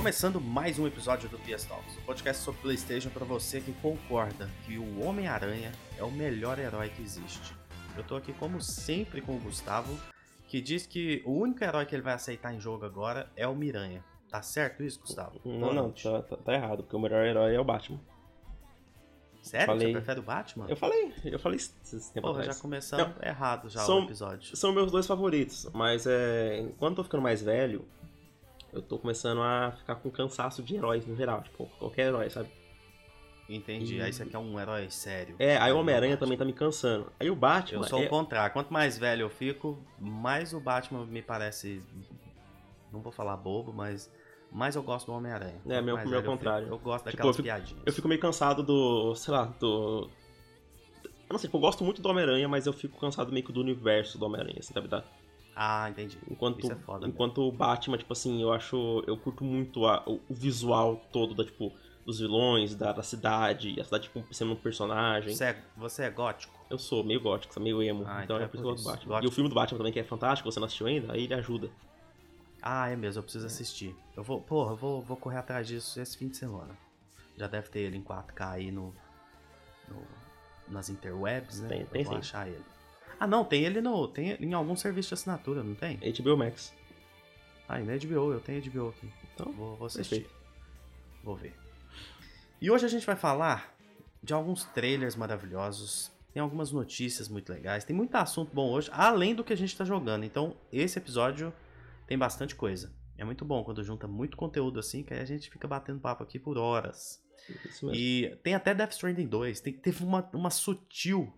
Começando mais um episódio do PS Talks, o um podcast sobre PlayStation para você que concorda que o Homem-Aranha é o melhor herói que existe. Eu tô aqui como sempre com o Gustavo, que diz que o único herói que ele vai aceitar em jogo agora é o Miranha. Tá certo isso, Gustavo? Não, não, tá, tá, tá errado, porque o melhor herói é o Batman. Sério? Falei. Você prefere o Batman? Eu falei, eu falei esse tempo Porra, já começamos errado já São- o episódio. São meus dois favoritos, mas é, enquanto eu tô ficando mais velho, eu tô começando a ficar com cansaço de heróis no geral, tipo, qualquer herói, sabe? Entendi. E- Aí você quer um herói sério. É, aí o Homem-Aranha também tá me cansando. Aí o Batman Eu sou é- o contrário. Quanto mais velho eu fico, mais o Batman me parece. Não vou falar bobo, mas mais eu gosto do Homem-Aranha. É, meu- meu velho eu contrário. fico, Eu, gosto Tipo, daquelas eu fico- piadinhas. Eu fico meio cansado do. sei lá, do. Eu não sei, tipo, eu gosto muito do Homem-Aranha, mas eu fico cansado meio que do universo do Homem-Aranha, assim, sabe? Da- Ah, entendi. Enquanto, Isso é foda. enquanto o Batman, tipo assim, eu acho. Eu curto muito a- o, o visual todo da, tipo, dos vilões, da, da cidade, a cidade, tipo, sendo um personagem. Você é, você é gótico? Eu sou meio gótico, sou meio emo. Ah, então então é é por isso que eu gosto do. Batman. Gótico. E o filme do Batman também, que é fantástico, você não assistiu ainda, aí ele ajuda. Ah, é mesmo, eu preciso assistir. Eu vou, porra, eu vou, vou correr atrás disso esse fim de semana. Já deve ter ele em 4K aí no, no- nas interwebs, né? Tem- Eu tem vou sim. achar ele. Ah, não, tem ele no, tem em algum serviço de assinatura, não tem? HBO Max. Ah, e na HBO, eu tenho HBO aqui. Então, Vou, vou assistir. perfeito. Vou ver. E hoje a gente vai falar de alguns trailers maravilhosos. Tem algumas notícias muito legais. Tem muito assunto bom hoje, além do que a gente tá jogando. Então, esse episódio tem bastante coisa. É muito bom quando junta muito conteúdo assim, que aí a gente fica batendo papo aqui por horas. Isso mesmo. E tem até Death Stranding 2. Tem, teve uma, uma sutil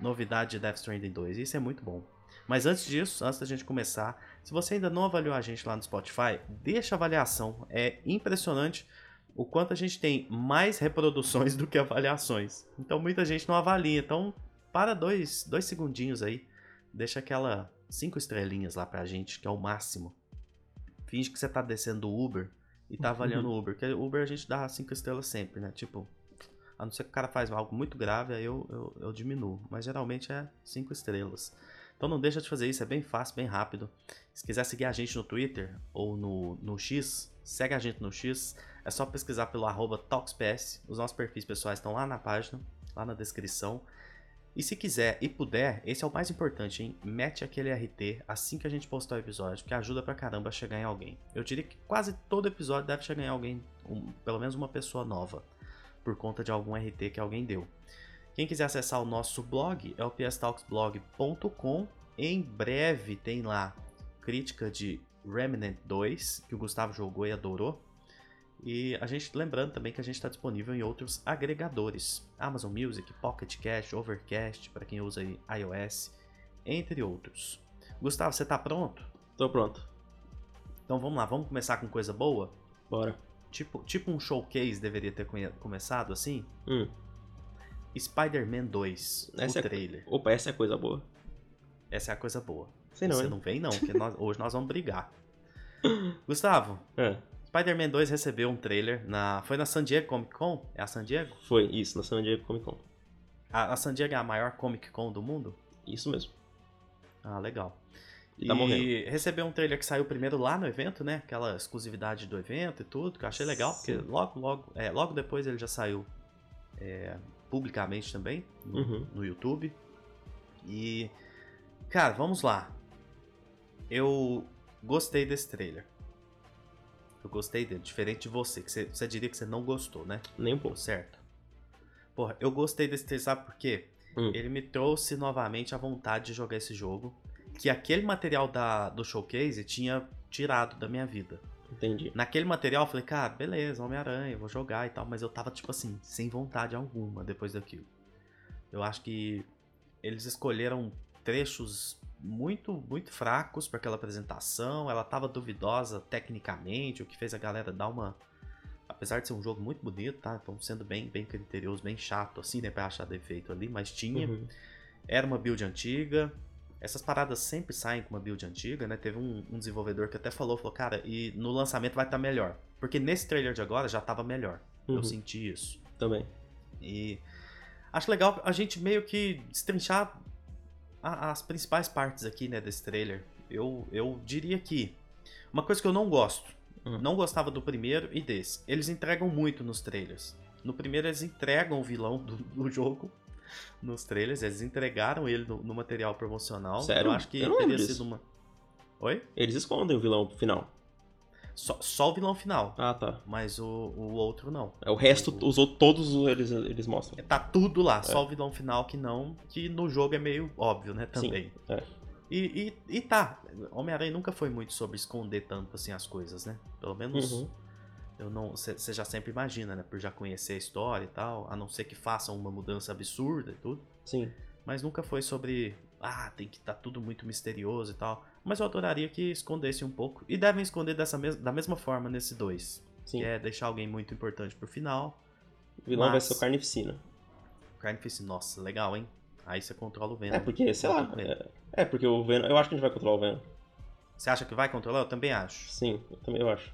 novidade de Death Stranding 2. E isso é muito bom. Mas antes disso, antes da gente começar, se você ainda não avaliou a gente lá no Spotify, deixa a avaliação. É impressionante o quanto a gente tem mais reproduções do que avaliações. Então muita gente não avalia. Então, para dois, dois segundinhos aí. Deixa aquela cinco estrelinhas lá pra gente, que é o máximo. Finge que você tá descendo do Uber e tá avaliando o Uber. Porque o Uber a gente dá cinco estrelas sempre, né? Tipo, a não ser que o cara faz algo muito grave, aí eu, eu, eu diminuo. Mas geralmente é cinco estrelas. Então não deixa de fazer isso, é bem fácil, bem rápido. Se quiser seguir a gente no Twitter ou no, no X, segue a gente no X. É só pesquisar pelo arroba TalksPS. Os nossos perfis pessoais estão lá na página, lá na descrição. E se quiser e puder, esse é o mais importante, hein? Mete aquele RT assim que a gente postar o episódio, que ajuda pra caramba a chegar em alguém. Eu diria que quase todo episódio deve chegar em alguém, um- pelo menos uma pessoa nova, por conta de algum RT que alguém deu. Quem quiser acessar o nosso blog é o pstalksblog.com. Em breve tem lá crítica de Remnant 2, que o Gustavo jogou e adorou. E a gente lembrando também que a gente está disponível em outros agregadores: Amazon Music, Pocket Cast, Overcast para quem usa aí iOS, entre outros. Gustavo, você tá pronto? Tô pronto. Então vamos lá, vamos começar com coisa boa? Bora. Tipo, tipo um showcase deveria ter começado assim? Hum. Spider-Man 2, Essa o é- trailer. Opa, essa é coisa boa. Essa é a coisa boa. Sei não, Você hein? não vem não, porque nós- hoje nós vamos brigar. Gustavo, É, Spider-Man 2 recebeu um trailer na. Foi na San Diego Comic Con? É a San Diego? foi isso, na San Diego Comic Con. A, a San Diego é a maior Comic Con do mundo? Isso mesmo. Ah, legal. E tá morrendo. recebeu um trailer que saiu primeiro lá no evento, né? Aquela exclusividade do evento e tudo, que eu achei legal, porque Sim. logo, logo, é, logo depois ele já saiu é, publicamente também no, Uhum. no YouTube. E, cara, vamos lá. Eu gostei desse trailer. Eu gostei dele, diferente de você, que você, você diria que você não gostou, né? Nem um pouco. certo? Porra, eu gostei desse trailer, sabe por quê? Hum. Ele me trouxe novamente a vontade de jogar esse jogo. Que aquele material da, do showcase tinha tirado da minha vida. Entendi. Naquele material eu falei, cara, beleza, Homem-Aranha, vou jogar e tal, mas eu tava, tipo assim, sem vontade alguma depois daquilo. Eu acho que eles escolheram trechos muito, muito fracos para aquela apresentação. Ela tava duvidosa tecnicamente, o que fez a galera dar uma. Apesar de ser um jogo muito bonito, tá? Então sendo bem, bem criterioso, bem chato, assim, né? Pra achar defeito ali, mas tinha. Uhum. Era uma build antiga. Essas paradas sempre saem com uma build antiga, né? Teve um, um desenvolvedor que até falou, falou, cara, e no lançamento vai estar melhor. Porque nesse trailer de agora já tava melhor. Uhum. Eu senti isso. Também. E acho legal a gente meio que destrinchar a- as principais partes aqui, né, desse trailer. Eu, eu diria que uma coisa que eu não gosto Uhum. Não gostava do primeiro e desse. Eles entregam muito nos trailers. No primeiro eles entregam o vilão do, do jogo nos trailers. Eles entregaram ele no, no material promocional. Sério? Eu acho que Eu teria sido uma. Oi? Eles escondem o vilão final. Só, só o vilão final. Ah, tá. Mas o, o outro não. É, O resto, os outros, todos eles, eles mostram. Tá tudo lá, só o vilão final que não. Que no jogo é meio óbvio, né? Sim, Também. é. E, e, e tá. Homem-Aranha nunca foi muito sobre esconder tanto assim as coisas, né? Pelo menos. Uhum. Eu não, você já sempre imagina, né? Por já conhecer a história e tal, a não ser que façam uma mudança absurda e tudo. Sim. Mas nunca foi sobre, ah, tem que estar tudo muito misterioso e tal. Mas eu adoraria que escondesse um pouco. E devem esconder dessa mes da mesma forma nesse 2. Sim. Que é deixar alguém muito importante pro final. O vilão vai mas- ser o Carnificina. Carnificina, nossa, legal, hein? Aí você controla o Venom. É, porque, sei lá. É, é, porque o Venom. Eu acho que a gente vai controlar o Venom. Você acha que vai controlar? Eu também acho. Sim, eu também eu acho.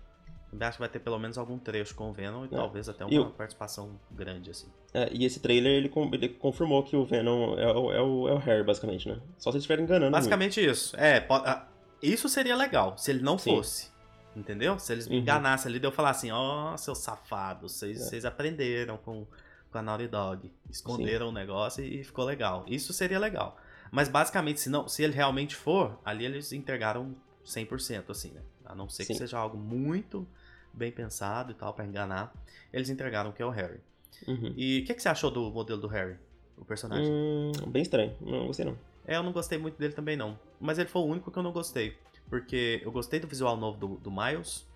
Acho que vai ter pelo menos algum trecho com o Venom e É. talvez até uma o- participação grande, assim. É, e esse trailer, ele, ele confirmou que o Venom é, o- é, o, é o Harry, basicamente, né? Só se eles estiverem enganando. Basicamente isso. É, ah, isso seria legal, se ele não Sim. fosse. Entendeu? Se eles me Uhum. enganassem ali, de eu falar assim, ó, seus safados, vocês É. vocês aprenderam com, com a Naughty Dog. Esconderam o negócio e, e ficou legal. Isso seria legal. Mas basicamente, se, não, se ele realmente for, ali eles entregaram 100%, assim, né? A não ser que Sim. seja algo muito bem pensado e tal, pra enganar. Eles entregaram que é o Harry. Uhum. E o que, que você achou do modelo do Harry? O personagem? Hum, bem estranho. Não gostei, não. É, eu não gostei muito dele também, não. Mas ele foi o único que eu não gostei. Porque eu gostei do visual novo do, do Miles.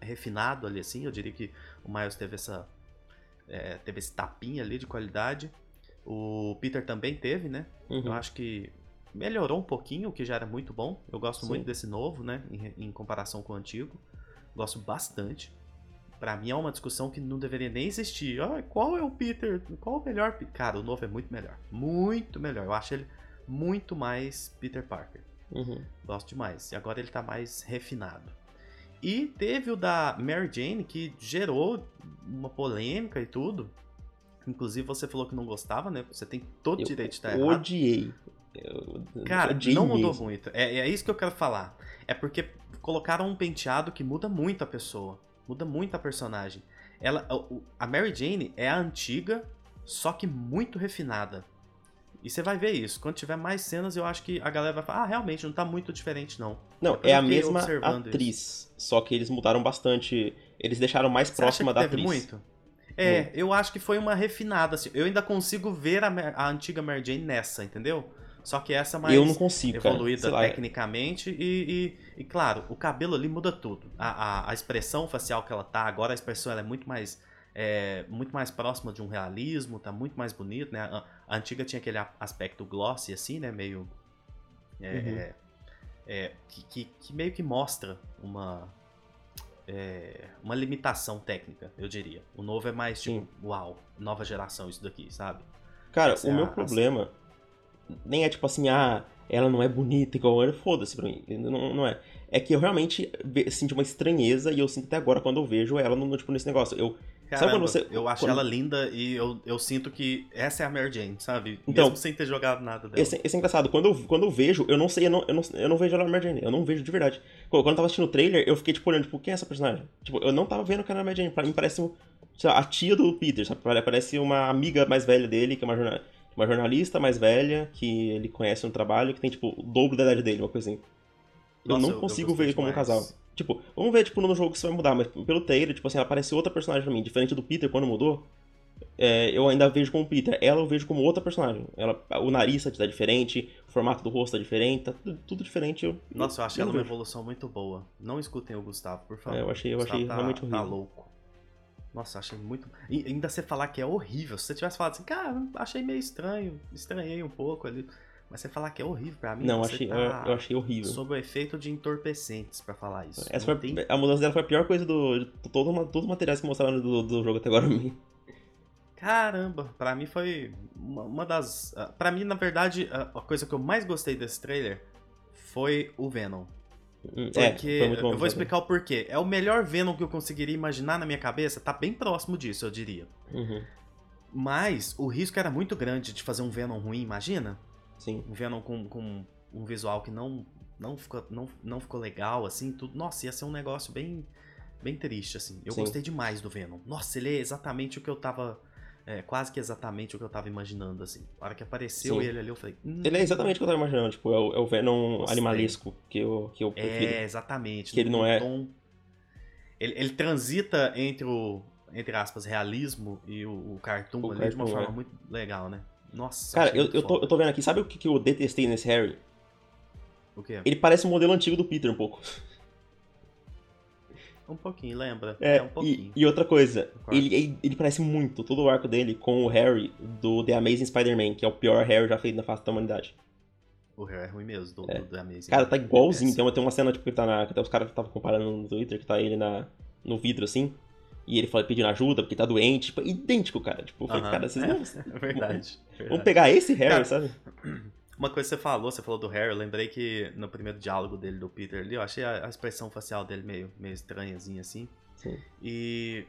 Refinado ali, assim. Eu diria que o Miles teve essa. é, teve esse tapinha ali de qualidade. O Peter também teve, né? Uhum. Eu acho que melhorou um pouquinho, o que já era muito bom. Eu gosto Sim. muito desse novo, né? Em, em comparação com o antigo. Gosto bastante. Pra mim é uma discussão que não deveria nem existir. Ah, qual é o Peter? Qual o melhor? Pe-" Cara, o novo é muito melhor. Muito melhor. Eu acho ele muito mais Peter Parker. Uhum. Gosto demais. E agora ele tá mais refinado. E teve o da Mary Jane, que gerou uma polêmica e tudo. Inclusive você falou que não gostava, né? Você tem todo o direito de estar errado. odiei. Eu Cara, odiei não mudou mesmo. muito. É, é isso que eu quero falar. É porque colocaram um penteado que muda muito a pessoa. Muda muito a personagem. Ela, a Mary Jane é a antiga, só que muito refinada. E você vai ver isso. Quando tiver mais cenas, eu acho que a galera vai falar: ah, realmente, não tá muito diferente, não. Não, Depois é a mesma atriz. Só que eles mudaram bastante. Eles deixaram mais Você próxima da atriz. muito? É, eu acho que foi uma refinada. Assim. Eu ainda consigo ver a, a antiga Mary Jane nessa, entendeu? Só que essa mais. eu não consigo, evoluída é- tecnicamente e, e, e, claro, o cabelo ali muda tudo. A, a, a expressão facial que ela tá, agora a expressão ela é muito mais é, muito mais próxima de um realismo, tá muito mais bonito, né? A, a antiga tinha aquele aspecto glossy assim, né? Meio é, Uhum. é, é, que, que, que meio que mostra uma é, uma limitação técnica, eu diria. O novo é mais tipo, Sim. uau, nova geração isso daqui, sabe? Cara, Essa o é meu problema nem é tipo assim, ah, ela não é bonita igual eu, foda-se pra mim. Não, não é. É que eu realmente sinto uma estranheza e eu sinto até agora quando eu vejo ela no, tipo, nesse negócio. Eu, Caramba, quando você- eu acho quando- ela linda e eu, eu sinto que essa é a Mary Jane, sabe? Então, Mesmo sem ter jogado nada dela. esse, esse é engraçado, quando eu, quando eu vejo, eu não sei, eu não, eu não, eu não vejo ela na Mary Jane, eu não vejo de verdade. Quando eu tava assistindo o trailer, eu fiquei tipo olhando, tipo, quem é essa personagem? Tipo, eu não tava vendo que era a Mary Jane, pra mim parece sei lá, a tia do Peter, sabe? Parece uma amiga mais velha dele, que é uma, jorna- uma jornalista mais velha, que ele conhece no trabalho, que tem, tipo, o dobro da idade dele, uma coisa assim. Eu Nossa, não consigo gostei ver como um casal. Tipo, vamos ver, tipo, no jogo que isso vai mudar, mas pelo trailer, tipo assim, ela parece outra personagem pra mim, diferente do Peter quando mudou. é, eu ainda vejo como Peter. Ela eu vejo como outra personagem. Ela, o nariz tá diferente, o formato do rosto tá diferente, tá tudo, tudo diferente. Eu, Nossa, eu achei eu ela não uma vejo. evolução muito boa. Não escutem o Gustavo, por favor. É, eu achei- eu achei tá, realmente Tá horrível. louco. Nossa, achei muito. E ainda você falar que é horrível. Se você tivesse falado assim, cara, achei meio estranho, estranhei um pouco ali. Mas você falar que é horrível pra mim, Não, achei, tá eu, eu achei horrível. sob o efeito de entorpecentes pra falar isso. Essa foi, tem A mudança dela foi a pior coisa do. de todo, todos os materiais que mostraram do, do jogo até agora pra mim. Caramba, pra mim foi uma, uma das. ah, Pra mim, na verdade, a, a coisa que eu mais gostei desse trailer foi o Venom. Porque é, bom. eu vou explicar o porquê. É o melhor Venom que eu conseguiria imaginar na minha cabeça, tá bem próximo disso, eu diria. Uhum, Mas o risco era muito grande de fazer um Venom ruim, imagina? sim. Um Venom com, com um visual que não, não, ficou, não, não ficou legal, assim, tudo. Nossa, ia ser um negócio bem. bem triste, assim. Eu Sim. gostei demais do Venom. Nossa, ele é exatamente o que eu tava. É, quase que exatamente o que eu tava imaginando, assim. Na hora que apareceu Sim. ele ali, eu falei. Hum, Ele é exatamente o que eu tava imaginando, tipo, é o, é o Venom Gostei. animalesco que eu, que eu prefiro. É, exatamente. Que ele não é- tom- Ele, ele transita entre o, entre aspas, realismo e o, o cartoon O ali de uma cartoon, forma é. muito legal, né? Nossa, Cara, eu, eu, tô, eu tô vendo aqui, sabe o que, que eu detestei nesse Harry? O quê? Ele parece o modelo antigo do Peter um pouco. Um pouquinho, lembra? É, um e, pouquinho. e outra coisa, ele, ele, ele parece muito todo o arco dele com o Harry do The Amazing Spider-Man, que é o pior Harry já feito na face da humanidade. O Harry é ruim mesmo, do, É. do, do Amazing. Cara, tá igualzinho. É, Tem uma, tem uma cena, tipo, que tá na. Que até os caras estavam comparando no Twitter, que tá ele na, no vidro assim. E ele fala pedindo ajuda porque tá doente. Tipo, idêntico, cara. Tipo, eu falei, Aham, cara, vocês é, não. é verdade, Vamos verdade. pegar esse Harry, Cara, sabe? Uma coisa que você falou, você falou do Harry, eu lembrei que no primeiro diálogo dele do Peter ali, eu achei a, a expressão facial dele meio, meio estranhazinha assim. Sim. E.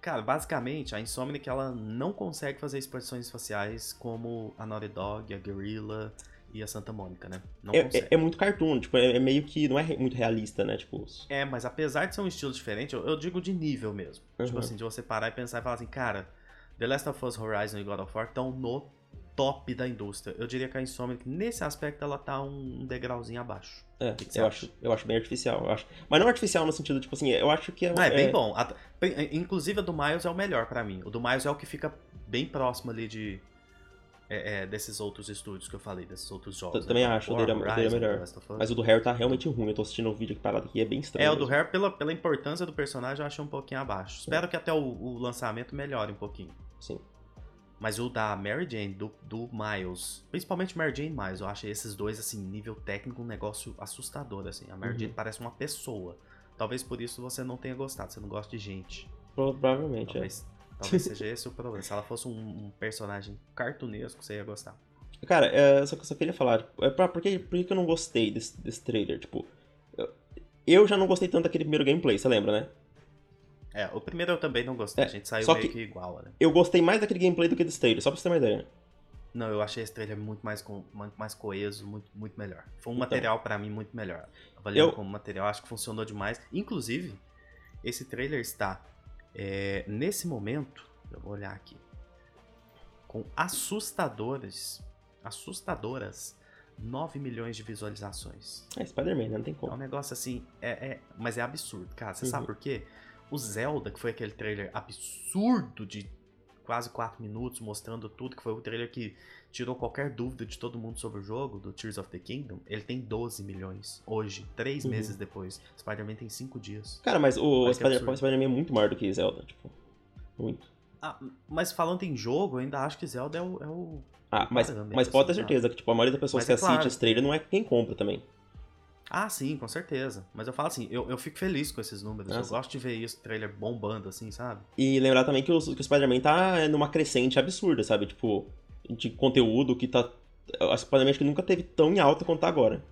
Cara, basicamente, a Insomniac ela não consegue fazer expressões faciais como a Naughty Dog, a Guerrilla e a Santa Mônica, né? Não É, consegue. é, é muito cartoon, tipo, é, é meio que. Não é muito realista, né? Tipo. É, mas apesar de ser um estilo diferente, eu, eu digo de nível mesmo. Tipo Uhum. assim, de você parar e pensar e falar assim, cara, The Last of Us Horizon e God of War estão no top da indústria. Eu diria que a Insomniac, nesse aspecto, ela tá um degrauzinho abaixo. É, que que eu, acha? acho, eu acho bem artificial, eu acho. Mas não artificial no sentido, tipo assim, eu acho que é. Ah, é bem bom. A- Inclusive, a do Miles é o melhor pra mim. O do Miles é o que fica bem próximo ali de... é, é, desses outros estúdios que eu falei, desses outros jogos. também né? acho, o dele é- o é melhor. Mas o do Harry tá realmente ruim. Eu tô assistindo o vídeo aqui parado aqui, é bem estranho. É, o do mesmo. Harry, pela, pela importância do personagem, eu achei um pouquinho abaixo. Espero que até o, o lançamento melhore um pouquinho. Sim. Mas o da Mary Jane, do, do Miles, principalmente Mary Jane e Miles, eu achei esses dois, assim, nível técnico, um negócio assustador, assim. A Mary Uhum. Jane parece uma pessoa. Talvez por isso você não tenha gostado, você não gosta de gente. Provavelmente, é. Talvez, talvez seja esse o problema. Se ela fosse um, um personagem cartunesco, você ia gostar. Cara, é, só que eu só queria falar, é pra, por, que, por que eu não gostei desse, desse trailer? Tipo, eu, eu já não gostei tanto daquele primeiro gameplay, você lembra, né? É, o primeiro eu também não gostei, É, a gente saiu só meio que- que igual, né? Eu gostei mais daquele gameplay do que desse trailer, só pra você ter uma ideia. Não, eu achei esse trailer muito mais, com, muito mais coeso, muito, muito melhor. Foi um Então. material pra mim muito melhor. Avaliando Eu- como material, acho que funcionou demais. Inclusive, esse trailer está, é, nesse momento, eu vou olhar aqui, com assustadores, assustadoras 9 milhões de visualizações. É Spider-Man, né? Não tem É um como. negócio assim, é, é- mas é absurdo, cara. Você Uhum. sabe por quê? O Zelda, que foi aquele trailer absurdo de quase 4 minutos, mostrando tudo, que foi o trailer que tirou qualquer dúvida de todo mundo sobre o jogo, do Tears of the Kingdom, ele tem 12 milhões hoje, 3 Uhum. meses depois. Spider-Man tem 5 dias. Cara, mas o Olha que Spider- Spider-Man é muito maior do que Zelda, tipo. Muito. Ah, mas falando em jogo, eu ainda acho que Zelda é o. É o... Ah, mas, Caramba, mas pode ter certeza que, tipo, a maioria das pessoas Mas que é assiste claro. esse trailer não é quem compra também. Ah, sim, com certeza. Mas eu falo assim, eu, eu fico feliz com esses números. Ah, eu gosto de ver isso, trailer bombando, assim, sabe? E lembrar também que, os- que o Spider-Man tá numa crescente absurda, sabe? Tipo, de conteúdo que tá. O Spider-Man acho que nunca teve tão em alta quanto tá agora.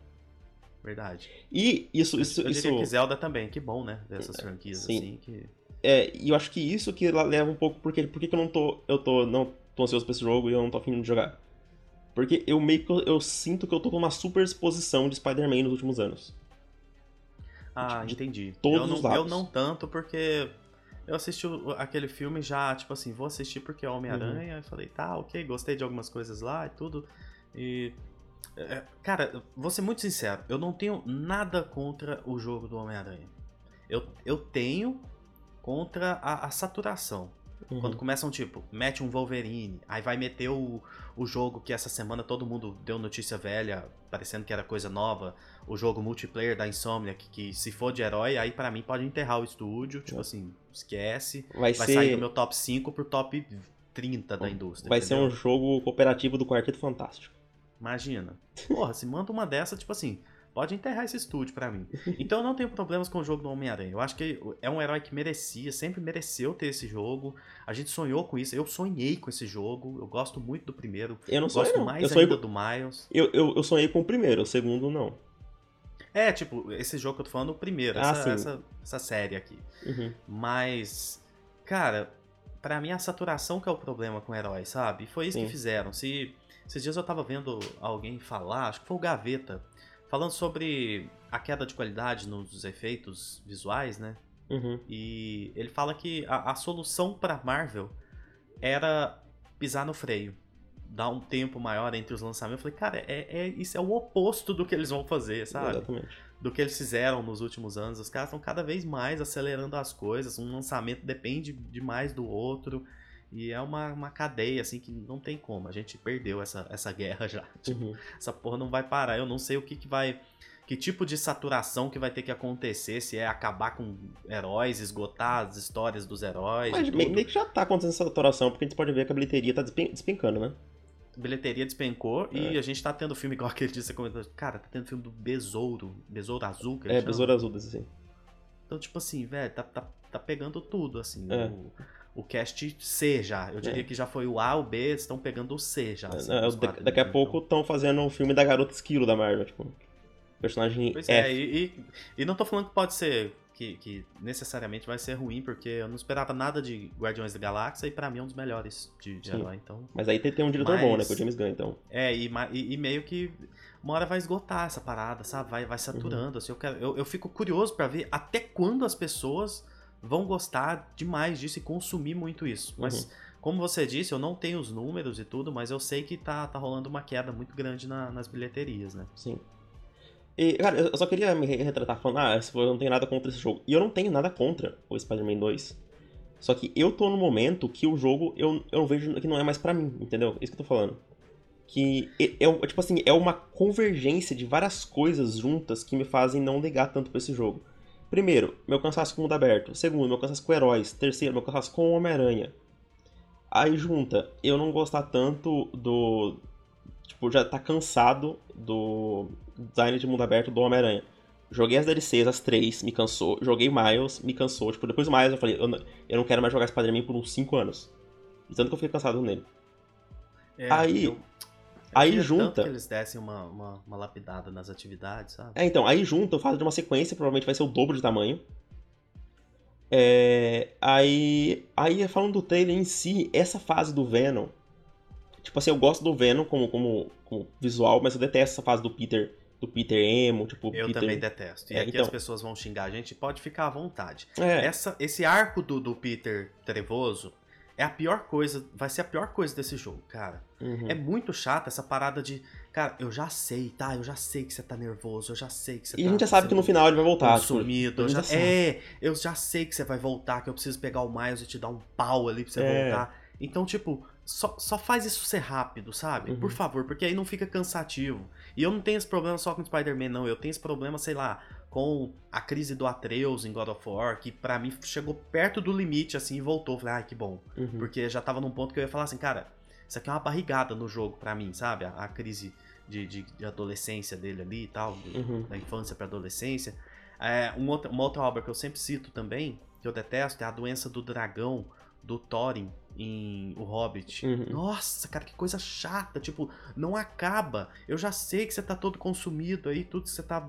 Verdade. E isso. isso, eu isso que Zelda também, que bom, né? Dessas É, franquias, sim. assim, que... É, e eu acho que isso que leva um pouco porque por que que eu não tô eu tô não tô ansioso pra esse jogo e eu não tô afim de jogar. Porque eu meio que eu, eu sinto que eu tô com uma super exposição de Spider-Man nos últimos anos. Ah, de entendi. todos eu não, os lados. Eu não tanto, porque eu assisti aquele filme já, tipo assim, vou assistir porque é Homem-Aranha. Uhum. E falei, tá, ok, gostei de algumas coisas lá e tudo. E. é, Cara, vou ser muito sincero, eu não tenho nada contra o jogo do Homem-Aranha. Eu, eu tenho contra a, a saturação. Uhum. Quando começam, tipo, mete um Wolverine, aí vai meter o, o jogo que essa semana todo mundo deu notícia velha, parecendo que era coisa nova, o jogo multiplayer da Insomniac, que, que se for de herói, aí pra mim pode enterrar o estúdio, tipo É. assim, esquece. Vai, Vai ser sair do meu top 5 pro top 30 da indústria. vai ser entendeu? um jogo cooperativo do Quarteto Fantástico. Imagina. Porra, se manda uma dessa, tipo assim, pode enterrar esse estúdio pra mim. Então eu não tenho problemas com o jogo do Homem-Aranha. Eu acho que é um herói que merecia, sempre mereceu ter esse jogo. A gente sonhou com isso. Eu sonhei com esse jogo. Eu gosto muito do primeiro. Eu não sonhei gosto não. mais Eu sonhei, ainda do Miles. eu, eu, eu sonhei com o primeiro, o segundo não. É, tipo, esse jogo que eu tô falando, o primeiro, Ah, essa, essa, essa série aqui. Uhum. Mas, cara, pra mim a saturação que é o problema com o herói, sabe? E foi isso Sim. que fizeram. Se esses dias eu tava vendo alguém falar, acho que foi o Gaveta, falando sobre a queda de qualidade nos efeitos visuais, né? Uhum. E ele fala que a, a solução pra Marvel era pisar no freio. Dar um tempo maior entre os lançamentos. Eu falei, cara, é, é, isso é o oposto do que eles vão fazer, sabe? Exatamente. Do que eles fizeram nos últimos anos. Os caras estão cada vez mais acelerando as coisas. Um lançamento depende demais do outro. E é uma, uma cadeia, assim, que não tem como. A gente perdeu essa, essa guerra já. Tipo, Uhum. essa porra não vai parar. Eu não sei o que, que vai. Que tipo de saturação que vai ter que acontecer, se é acabar com heróis, esgotar as histórias dos heróis. Mas meio, que já tá acontecendo essa saturação, porque a gente pode ver que a bilheteria tá despen- despencando, né? Bilheteria despencou É. e a gente tá tendo filme igual aquele dia você comentou. Cara, tá tendo filme do Besouro. Besouro Azul, que É, chama. besouro azul desse assim. Então, tipo assim, velho, tá, tá, tá pegando tudo, assim. É. O, o cast C já. Eu diria É. que já foi o A, o B, estão pegando o C já. assim, É, da- quadrinhos, daqui a então. pouco estão fazendo um filme da garota esquilo da Marvel, tipo. Personagem Pois F. é, e, e, e não tô falando que pode ser. Que, que necessariamente vai ser ruim, porque eu não esperava nada de Guardiões da Galáxia e pra mim é um dos melhores de, de herói. Então, Mas aí tem, tem um diretor Mas- bom, né? Que é o James Gunn, então. é, e, e, e meio que uma hora vai esgotar essa parada, sabe? Vai, vai saturando. Assim, eu, quero, eu, eu fico curioso pra ver até quando as pessoas vão gostar demais disso e consumir muito isso. Mas, Uhum. como você disse, eu não tenho os números e tudo, mas eu sei que tá, tá rolando uma queda muito grande na- nas bilheterias, né? Sim. E, cara, eu só queria me retratar falando, ah, eu não tenho nada contra esse jogo. E eu não tenho nada contra o Spider-Man 2. Só que eu tô no momento que o jogo eu, eu vejo que não é mais pra mim, entendeu? Isso que eu tô falando. Que é, é, tipo assim, é uma convergência de várias coisas juntas que me fazem não ligar tanto pra esse jogo. Primeiro, meu cansaço com o mundo aberto. Segundo, meu cansaço com heróis. Terceiro, meu cansaço com o Homem-Aranha. Aí junta, eu não gostar tanto do. Tipo, já tá cansado do design de mundo aberto do Homem-Aranha. Joguei as DLCs, as três, me cansou. Joguei Miles, me cansou. Tipo, depois do Miles eu falei, eu não, eu não quero mais jogar Spider-Man por uns 5 anos. E tanto que eu fiquei cansado nele. É, Aí- eu aí junta- que eles dessem uma, uma, uma lapidada nas atividades, sabe? É, então, aí junta o fato de uma sequência, provavelmente vai ser o dobro de tamanho. É, aí, aí, falando do trailer em si, essa fase do Venom. Tipo assim, eu gosto do Venom como, como, como visual, mas eu detesto essa fase do Peter, do Peter emo, tipo, Eu Peter. também detesto. E É, aqui então. as pessoas vão xingar a gente, pode ficar à vontade. É, Essa, esse arco do, do Peter trevoso é a pior coisa, vai ser a pior coisa desse jogo, cara. uhum. É muito chato essa parada de, cara, eu já sei, tá? Eu já sei que você tá nervoso, eu já sei que você E tá a gente já sabe que no final ele vai voltar. tipo, consumido. eu já, já é, eu já sei que você vai voltar, que eu preciso pegar o Miles e te dar um pau ali pra você É. voltar. Então, tipo, só, só faz isso ser rápido, sabe? Uhum. Por favor, porque aí não fica cansativo. E eu não tenho esse problema só com o Spider-Man, não. Eu tenho esse problema, sei lá, com a crise do Atreus em God of War, que pra mim chegou perto do limite, assim, e voltou. Falei, ai, que bom. uhum. Porque já tava num ponto que eu ia falar assim, cara, isso aqui é uma barrigada no jogo pra mim, sabe? A, a crise de, de, de adolescência dele ali e tal, do- Uhum. da infância pra adolescência. É, um outro- uma outra obra que eu sempre cito também, que eu detesto, é a doença do dragão do Thorin em O Hobbit. Uhum. Nossa, cara, que coisa chata. Tipo, não acaba. Eu já sei que você tá todo consumido aí, tudo que você tá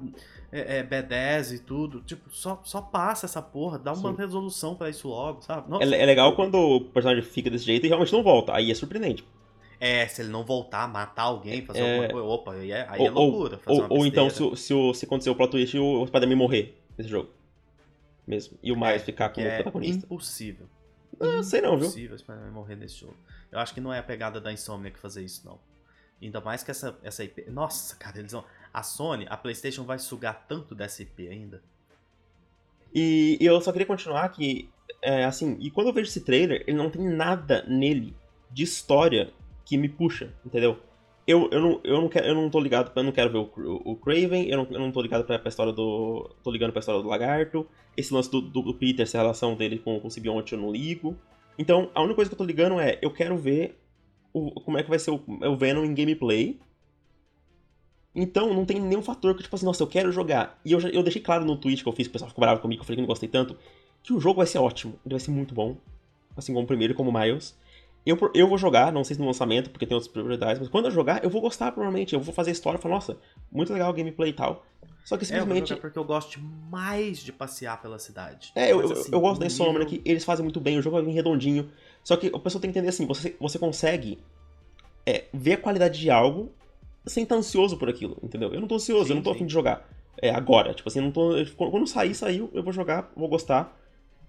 é, é, B10 e tudo. Tipo, só, só passa essa porra, dá uma Sim. resolução pra isso logo, sabe? Nossa, É, é legal quando o personagem fica desse jeito e realmente não volta. Aí é surpreendente. É, se ele não voltar, matar alguém, fazer É. alguma coisa. Opa, aí é, aí ou, é loucura. fazer ou, ou então, se, se, se acontecer o plot twist e o Spider-Man morrer nesse jogo. Mesmo. E o Miles É, ficar que como é protagonista. impossível. Ah, sei não, viu? Impossível Spider-Man morrer nesse jogo. Eu acho que não é a pegada da Insomniac fazer isso, não. Ainda mais que essa, essa IP. Nossa, cara, eles vão. A Sony, a PlayStation vai sugar tanto dessa IP ainda. E eu só queria continuar que, é, assim, e quando eu vejo esse trailer, ele não tem nada nele de história que me puxa, entendeu? Eu, eu, não, eu, não, quero, eu não tô ligado, eu não quero ver o, o, Craven, eu não, eu não tô ligado pra, pra história do. tô ligando pra história do Lagarto, esse lance do, do, do Peter, essa relação dele com, com o Sibionte eu não ligo. Então, a única coisa que eu tô ligando é, eu quero ver o, como é que vai ser o, o Venom em gameplay. Então, não tem nenhum fator que, tipo assim, nossa, eu quero jogar. E eu, eu deixei claro no tweet que eu fiz, o pessoal ficou bravo comigo, eu falei que não gostei tanto, que o jogo vai ser ótimo. Ele vai ser muito bom. Assim como o primeiro, como o Miles. Eu, eu vou jogar, não sei se no lançamento, porque tem outras prioridades, mas quando eu jogar, eu vou gostar, provavelmente. Eu vou fazer a história e falar, nossa, muito legal o gameplay e tal. Só que É, eu simplesmente. porque eu gosto mais de passear pela cidade. É, eu, Mas, assim, eu gosto da o Insomnia, nível- que eles fazem muito bem, o jogo vai vir redondinho. Só que a pessoa tem que entender assim, você, você consegue é, ver a qualidade de algo sem estar ansioso por aquilo, entendeu? Eu não tô ansioso, Sim, eu não tô sim. afim de jogar é, agora. Tipo assim, eu não tô. eu- Quando sair, saiu, eu vou jogar, vou gostar.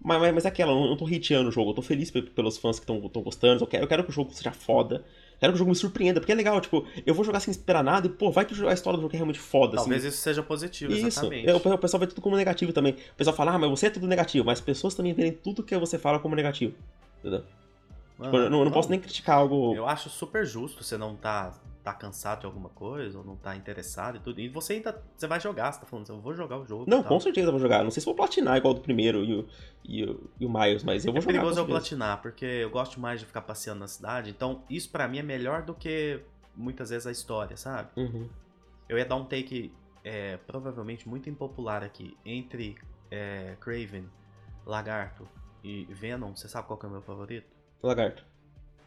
Mas, mas, mas é aquela, eu não tô hateando o jogo, eu tô feliz pe- pelos fãs que estão gostando, eu quero, eu quero que o jogo seja foda, quero que o jogo me surpreenda, porque é legal, tipo, eu vou jogar sem esperar nada e, pô, vai que a história do jogo é realmente foda, Talvez assim. isso seja positivo, Isso, exatamente. é, o pessoal vê tudo como negativo também. O pessoal fala, ah, mas você é tudo negativo, mas as pessoas também veem tudo que você fala como negativo. Entendeu? Tipo, eu não, eu não posso nem criticar algo. Eu acho super justo você não tá, tá cansado de alguma coisa, ou não tá interessado e tudo. E você ainda você vai jogar, você tá falando, eu vou jogar o jogo. Não, com certeza eu vou jogar. Não sei se vou platinar igual do primeiro e o, e o, e o Miles, mas eu vou É jogar. perigoso com eu platinar, porque eu gosto mais de ficar passeando na cidade. Então, isso pra mim é melhor do que muitas vezes a história, sabe? Uhum. Eu ia dar um take é, provavelmente muito impopular aqui. Entre é, Craven, Lagarto e Venom, você sabe qual que é o meu favorito? Lagarto.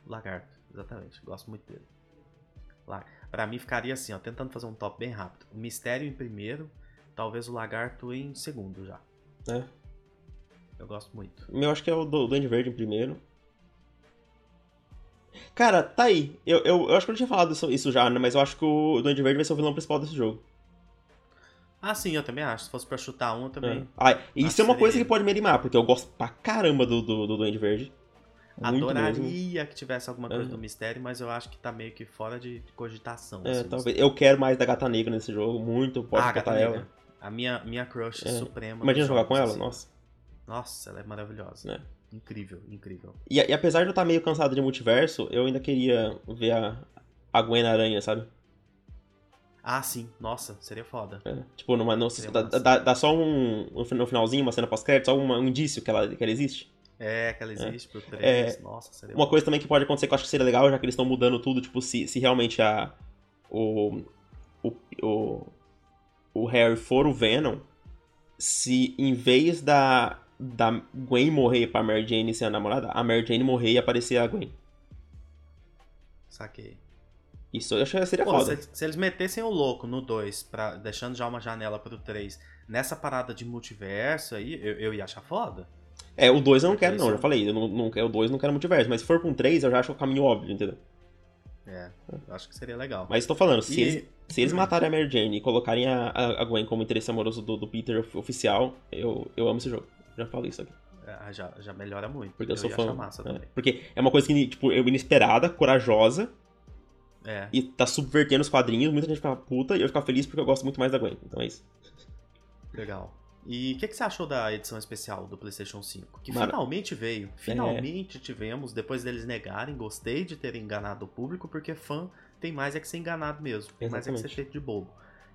Lagarto, exatamente. Gosto muito dele. La- Pra mim ficaria assim, ó, tentando fazer um top bem rápido. O Mistério em primeiro, talvez o Lagarto em segundo já. É. Eu gosto muito. O meu acho que é o do Duende Verde em primeiro. Cara, tá aí. Eu, eu, eu acho que eu não tinha falado isso, isso já, né? Mas eu acho que o Duende Verde vai ser o vilão principal desse jogo. Ah, sim, eu também acho. Se fosse pra chutar um, eu também. É. Ah, isso é uma coisa seria que pode me animar, porque eu gosto pra caramba do, do, do Duende Verde. Muito mesmo. Adoraria que tivesse alguma coisa É. do mistério, mas eu acho que tá meio que fora de cogitação. É, assim, talvez. Eu quero mais da Gata Negra nesse jogo, muito. Pode ah, Gata ela. Negra. A minha, minha crush É. suprema. Imagina jogar com ela? assim. Nossa. Nossa, ela é maravilhosa. É. Incrível, incrível. E, e apesar de eu estar meio cansado de multiverso, eu ainda queria ver a, a Gwen Aranha, sabe? Ah, sim. Nossa, seria foda. É, tipo, numa, dá, dá, dá só um. No finalzinho, uma cena pós-crédito, só uma- um indício que ela, que ela existe. É, que ela existe pro 3. É, Nossa, seria Uma coisa também que pode acontecer que eu acho que seria legal, já que eles estão mudando tudo, tipo, se, se realmente a. O, o, o. O Harry for o Venom, se em vez da. Da Gwen morrer pra Mary Jane ser a namorada, a Mary Jane morrer e aparecer a Gwen. Saquei. Isso eu acho que seria Pô, foda. se, se eles metessem o louco no 2, pra, deixando já uma janela pro 3, nessa parada de multiverso aí, eu, eu ia achar foda. É, o 2 eu não quero, não, já falei. Eu não, não quero o 2 não quero multiverso. Mas se for pra um 3, eu já acho o caminho óbvio, entendeu? É, eu acho que seria legal. Mas tô falando, se, E- eles, se eles matarem a Mary Jane e colocarem a, a, Gwen como interesse amoroso do, do Peter of- oficial, eu, eu amo esse jogo. Já falei isso aqui. É, já, já melhora muito. Porque eu, sou ia fã. massa é. Porque é uma coisa que, tipo, eu inesperada, corajosa, É. e tá subvertendo os quadrinhos. Muita gente fica puta e eu ficar feliz porque eu gosto muito mais da Gwen. Então é isso. Legal. E o que, que você achou da edição especial do PlayStation 5? Que Mara- finalmente veio. Finalmente tivemos, depois deles negarem. Gostei de ter enganado o público, porque fã tem mais é que ser enganado mesmo. Tem mais é que ser feito de bobo.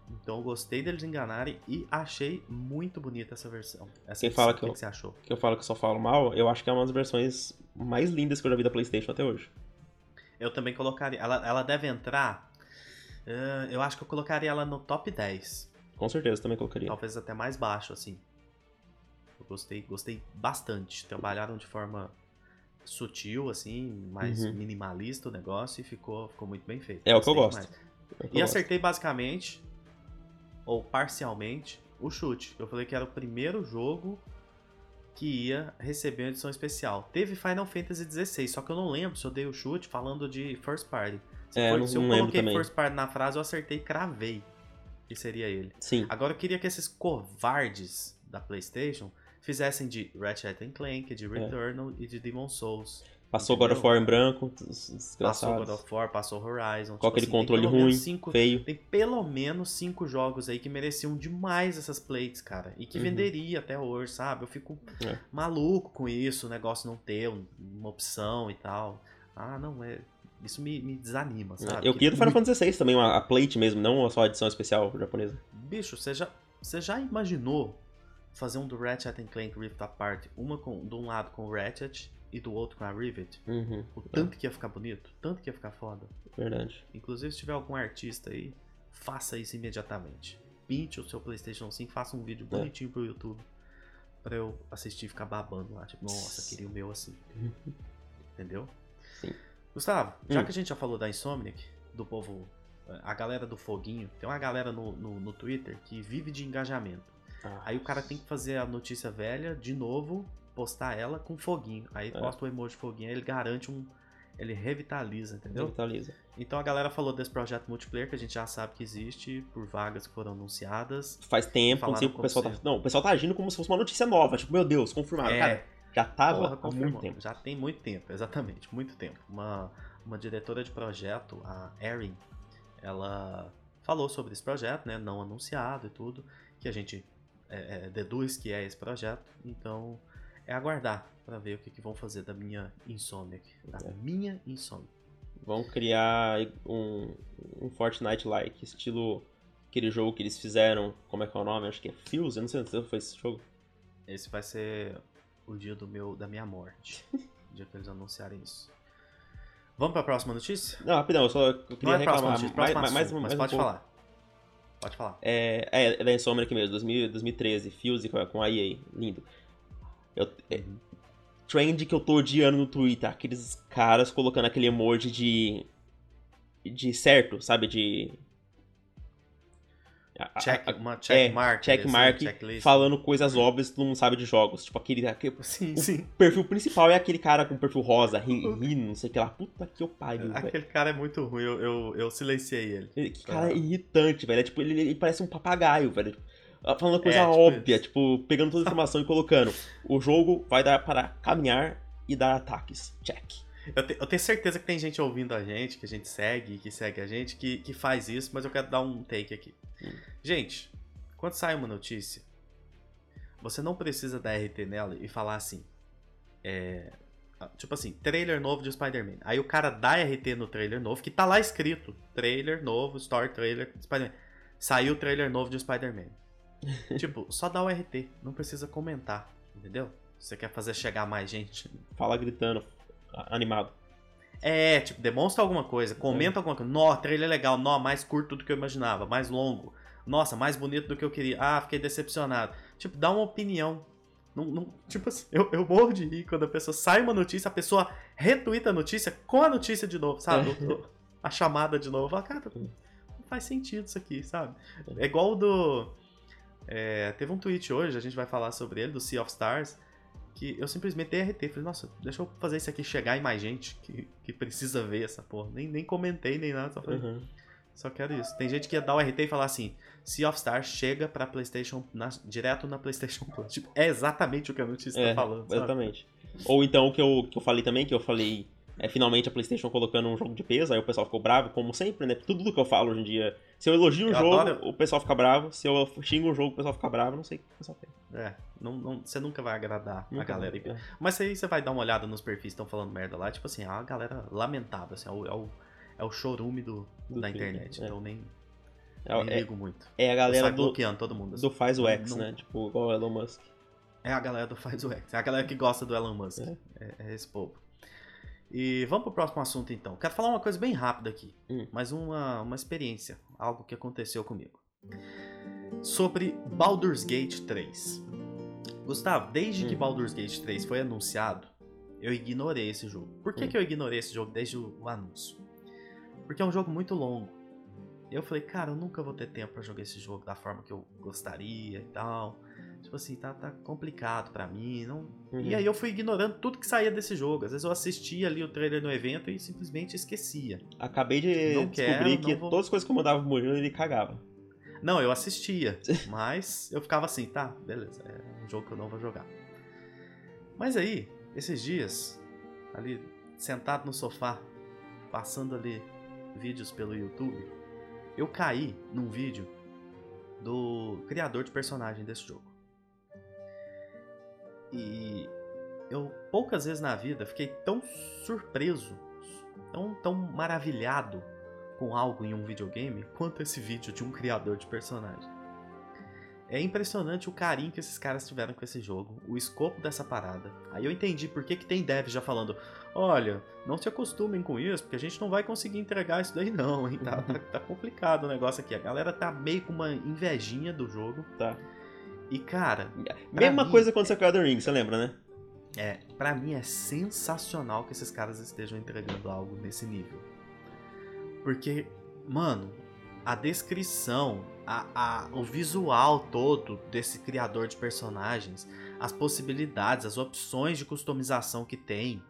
Então gostei deles enganarem e achei muito bonita essa versão. Essa Quem fala que que, eu- que você achou? Que eu falo que eu só falo mal, eu acho que é uma das versões mais lindas que eu já vi da PlayStation até hoje. Eu também colocaria. Ela, ela deve entrar. eh, eu acho que eu colocaria ela no top 10. Com certeza também colocaria. Talvez até mais baixo, assim. Eu gostei, gostei bastante. Trabalharam de forma sutil, assim, mais Uhum. minimalista o negócio e ficou, ficou muito bem feito. É o que eu gosto. É o que eu E gosto. acertei basicamente, ou parcialmente, o chute. Eu falei que era o primeiro jogo que ia receber uma edição especial. Teve Final Fantasy XVI, só que eu não lembro se eu dei o chute falando de First Party. Se, É, for- não- se eu coloquei. First Party na frase, eu acertei e cravei. Que seria ele. Sim. Agora eu queria que esses covardes da PlayStation fizessem de Ratchet Clank, É. de Returnal e de Demon Souls. Passou God of? War em branco, des- Passou. God of War, passou Horizon. Com aquele assim, controle ruim, cinco- feio. Tem pelo menos cinco jogos aí que mereciam demais essas plates, cara. E que Uhum. venderia até hoje, sabe? Eu fico É. maluco com isso, o negócio não ter um- uma opção e tal. Ah, não, é. Isso me, me desanima, sabe? Eu Que queria do Final Fantasy XVI também, uma, a plate mesmo, não só a edição especial japonesa. Bicho, você já, você já imaginou fazer um do Ratchet Clank Rift Apart, uma com, de um lado com o Ratchet e do outro com a Rivet? Uhum, O tanto que ia ficar bonito, tanto que ia ficar foda. verdade. Inclusive, se tiver algum artista aí, faça isso imediatamente. Pinte o seu PlayStation 5, faça um vídeo É. bonitinho pro YouTube pra eu assistir e ficar babando lá. Tipo, nossa, queria o meu assim. Entendeu? Sim. Gustavo, já Hum. que a gente já falou da Insomniac, do povo, a galera do foguinho, tem uma galera no, no, no Twitter que vive de engajamento. Ah, Aí o cara tem que fazer a notícia velha de novo, postar ela com foguinho. Aí É. posta o emoji foguinho, aí ele garante um ele revitaliza, entendeu? Revitaliza. Então a galera falou desse projeto multiplayer que a gente já sabe que existe por vagas que foram anunciadas. Faz tempo, não sei o pessoal tá. Não, o pessoal tá agindo como se fosse uma notícia nova. Tipo, meu Deus, confirmado. É, Cara, já tava Porra, há muito tempo. Já tem muito tempo, exatamente, muito tempo. Uma, uma diretora de projeto, a Erin, ela falou sobre esse projeto, né? Não anunciado e tudo, que a gente é, é, deduz que é esse projeto. Então, é aguardar para ver o que, que, vão fazer da minha insônia aqui. Da é. minha insônia. Vão criar um, um Fortnite-like, estilo aquele jogo que eles fizeram. Como é que é o nome? Acho que é Fuse, eu não sei se foi esse jogo. Esse vai ser o dia do meu, da minha morte. o dia que eles anunciarem isso. Vamos para a próxima notícia? Não, rapidão, eu só eu queria é reclamar. Notícia, mais, mais, mais, mas pode um falar. Pode falar. É, é, é da Insomniac mesmo, 2000, 2013, Fuse com a EA, lindo. Eu, é, trend que eu tô odiando no Twitter, aqueles caras colocando aquele emoji de. de certo, sabe? De. Check, uma check é, mark, check mark falando coisas óbvias que todo mundo sabe de jogos. Tipo, aquele. aquele sim, o sim. perfil principal é aquele cara com perfil rosa, rindo, ri, não sei o que lá. Puta que eu pariu. Aquele véio. cara é muito ruim, eu, eu, eu silenciei ele. Que cara é irritante, velho. É, tipo, ele, ele parece um papagaio, velho. Falando coisa é, tipo óbvia, isso. tipo, pegando toda a informação e colocando. O jogo vai dar para caminhar e dar ataques. Check. Eu, te, eu, tenho certeza que tem gente ouvindo a gente, que a gente segue, que segue a gente, que, que faz isso, mas eu quero dar um take aqui. Gente, quando sai uma notícia, você não precisa dar RT nela e falar assim. É, tipo assim, trailer novo de Spider-Man. Aí o cara dá RT no trailer novo, que tá lá escrito: trailer novo, story trailer de Spider-Man. Saiu o trailer novo de Spider-Man. tipo, só dá o RT, não precisa comentar, entendeu? Você quer fazer chegar mais gente. Fala gritando, animado. É, tipo, demonstra alguma coisa, comenta é. alguma coisa. Nó, trailer legal, nó, mais curto do que eu imaginava, mais longo. Nossa, mais bonito do que eu queria. Ah, fiquei decepcionado. Tipo, dá uma opinião. Não, não, tipo assim, eu, eu morro de rir quando a pessoa sai uma notícia, a pessoa retuita a notícia com a notícia de novo, sabe? É. A chamada de novo. Fala, cara, não faz sentido isso aqui, sabe? É, igual o do. É, teve um tweet hoje, a gente vai falar sobre ele, do Sea of Stars, que eu simplesmente dei RT. Falei, nossa, deixa eu fazer isso aqui chegar em mais gente que, que precisa ver essa porra. Nem, nem comentei nem nada, só falei. Uhum. Só quero isso. Tem gente que ia dar o RT e falar assim: Sea of Stars chega pra PlayStation, na, direto na PlayStation Plus. Tipo, é exatamente o que a notícia tá é, tá falando. Sabe? Exatamente. Ou então o que eu, que eu falei também, que eu falei é finalmente a PlayStation colocando um jogo de peso, aí o pessoal ficou bravo, como sempre, né? Tudo do que eu falo hoje em dia. Se eu elogio um eu jogo, adoro... o pessoal fica bravo. Se eu xingo um jogo, o pessoal fica bravo. Não sei o que o pessoal tem. É, não, não, você nunca vai agradar nunca a galera. É. Mas aí você vai dar uma olhada nos perfis que estão falando merda lá. Tipo assim, é uma galera lamentável, assim, é o, é o, é o chorume do, do da internet. É. Então nem. É, nem ligo muito. É a galera do, bloqueando todo mundo. Assim. Do faz o X, não, né? Tipo, igual o Elon Musk. É a galera do faz o X. É a galera que gosta do Elon Musk. É, é, é esse povo. E vamos pro próximo assunto então. Quero falar uma coisa bem rápida aqui, hum. mas uma, uma experiência, algo que aconteceu comigo. Sobre Baldur's Gate 3. Gustavo, desde hum. que Baldur's Gate 3 foi anunciado, eu ignorei esse jogo. Por que, hum. que eu ignorei esse jogo desde o, o anúncio? Porque é um jogo muito longo. Eu falei, cara, eu nunca vou ter tempo para jogar esse jogo da forma que eu gostaria e tal. Tipo assim, tá, tá complicado para mim. Não... Uhum. E aí eu fui ignorando tudo que saía desse jogo. Às vezes eu assistia ali o trailer no evento e simplesmente esquecia. Acabei de não descobrir quero, que vou... todas as coisas que eu mandava pro Murilo ele cagava. Não, eu assistia. mas eu ficava assim, tá, beleza, é um jogo que eu não vou jogar. Mas aí, esses dias, ali sentado no sofá, passando ali vídeos pelo YouTube, eu caí num vídeo do criador de personagem desse jogo. E eu poucas vezes na vida fiquei tão surpreso, tão, tão maravilhado com algo em um videogame quanto esse vídeo de um criador de personagem. É impressionante o carinho que esses caras tiveram com esse jogo, o escopo dessa parada. Aí eu entendi por que, que tem dev já falando: olha, não se acostumem com isso, porque a gente não vai conseguir entregar isso daí, não, hein? Tá, tá, tá complicado o negócio aqui. A galera tá meio com uma invejinha do jogo. Tá. E, cara. Mesma mim, coisa quando você caiu Ring, você lembra, né? É, pra mim é sensacional que esses caras estejam entregando algo nesse nível. Porque, mano, a descrição, a, a, o visual todo desse criador de personagens, as possibilidades, as opções de customização que tem.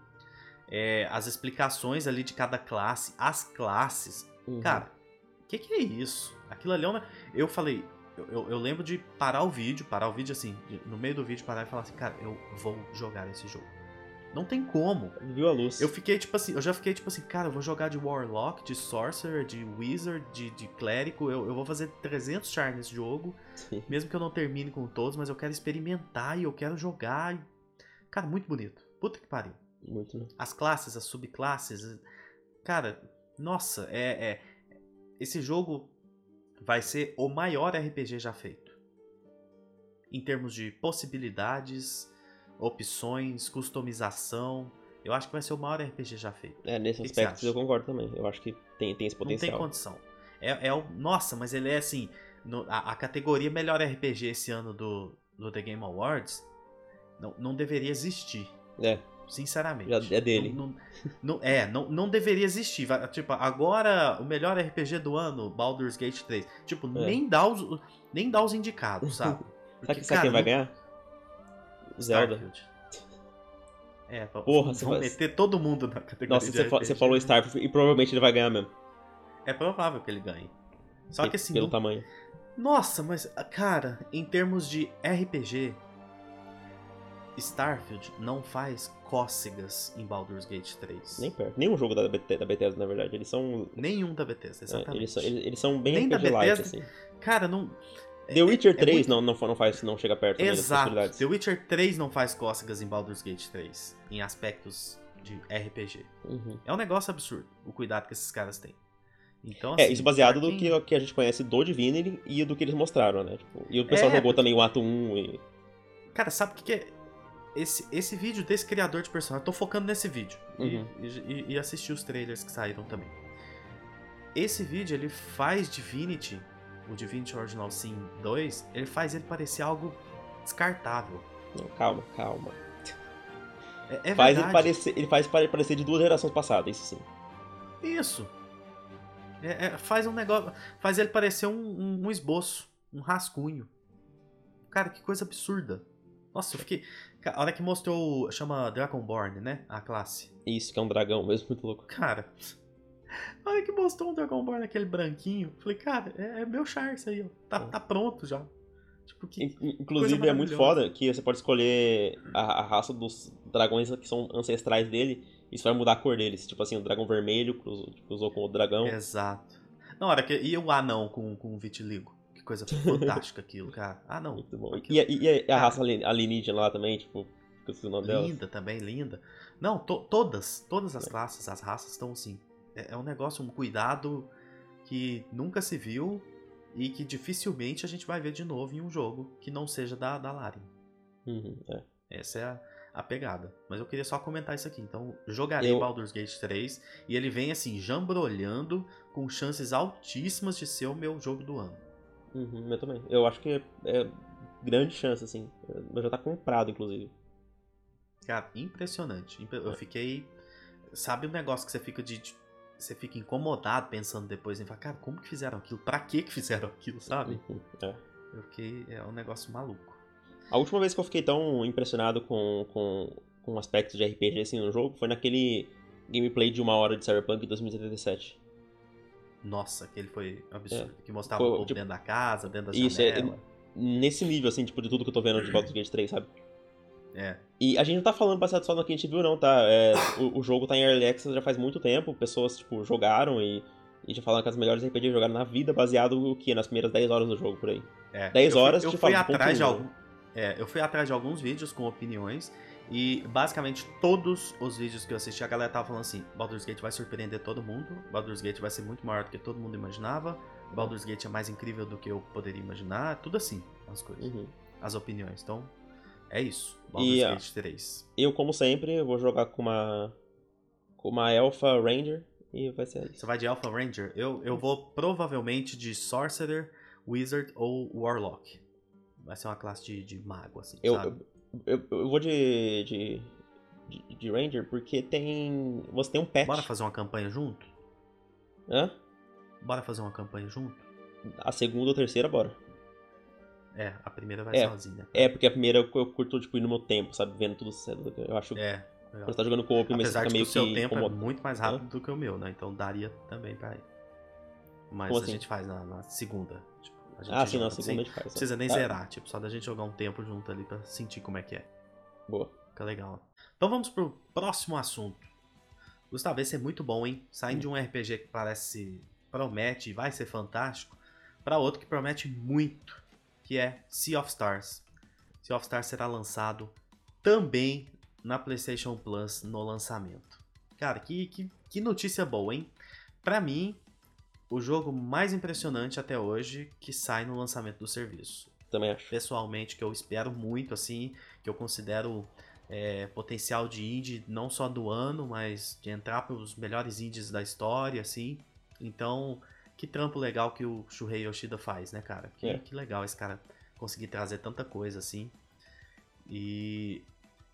é, as explicações ali de cada classe, as classes. Uhum. Cara, o que, que é isso? Aquilo ali é uma... Eu falei, eu, eu, eu lembro de parar o vídeo, parar o vídeo assim, no meio do vídeo parar e falar assim, cara, eu vou jogar esse jogo. Não tem como. Viu a luz. Eu fiquei tipo assim, eu já fiquei tipo assim, cara, eu vou jogar de Warlock, de Sorcerer, de Wizard, de, de Clérigo, eu, eu vou fazer 300 char nesse jogo, Sim. mesmo que eu não termine com todos, mas eu quero experimentar e eu quero jogar. e- Cara, muito bonito. Puta que pariu. Muito, né? As classes, as subclasses, cara, nossa, é, é esse jogo vai ser o maior RPG já feito. Em termos de possibilidades, opções, customização, eu acho que vai ser o maior RPG já feito. É, nesse Que que aspecto acha? eu concordo também. Eu acho que tem, tem esse Não potencial. tem condição. É, é o, nossa, mas ele é assim, no- a, a categoria melhor RPG esse ano do, do The Game Awards não, não deveria existir. É, Sinceramente. É dele. Não, não- não- é, não, não deveria existir. Tipo, agora o melhor RPG do ano, Baldur's Gate 3. Tipo, É. nem, dá os, nem dá os indicados, sabe? Sabe, sabe quem vai ganhar? Zelda. Starfield. É, Porra, vão meter todo mundo na categoria Nossa, você, RPG. falou Starfield e provavelmente ele vai ganhar mesmo. É provável que ele ganhe. Só que assim, Pelo não- tamanho. Nossa, mas, cara, em termos de RPG, Starfield não faz cócegas em Baldur's Gate 3. Nem perto. Nenhum jogo da, BT da Bethesda, na verdade. Eles são. Nenhum da Bethesda, é, exatamente. eles, são eles, eles são bem Nem da Bethesda, assim. Cara, não. The Witcher é 3 muito- não, não, fa- não faz, não chega perto Exato. The Witcher 3 não faz cócegas em Baldur's Gate 3, em aspectos de RPG. Uhum. É um negócio absurdo o cuidado que esses caras têm. Então, É, assim, isso baseado do quem- que, que a gente conhece do Divinity e do que eles mostraram, né? Tipo, e o pessoal É, jogou porque- também o ato 1 e. Cara, sabe o que, que é? Esse, esse vídeo desse criador de personagem, eu tô focando nesse vídeo. e- Uhum. E, e, e assistir os trailers que saíram também. Esse vídeo, ele faz Divinity, o Divinity Original Sin 2, ele faz ele parecer algo descartável. Não, calma, calma. É, é faz ele, parecer, ele faz pare- parecer de duas gerações passadas, isso sim. Isso. É- é, faz um negócio. Faz ele parecer um, um- um esboço, um rascunho. Cara, que coisa absurda. Nossa, eu fiquei. A hora que mostrou. Chama Dragonborn, né? A classe. Isso, que é um dragão mesmo, muito louco. Cara. A hora que mostrou um Dragonborn aquele branquinho, falei, cara, é, é meu char isso aí, ó. Tá, É. tá pronto já. Tipo, que. In- in- Inclusive, é muito foda que você pode escolher a, a raça dos dragões que são ancestrais dele. Isso vai mudar a cor deles. Tipo assim, o dragão vermelho cruzou, cruzou com o dragão. Exato. Na hora que. E o anão com, com o vitiligo? Coisa fantástica aquilo, cara. Ah, não. Muito bom. Aquilo- E, a- e a, raça alien- alienígena lá também, tipo, que eu esqueci o nome. Linda também, linda. Não, to- todas, todas as É. classes, as raças estão assim. É, é um negócio, um cuidado que nunca se viu e que dificilmente a gente vai ver de novo em um jogo que não seja da, da Larian. Uhum, é. Essa é a, a pegada. Mas eu queria só comentar isso aqui. Então, jogarei Eu- Baldur's Gate 3 e ele vem assim, jambrolhando com chances altíssimas de ser o meu jogo do ano. Uhum, eu também. Eu acho que é, é grande chance, assim. Mas já tá comprado, inclusive. Cara, impressionante. Impre- Eu É. fiquei. Sabe um negócio que você fica de. Você fica incomodado pensando depois em falar, cara, como que fizeram aquilo? Pra que que fizeram aquilo, sabe? Uhum, é. Eu fiquei. É um negócio maluco. A última vez que eu fiquei tão impressionado com, com, com aspectos de RPG assim no jogo foi naquele gameplay de uma hora de Cyberpunk 2077. Nossa, aquele foi absurdo. Que mostrava Foi, o povo tipo, dentro da casa, dentro da isso, é- janela. Nesse nível, assim, tipo, de tudo que eu tô vendo de Baldur's Gate 3, sabe? É. E a gente não tá falando baseado só no que a gente viu, não, tá? É, o, o jogo tá em Early Access já faz muito tempo, pessoas, tipo, jogaram e, e já falaram que as melhores RPGs jogaram na vida, baseado no que? Nas primeiras 10 horas do jogo, por aí. É. 10 Eu fui- horas, eu te fui falo, atrás de um, algum. É, eu fui atrás de alguns vídeos com opiniões e basicamente todos os vídeos que eu assisti a galera tava falando assim: Baldur's Gate vai surpreender todo mundo, Baldur's Gate vai ser muito maior do que todo mundo imaginava, Baldur's Gate é mais incrível do que eu poderia imaginar, tudo assim, as coisas, Uhum. as opiniões. Então, é isso. Baldur's E, Gate 3. Eu, como sempre, vou jogar com uma. com uma Elfa Ranger e vai ser isso. Você vai de Alpha Ranger? Eu, eu vou provavelmente de Sorcerer, Wizard ou Warlock. Vai ser uma classe de, de mago, assim, Eu, sabe? Eu, eu, vou de, de, de. de Ranger porque tem. Você tem um pet. Bora fazer uma campanha junto? Hã? Bora fazer uma campanha junto? A segunda ou terceira, bora. É, a primeira vai É. sozinha. É, porque a primeira eu eu curto, tipo, ir no meu tempo, sabe? Vendo tudo cedo. Eu acho. É, legal. Você tá jogando co-op, mas Apesar fica de que meio o seu que tempo é muito mais rápido do que o meu, né? Então daria também pra ir. Mas Como a assim? gente faz na, na segunda. Tipo, Ah, sim, na assim, segunda a gente faz. Não precisa nem Ah, zerar, tipo, só da gente jogar um tempo junto ali pra sentir como é que é. Boa. Fica legal. Então vamos pro próximo assunto. Gustavo, esse é muito bom, hein? Saindo de um RPG que parece. promete e vai ser fantástico, pra outro que promete muito, que é Sea of Stars. Sea of Stars será lançado também na PlayStation Plus no lançamento. Cara, que, que, que notícia boa, hein? Pra mim, o jogo mais impressionante até hoje que sai no lançamento do serviço Também acho. pessoalmente que eu espero muito assim, que eu considero é, potencial de indie não só do ano, mas de entrar para os melhores indies da história, assim. Então, que trampo legal que o Shuhei Yoshida faz, né, cara? Que, É. que legal esse cara conseguir trazer tanta coisa assim. E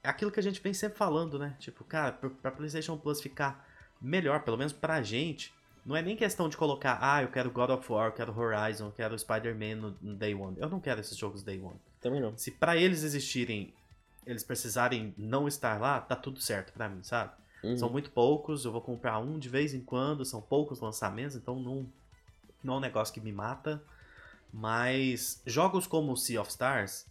é aquilo que a gente vem sempre falando, né? Tipo, cara, pra, pra PlayStation Plus ficar melhor, pelo menos pra gente, não é nem questão de colocar, ah, eu quero God of War, eu quero Horizon, eu quero Spider-Man no, no Day One. Eu não quero esses jogos Day One. Também não. Se pra eles existirem, eles precisarem não estar lá, tá tudo certo pra mim, sabe? Uhum. São muito poucos, eu vou comprar um de vez em quando, são poucos lançamentos, então não, não é um negócio que me mata. Mas jogos como Sea of Stars,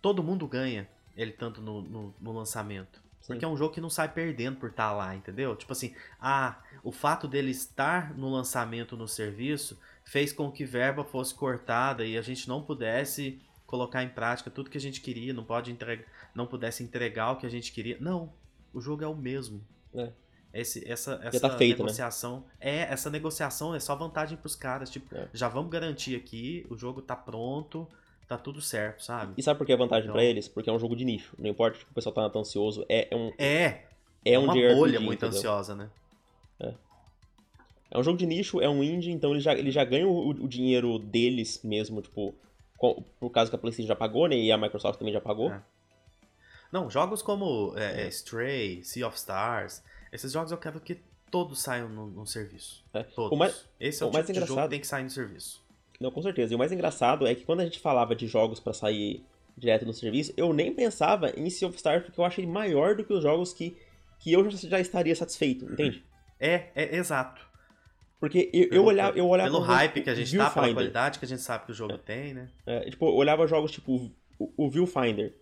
todo mundo ganha ele tanto no, no, no lançamento. Sim. Porque é um jogo que não sai perdendo por estar lá, entendeu? Tipo assim, ah, o fato dele estar no lançamento no serviço fez com que verba fosse cortada e a gente não pudesse colocar em prática tudo que a gente queria, não pode entregar, não pudesse entregar o que a gente queria. Não, o jogo é o mesmo. É. Esse, essa essa tá feito, né? negociação é essa negociação é só vantagem pros caras, tipo, É. já vamos garantir aqui, o jogo tá pronto, tá tudo certo, sabe? E sabe por que é vantagem Então- pra eles? Porque é um jogo de nicho. Não importa que o pessoal tá ansioso, é, é um, É, é um uma bolha muito entendeu? ansiosa, né? É um jogo de nicho, é um indie, então eles já, eles já ganham o, o dinheiro deles mesmo, tipo, com- por causa que a PlayStation já pagou, né? E a Microsoft também já pagou. É. Não, jogos como é, é, Stray, Sea of Stars, esses jogos eu quero que todos saiam no, no serviço. É. Todos. O mais- Esse é o, o mais tipo jogo engraçado- que tem que sair no serviço. Não, com certeza. E o mais engraçado é que quando a gente falava de jogos pra sair direto no serviço, eu nem pensava em Sea of Stars porque eu achei já do que os jogos que, que eu já, já estaria satisfeito, entende? É, é exato. Porque eu, eu olhava, eu olhava Pelo jogos hype que a gente tá, pela qualidade que a gente sabe que o jogo tem, né? É, tipo, eu olhava jogos tipo o, o Viewfinder,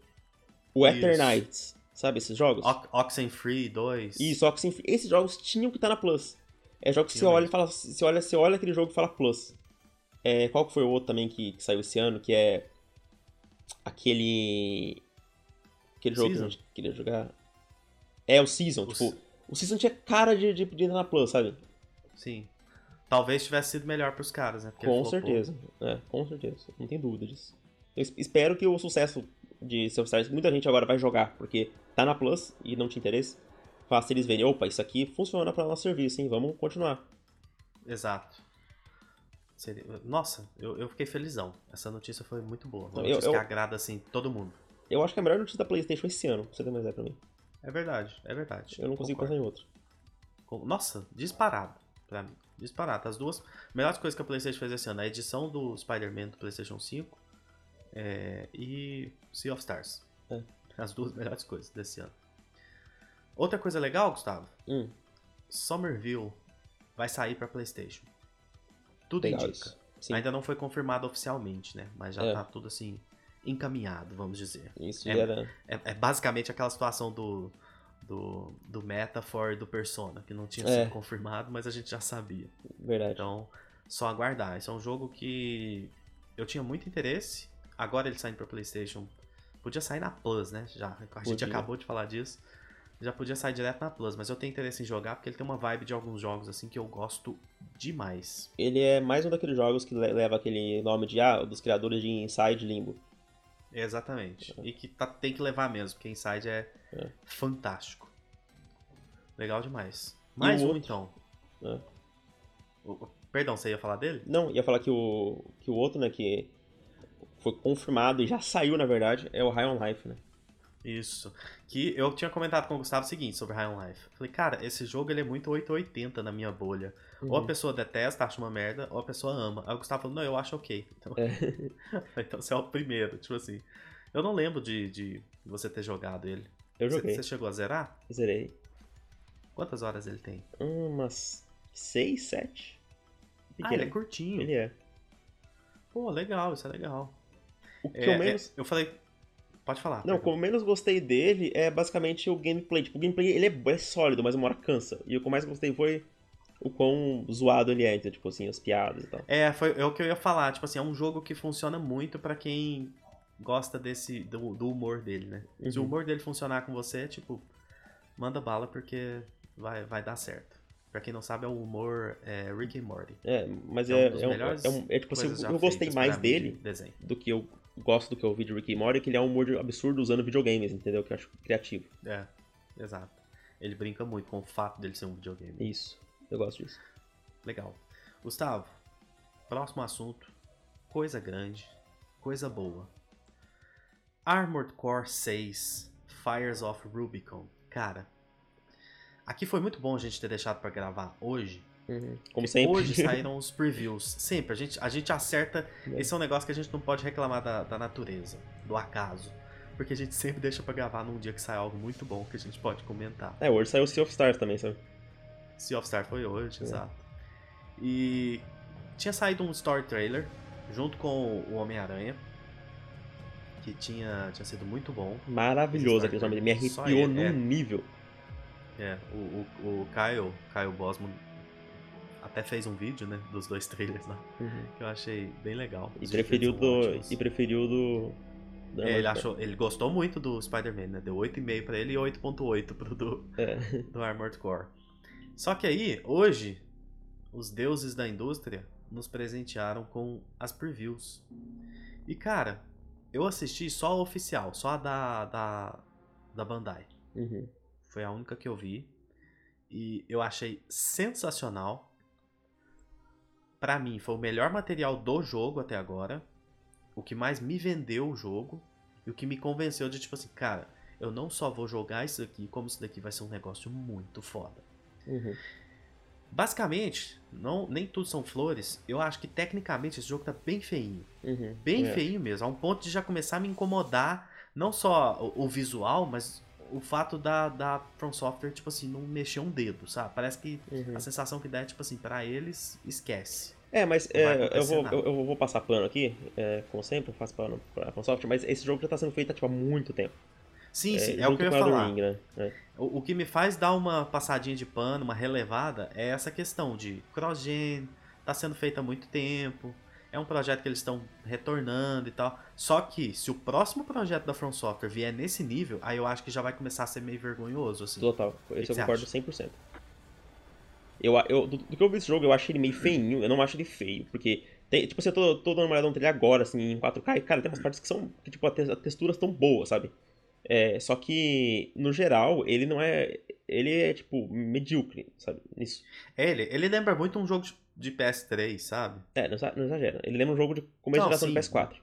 o Isso. Eternights, sabe esses jogos? Ox- Oxenfree 2. Isso, que assim, esses jogos tinham que estar na Plus. É jogo que você Tinha olha e fala, você olha, você olha aquele jogo e fala Plus. É, qual que foi o outro também que, que saiu esse ano, que é aquele aquele jogo Season? que a gente queria jogar. É o Season, O tipo, Se- o Season tinha cara de, de, de na Plus, sabe? Sim. Talvez tivesse sido melhor pros caras, né? Porque Com certeza. É, com certeza. Não tem dúvida disso. Eu es- espero que o sucesso de Sea of Stars, muita gente agora vai jogar, porque tá na Plus e não tinha interesse, faça eles verem, opa, isso aqui funciona para nosso serviço, hein? Vamos continuar. Exato. Seria- Nossa, eu, eu fiquei felizão. Essa notícia foi muito boa. Uma Eu- notícia eu- que agrada, assim, todo mundo. Eu acho que a melhor notícia da PlayStation esse ano, pra você ter mais ideia pra mim. É verdade, é verdade. Eu não consigo Concordo. pensar em outra. Com- Nossa, disparado pra mim. Disparado. As duas melhores coisas que a PlayStation fez esse ano: a edição do Spider-Man do PlayStation 5 é, e Sea of Stars. É. As duas melhores coisas desse ano. Outra coisa legal, Gustavo: Hum, Somerville vai sair pra PlayStation. Tudo legal indica. Ainda não foi confirmado oficialmente, né? Mas já É. tá tudo assim encaminhado, vamos dizer. isso é- gera... É, é basicamente aquela situação do, do, do Metaphor e do Persona, que não tinha É. sido confirmado, mas a gente já sabia. Verdade. Então, só aguardar. Esse é um jogo que eu tinha muito interesse. Agora ele saindo pra PlayStation. Podia sair na Plus, né? Já. A gente Podia. acabou de falar disso. Já podia sair direto na Plus, mas eu tenho interesse em jogar porque ele tem uma vibe de alguns jogos assim que eu gosto demais. Ele é mais um daqueles jogos que le- leva aquele nome de, ah, dos criadores de Inside Limbo. Exatamente. E que tá- tem que levar mesmo, porque Inside é, É. fantástico. Legal demais. Mais um outro? então. É. O- perdão, você ia falar dele? Não, ia falar que o, que o outro, né, que foi confirmado e já saiu, na verdade, é o High on Life, né? Isso. Que eu tinha comentado com o Gustavo o seguinte sobre High on Life. Falei, cara, esse jogo ele é muito 880 na minha bolha. Ou a Uhum. pessoa detesta, acha uma merda, ou a pessoa ama. Aí o Gustavo falou, não, eu acho ok. Então, É. então você é o primeiro, tipo assim. Eu não lembro de, de você ter jogado ele. Eu Você- joguei, Você chegou a zerar? zerei. Quantas horas ele tem? Umas 6, 7. Ah, ele é curtinho. Ele é. Pô, legal, isso é legal. O que É, eu menos. é, eu falei. Pode falar. Não, o perdão. que eu menos gostei dele é basicamente o gameplay. Tipo, o gameplay ele é, é sólido, mas uma hora cansa. E o que eu mais gostei foi o quão zoado ele é, então, tipo assim, as piadas e tal. É, foi, é o que eu ia falar. Tipo assim, é um jogo que funciona muito pra quem gosta desse do, do humor dele, né? Se o Uhum. humor dele funcionar com você, tipo, manda bala porque vai, vai dar certo. Pra quem não sabe, é o humor é, Rick and Morty. É, mas É um é, dos um, melhores é, um- é tipo assim, eu gostei mais de dele Desenho. do que eu gosto do que eu ouvi de Rick e Morty, que ele é um humor absurdo usando videogames, entendeu? Que eu acho criativo. É, exato. Ele brinca muito com o fato dele ser um videogame. Isso. Eu gosto disso. Legal. Gustavo, próximo assunto. Coisa grande, coisa boa. Armored Core 6 Fires of Rubicon. Cara, aqui foi muito bom a gente ter deixado pra gravar hoje. Uhum. Como sempre. Hoje saíram os previews. Sempre, a gente, a gente acerta. É. Esse é um negócio que a gente não pode reclamar da, da natureza, do acaso. Porque a gente sempre deixa pra gravar num dia que sai algo muito bom que a gente pode comentar. É, hoje saiu o Sea of Stars também, sabe? Sea of Stars foi hoje, É. exato. E tinha saído um story trailer junto com o Homem-Aranha, que tinha, tinha sido muito bom. Maravilhoso aquele nome. Me arrepiou ele, num é. nível. É, o, o, o Kyle, Kyle Bosman até fez um vídeo, né, dos dois trailers lá, Uhum. que eu achei bem legal. E preferiu do. E preferiu do. do É, ele Armored achou, ele gostou muito do Spider-Man, né? Deu 8,5 pra ele e 8.8 pro do. É. do Armored Core. Só que aí, hoje, os deuses da indústria nos presentearam com as previews. E cara, eu assisti só a oficial, só a da, da, da Bandai. Uhum. Foi a única que eu vi. E eu achei sensacional. Pra mim, foi o melhor material do jogo até agora. O que mais me vendeu o jogo. E o que me convenceu de, tipo assim, cara, eu não só vou jogar isso aqui, como isso daqui vai ser um negócio muito foda. Uhum. Basicamente, não, nem tudo são flores. Eu acho que tecnicamente esse jogo tá bem feinho. Uhum. Bem É. feinho mesmo. A um ponto de já começar a me incomodar. Não só o, o visual, mas o fato da, da From Software, tipo assim, não mexer um dedo, sabe? Parece que Uhum. a sensação que dá é, tipo assim, pra eles, esquece. É, mas é, eu, vou, eu, eu vou passar pano aqui, é, como sempre, eu faço pano pra FromSoft, mas esse jogo já tá sendo feito há, tipo, há muito tempo. Sim, sim, é junto o que eu ia falar. Ring, né? É. O, o que me faz dar uma passadinha de pano, uma relevada, é essa questão de cross-gen, tá sendo feito há muito tempo, é um projeto que eles estão retornando e tal. Só que, se o próximo projeto da From Software vier nesse nível, aí eu acho que já vai começar a ser meio vergonhoso, assim. Total, isso eu você concordo acha? 100%. Eu, eu, do, do que eu vi desse jogo, eu achei ele meio feinho, eu não acho ele feio, porque, tem, tipo assim, eu tô, tô dando uma olhada no trailer agora, assim, em 4K, e, cara, tem umas partes que são, que, tipo, as texturas tão boas, sabe? É, só que, no geral, ele não é, ele é, tipo, medíocre, sabe, nisso. Ele, ele lembra muito um jogo de- de PS3, sabe? É, não, exa- não exagera, ele lembra um jogo de começo Não, de geração sim. do PS4.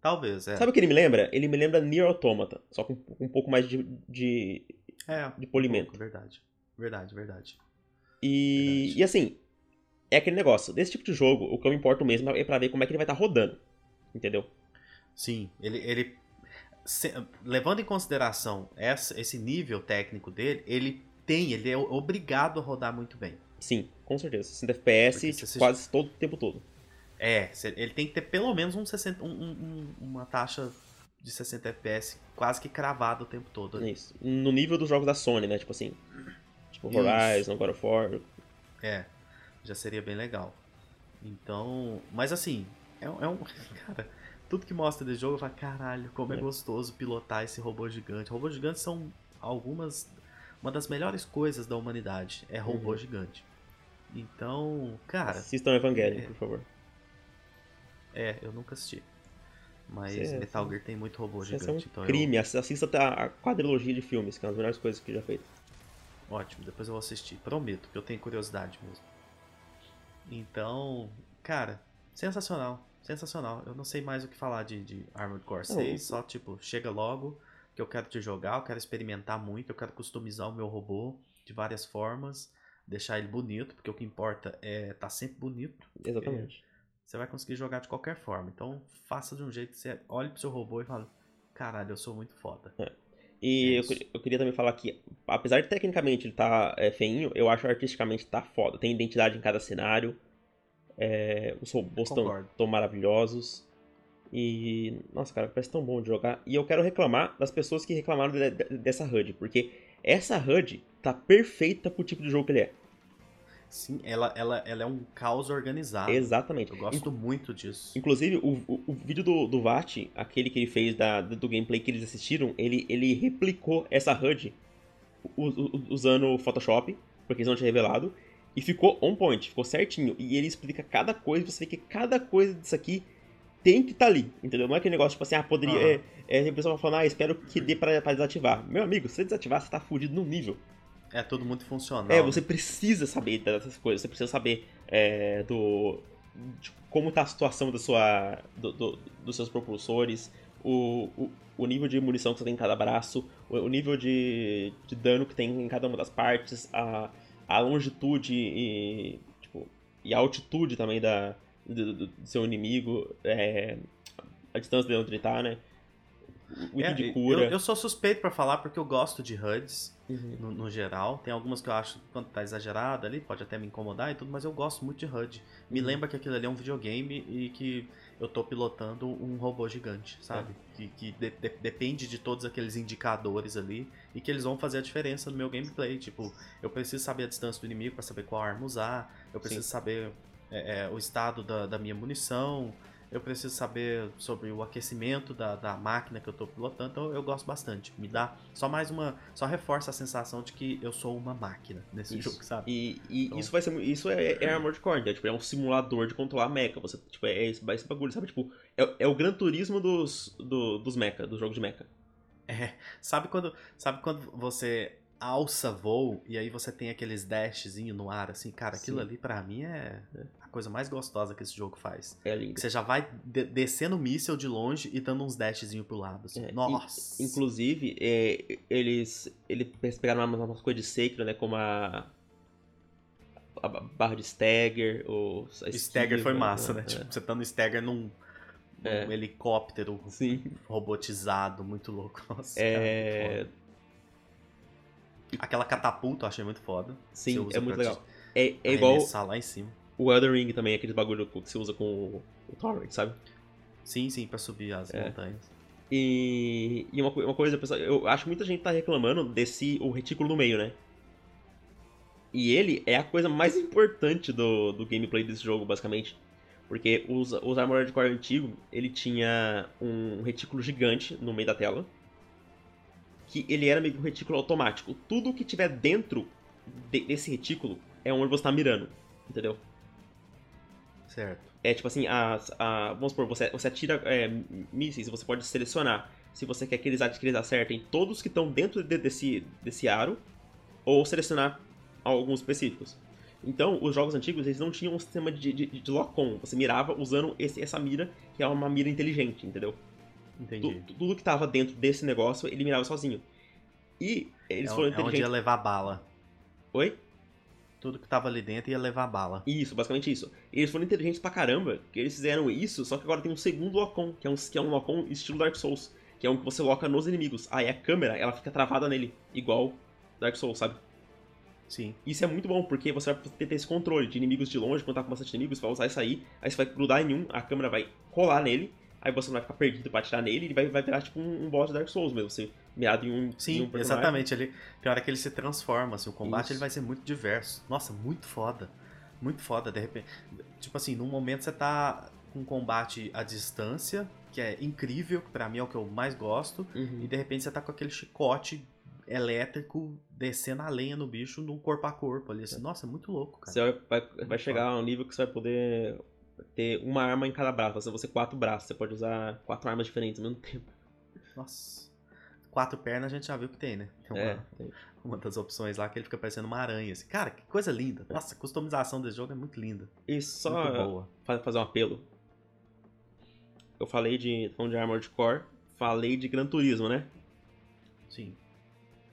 Talvez, é. Sabe o que ele me lembra? Ele me lembra Nier Automata, só com um pouco mais de, de, é, de polimento. um pouco, verdade. Verdade, verdade. E, Verdade. e assim, é aquele negócio. Desse tipo de jogo, o que eu me importo mesmo é pra ver como é que ele vai estar rodando. Entendeu? Sim, ele, ele se- levando em consideração essa- esse nível técnico dele, ele tem, ele é obrigado a rodar muito bem. Sim, com certeza. 60 FPS tipo, se- quase todo o tempo todo. É, ele tem que ter pelo menos um 60, um- um- um- uma taxa de 60 FPS quase que cravada o tempo todo. ali. Isso. No nível dos jogos da Sony, né? Tipo assim. Tipo Isso. Horizon, God of War. É, já seria bem legal. Então, mas assim, é, um- é um. Cara, tudo que mostra desse jogo, eu falo, caralho, como é É. gostoso pilotar esse robô gigante. Robôs gigantes são algumas. Uma das melhores coisas da humanidade é robô Uhum. gigante. Então, cara, Assistam Evangelion, é- por favor. é, eu nunca assisti. Mas Cê- Metal Gear tem muito robô Isso é um gigante, então eu- crime. Assista a a quadrilogia de filmes, que é uma das melhores coisas que já feito. Ótimo, depois eu vou assistir. Prometo, que eu tenho curiosidade mesmo. Então, cara, sensacional. Sensacional. Eu não sei mais o que falar de, de Armored Core Não, 6. o- Só, tipo, chega logo que eu quero te jogar, eu quero experimentar muito, eu quero customizar o meu robô de várias formas, deixar ele bonito, porque o que importa é tá sempre bonito. Exatamente. Você vai conseguir jogar de qualquer forma. Então, faça de um jeito que você olhe pro seu robô e fale: Caralho, eu sou muito foda. E É eu, eu queria também falar que, apesar de tecnicamente ele tá é, feinho, eu acho artisticamente tá foda. Tem identidade em cada cenário. É, os robôs estão maravilhosos. E. Nossa, cara, parece tão bom de jogar. E eu quero reclamar das pessoas que reclamaram de- de- dessa HUD, porque essa HUD tá perfeita pro tipo de jogo que ele é. Sim, ela, ela, ela é um caos organizado. Exatamente. Eu gosto muito disso. Inclusive, o, o, o vídeo do, do VAT, aquele que ele fez da, do gameplay que eles assistiram, ele, ele replicou essa HUD usando o Photoshop, porque eles não tinham revelado, e ficou on point, ficou certinho. E ele explica cada coisa, você vê que cada coisa disso aqui tem que estar ali, entendeu? Não é aquele negócio tipo assim, ah, poderia. Aham. É, é, a pessoa falando, ah, espero que dê pra, pra desativar. Meu amigo, se você desativar, você tá fudido num nível. É tudo muito funcional. É, você precisa saber dessas coisas, você precisa saber é, do como tá a situação da sua, do- do- dos seus propulsores, o, o, o nível de munição que você tem em cada braço, o, o nível de, de dano que tem em cada uma das partes, a, a longitude e, tipo, e a altitude também da, do, do- do seu inimigo, é, a distância de onde ele tá, né? Nível É, de cura. Eu, eu sou suspeito pra falar porque eu gosto de HUDs Uhum. no, no geral. Tem algumas que eu acho quando tá exagerado ali, pode até me incomodar e tudo, mas eu gosto muito de HUD. Me Uhum. lembra que aquilo ali é um videogame e que eu tô pilotando um robô gigante, sabe? É. Que, que de- de- depende de todos aqueles indicadores ali e que eles vão fazer a diferença no meu gameplay. Tipo, eu preciso saber a distância do inimigo pra saber qual arma usar, eu preciso Sim. saber é, é, o estado da, da minha munição. Eu preciso saber sobre o aquecimento da, da máquina que eu tô pilotando, então eu gosto bastante. Me dá só mais uma. Só reforça a sensação de que eu sou uma máquina nesse Isso. jogo, sabe? E, e Então- isso vai ser isso é, é Armored Core, né? tipo, é um simulador de controlar mecha. Você, tipo, é esse, esse bagulho, sabe? Tipo, é, é o gran turismo dos, do- dos mecha, dos jogos de mecha. É, sabe quando, sabe quando você alça voo e aí você tem aqueles dashzinho no ar, assim, cara, aquilo Sim. ali pra mim é a coisa mais gostosa que esse jogo faz. É lindo. Você já vai de- descendo o míssel de longe e dando uns dashzinho pro lado, assim. É, Nossa! in- inclusive, é, eles, eles pegaram umas, umas coisas de Sekiro, né? Como a, a barra de Stagger, o a Stagger foi massa, né? É. Tipo, você tá no Stagger num, num É. helicóptero Sim. robotizado, muito louco. Nossa, É, cara, muito. Aquela catapulta eu achei muito foda. Sim, é muito legal. É, é igual lá em cima. O Elden Ring também, aqueles bagulho que você usa com o, o Torrent, sabe? Sim, sim, pra subir as É. montanhas. E, e uma, uma coisa, pessoal, eu acho que muita gente tá reclamando desse o retículo no meio, né? E ele é a coisa mais importante do, do gameplay desse jogo, basicamente. Porque os, os Armored Core antigo, ele tinha um retículo gigante no meio da tela. Que ele era meio que um retículo automático. Tudo que tiver dentro de- desse retículo é onde você tá mirando. Entendeu? Certo. É tipo assim, a, a- vamos supor, você, você atira é, mísseis, você pode selecionar se você quer que eles, que eles acertem todos que estão dentro de- desse, desse aro, ou selecionar alguns específicos. Então, os jogos antigos, eles não tinham um sistema de, de, de lock-on. Você mirava usando esse- essa mira, que é uma mira inteligente, entendeu? Entendi. Tu- tudo que tava dentro desse negócio, ele mirava sozinho. E eles é, foram é onde ia inteligentes. levar bala. Oi? Tudo que tava ali dentro ia levar bala. Isso, basicamente isso. Eles foram inteligentes pra caramba, que eles fizeram isso, só que agora tem um segundo lock-on, que é um, que é um lock-on estilo Dark Souls, que é um que você loca nos inimigos. Aí a câmera, ela fica travada nele, igual Dark Souls, sabe? Sim. Isso é muito bom, porque você vai ter ter esse controle de inimigos de longe, quando tá com bastante inimigos, você vai usar isso aí, aí você vai grudar em um, a câmera vai colar nele, aí você não vai ficar perdido pra atirar nele, ele vai, vai virar tipo um, um boss de Dark Souls mesmo, você mirado em um, em Sim, um personagem. exatamente. Ele, pior é que ele se transforma, assim, o combate Isso. ele vai ser muito diverso. Nossa, muito foda. Muito foda, de repente. Tipo assim, num momento você tá com um combate à distância, que é incrível, que pra mim é o que eu mais gosto, Uhum. e de repente você tá com aquele chicote elétrico descendo a lenha no bicho num corpo a corpo ali. Assim. Nossa, é muito louco, cara. Você vai, vai, vai chegar a um nível que você vai poder ter uma arma em cada braço. Você você quatro braços, você pode usar quatro armas diferentes ao mesmo tempo. Nossa. Quatro pernas a gente já viu que tem, né? Tem uma, É, tem. uma das opções lá que ele fica parecendo uma aranha. Assim. Cara, que coisa linda. Nossa, a customização desse jogo é muito linda. E só fazer um apelo. Eu falei de, de Armored Core, falei de Gran Turismo, né? Sim.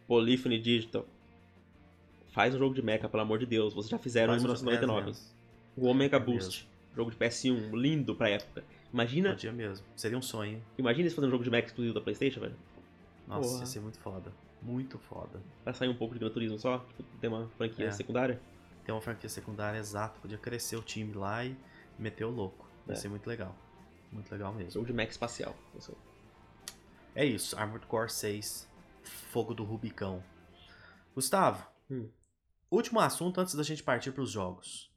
Polyphony Digital. Faz um jogo de mecha, pelo amor de Deus. Vocês já fizeram em Faz um 1999. mesmo. O Omega É Boost. Jogo de PS1, lindo pra época. Imagina, Podia mesmo. Seria um sonho. imagina eles fazendo um jogo de mecha exclusivo da Playstation, velho. Nossa, Porra. ia ser muito foda. Muito foda. Vai sair um pouco de Gran Turismo só? Tipo, ter uma franquia É. secundária? Tem uma franquia secundária exato, podia crescer o time lá e meter o louco. Ia É. ser muito legal. Muito legal mesmo. Jogo de mech espacial. É isso, Armored Core 6, Fogo do Rubicão. Gustavo, Hum. último assunto antes da gente partir para os jogos.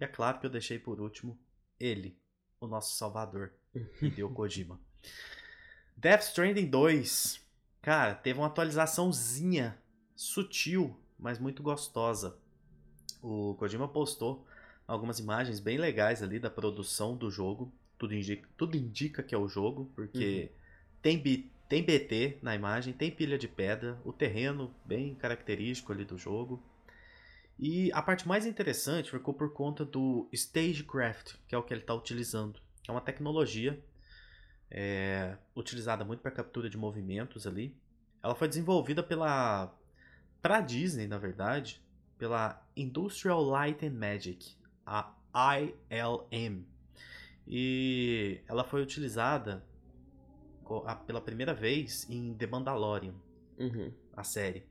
E é claro que eu deixei por último ele, o nosso salvador, Hideo Kojima. Death Stranding 2, cara, teve uma atualizaçãozinha sutil, mas muito gostosa. O Kojima postou algumas imagens bem legais ali da produção do jogo. Tudo indica, tudo indica que é o jogo, porque tem, bi- tem BT na imagem, tem pilha de pedra, o terreno bem característico ali do jogo. E a parte mais interessante ficou por conta do Stagecraft, que é o que ele está utilizando. É uma tecnologia é, utilizada muito para captura de movimentos ali. Ela foi desenvolvida pela para Disney, na verdade, pela Industrial Light and Magic, a ILM. E ela foi utilizada pela primeira vez em The Mandalorian, Uhum. a série.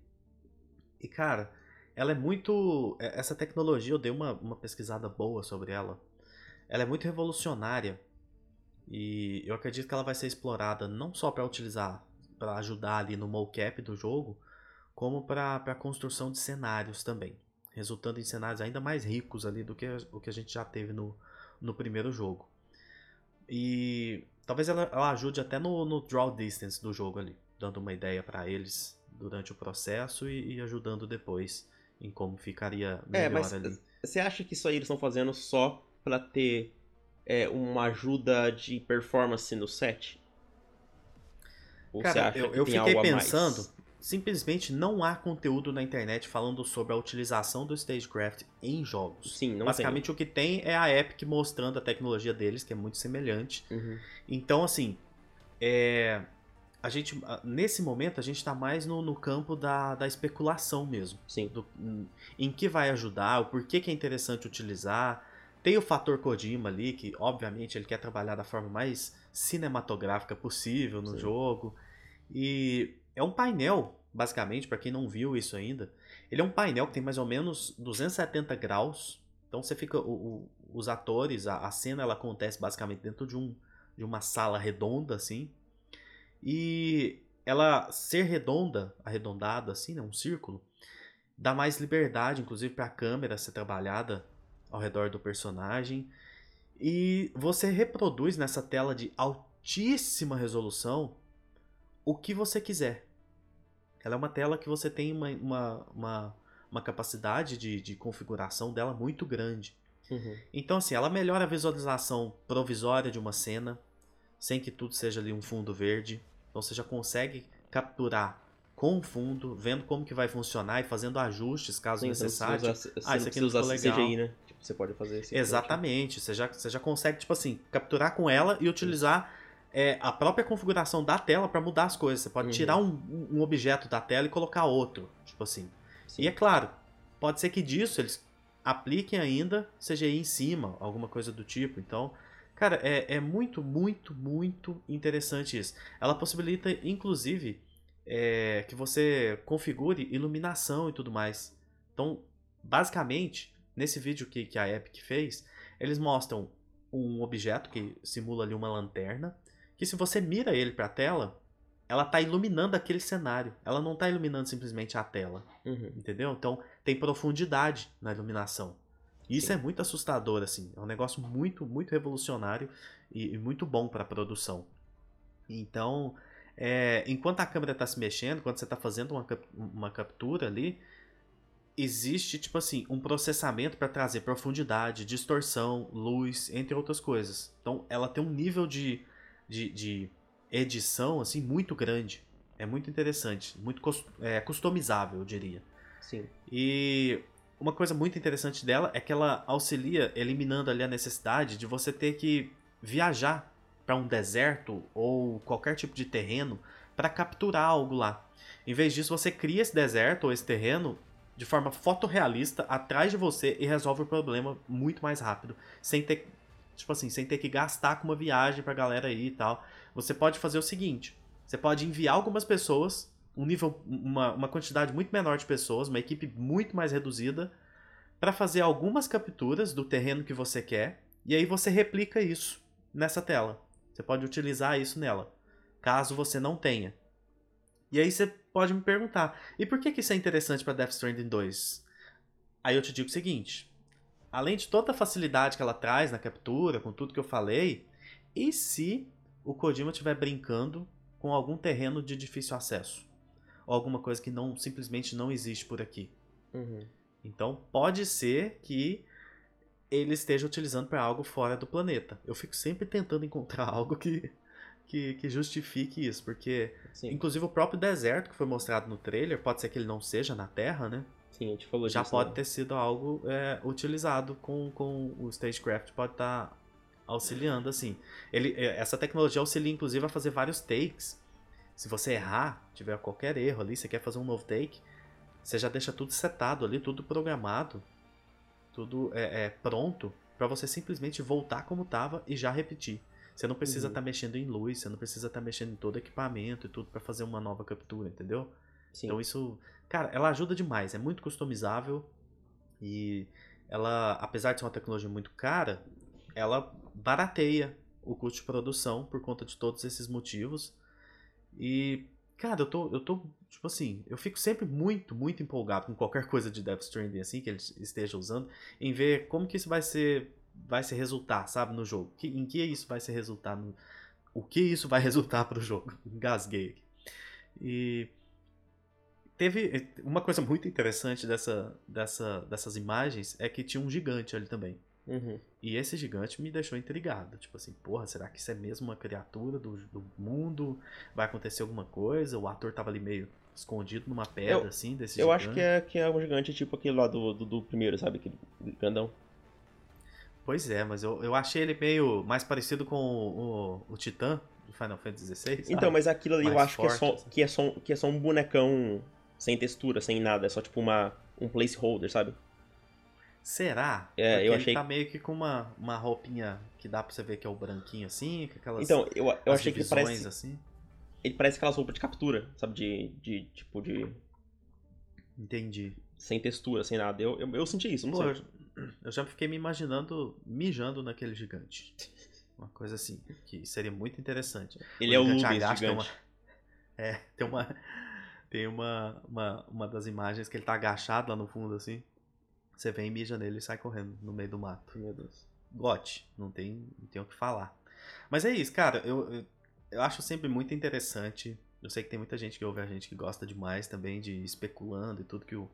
E cara, ela é muito. é- Essa tecnologia, eu dei uma, uma pesquisada boa sobre ela. Ela é muito revolucionária. E eu acredito que ela vai ser explorada não só para utilizar, para ajudar ali no mocap do jogo, como para a construção de cenários também. Resultando em cenários ainda mais ricos ali do que o que a gente já teve no, no primeiro jogo. E talvez ela, ela ajude até no, no draw distance do jogo ali, dando uma ideia para eles durante o processo e, e ajudando depois em como ficaria melhor É, mas ali. você acha que isso aí eles estão fazendo só pra ter é, uma ajuda de performance no set? Ou você Cara, eu, que eu tem fiquei pensando, simplesmente não há conteúdo na internet falando sobre a utilização do Stagecraft em jogos. Sim, não Basicamente o que tem é a Epic mostrando a tecnologia deles, que é muito semelhante. tem. Uhum. Então, assim, é, a gente, nesse momento a gente está mais no, no campo da, da especulação mesmo. Sim. do- em que vai ajudar, o porquê que é interessante utilizar. Tem o fator Kojima ali, que obviamente ele quer trabalhar da forma mais cinematográfica possível no Sim. jogo. E é um painel, basicamente, para quem não viu isso ainda. Ele é um painel que tem mais ou menos 270 graus. Então você fica. o- o- os atores, a, a cena ela acontece basicamente dentro de, um, de uma sala redonda, assim. E ela ser redonda, arredondada, assim, né? Um círculo dá mais liberdade, inclusive, para a câmera ser trabalhada ao redor do personagem. E você reproduz nessa tela de altíssima resolução o que você quiser. Ela é uma tela que você tem uma, uma, uma, uma capacidade de, de configuração dela muito grande. Uhum. Então, assim, ela melhora a visualização provisória de uma cena, sem que tudo seja ali um fundo verde. Então você já consegue capturar com o fundo, vendo como que vai funcionar e fazendo ajustes caso Sim, então, necessário. Você, usa, você Ah, isso aqui não usar ficou legal. CGI, né? Você pode fazer esse Exatamente. Você já, você já consegue, tipo assim, capturar com ela e utilizar é, a própria configuração da tela para mudar as coisas. Você pode Uhum. tirar um, um objeto da tela e colocar outro. Tipo assim. Sim. E é claro, pode ser que disso eles apliquem ainda CGI em cima, alguma coisa do tipo. Então, cara, é, é muito, muito, muito interessante isso. Ela possibilita, inclusive, é, que você configure iluminação e tudo mais. Então, basicamente, nesse vídeo que, que a Epic fez, eles mostram um objeto que simula ali uma lanterna, que se você mira ele para a tela, ela está iluminando aquele cenário. Ela não está iluminando simplesmente a tela. Uhum. Entendeu? Então tem profundidade na iluminação. E isso Sim. é muito assustador, assim. É um negócio muito, muito revolucionário e, e muito bom para a produção. Então, é, enquanto a câmera está se mexendo, quando você está fazendo uma, uma captura ali, existe, tipo assim, um processamento para trazer profundidade, distorção, luz, entre outras coisas. Então, ela tem um nível de, de, de edição, assim, muito grande. É muito interessante, muito é, customizável, eu diria. Sim. E uma coisa muito interessante dela é que ela auxilia eliminando ali a necessidade de você ter que viajar para um deserto ou qualquer tipo de terreno para capturar algo lá. Em vez disso, você cria esse deserto ou esse terreno de forma fotorrealista atrás de você e resolve o problema muito mais rápido, sem ter tipo assim, sem ter que gastar com uma viagem pra galera aí e tal. Você pode fazer o seguinte, Você pode enviar algumas pessoas, um nível, uma, uma quantidade muito menor de pessoas, uma equipe muito mais reduzida, para fazer algumas capturas do terreno que você quer, e aí você replica isso nessa tela. Você pode utilizar isso nela, caso você não tenha. E aí você pode me perguntar, e por que, que isso é interessante para Death Stranding 2? Aí eu te digo o seguinte, além de toda a facilidade que ela traz na captura, com tudo que eu falei, e se o Kojima estiver brincando com algum terreno de difícil acesso? Ou alguma coisa que não simplesmente não existe por aqui? Uhum. Então pode ser que ele esteja utilizando para algo fora do planeta. Eu fico sempre tentando encontrar algo que, que, que justifique isso, porque Sim. inclusive o próprio deserto que foi mostrado no trailer, pode ser que ele não seja na Terra, né? Sim, a gente falou Já disso, pode né? ter sido algo é, utilizado com, com o Stagecraft, pode estar auxiliando, assim. Ele, é, essa tecnologia auxilia, inclusive, a fazer vários takes. Se você errar, tiver qualquer erro ali, você quer fazer um novo take, você já deixa tudo setado ali, tudo programado, tudo é, é pronto, para você simplesmente voltar como tava e já repetir. Você não precisa Uhum. estar mexendo em luz, você não precisa estar mexendo em todo o equipamento e tudo para fazer uma nova captura, entendeu? Sim. Então isso, cara, ela ajuda demais, é muito customizável e ela, apesar de ser uma tecnologia muito cara, ela barateia o custo de produção por conta de todos esses motivos. E, cara, eu tô, eu tô, tipo assim, eu fico sempre muito, muito empolgado com qualquer coisa de Death Stranding assim que ele esteja usando, em ver como que isso vai ser, vai se resultar, sabe, no jogo. Que, em que isso vai se resultar no, o que isso vai resultar pro jogo. Engasguei aqui. E teve uma coisa muito interessante dessa, dessa, dessas imagens é que tinha um gigante ali também. Uhum. E esse gigante me deixou intrigado. Tipo assim, porra, será que isso é mesmo uma criatura do, do mundo? Vai acontecer alguma coisa? O ator tava ali meio escondido numa pedra, Eu- assim, desse Eu gigante. acho que é, que é um gigante tipo aquele lá do, do, do primeiro, sabe? Aquele grandão. Pois é, mas eu, eu achei ele meio mais parecido com o, o, o Titã do Final Fantasy XVI. Então, mas aquilo ali eu Mais acho que, é só, forte, assim. que, é só, que é só um bonecão sem textura, sem nada. É só tipo uma, um placeholder, sabe? Será? É, Porque eu ele achei- tá meio que com uma, uma roupinha que dá pra você ver que é o branquinho assim, com aquelas Então, eu, eu achei que ele parece, assim. ele parece aquelas roupas de captura, sabe? De, de tipo, de... Entendi. Sem textura, sem nada. Eu, eu, eu senti isso, não Pô, sei. Eu, já fiquei me imaginando mijando naquele gigante. Uma coisa assim, que seria muito interessante. Ele é o gigante Ludens agacha, tem gigante. uma- É, tem uma. Tem uma, uma, uma das imagens que ele tá agachado lá no fundo, assim. Você vem, mija nele e sai correndo no meio do mato. Meu Deus. Gote, não tem, não tem o que falar. Mas é isso, cara, eu, eu, eu acho sempre muito interessante. Eu sei que tem muita gente que ouve a gente que gosta demais também de especulando e tudo que o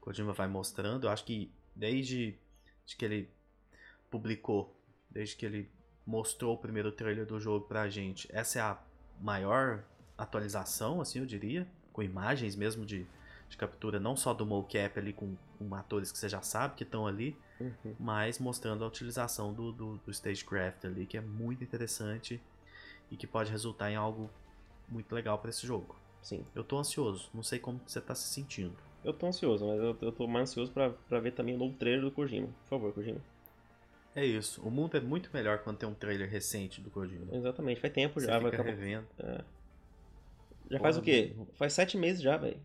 Kojima vai mostrando. Eu acho que desde de que ele publicou, desde que ele mostrou o primeiro trailer do jogo pra gente, essa é a maior atualização, assim, eu diria, com imagens mesmo de, de captura, não só do mocap ali com, com atores que você já sabe que estão ali, Uhum. mas mostrando a utilização do, do, do Stagecraft ali, que é muito interessante e que pode resultar em algo muito legal para esse jogo. Sim. Eu tô ansioso, não sei como você tá se sentindo. Eu tô ansioso, mas eu, eu tô mais ansioso pra, pra ver também o novo trailer do Kojima. Por favor, Kojima. É isso, o mundo é muito melhor quando tem um trailer recente do Kojima. Exatamente, faz tempo Você já. Vai fica acabar... revendo. Já faz o quê? Faz sete meses já, velho.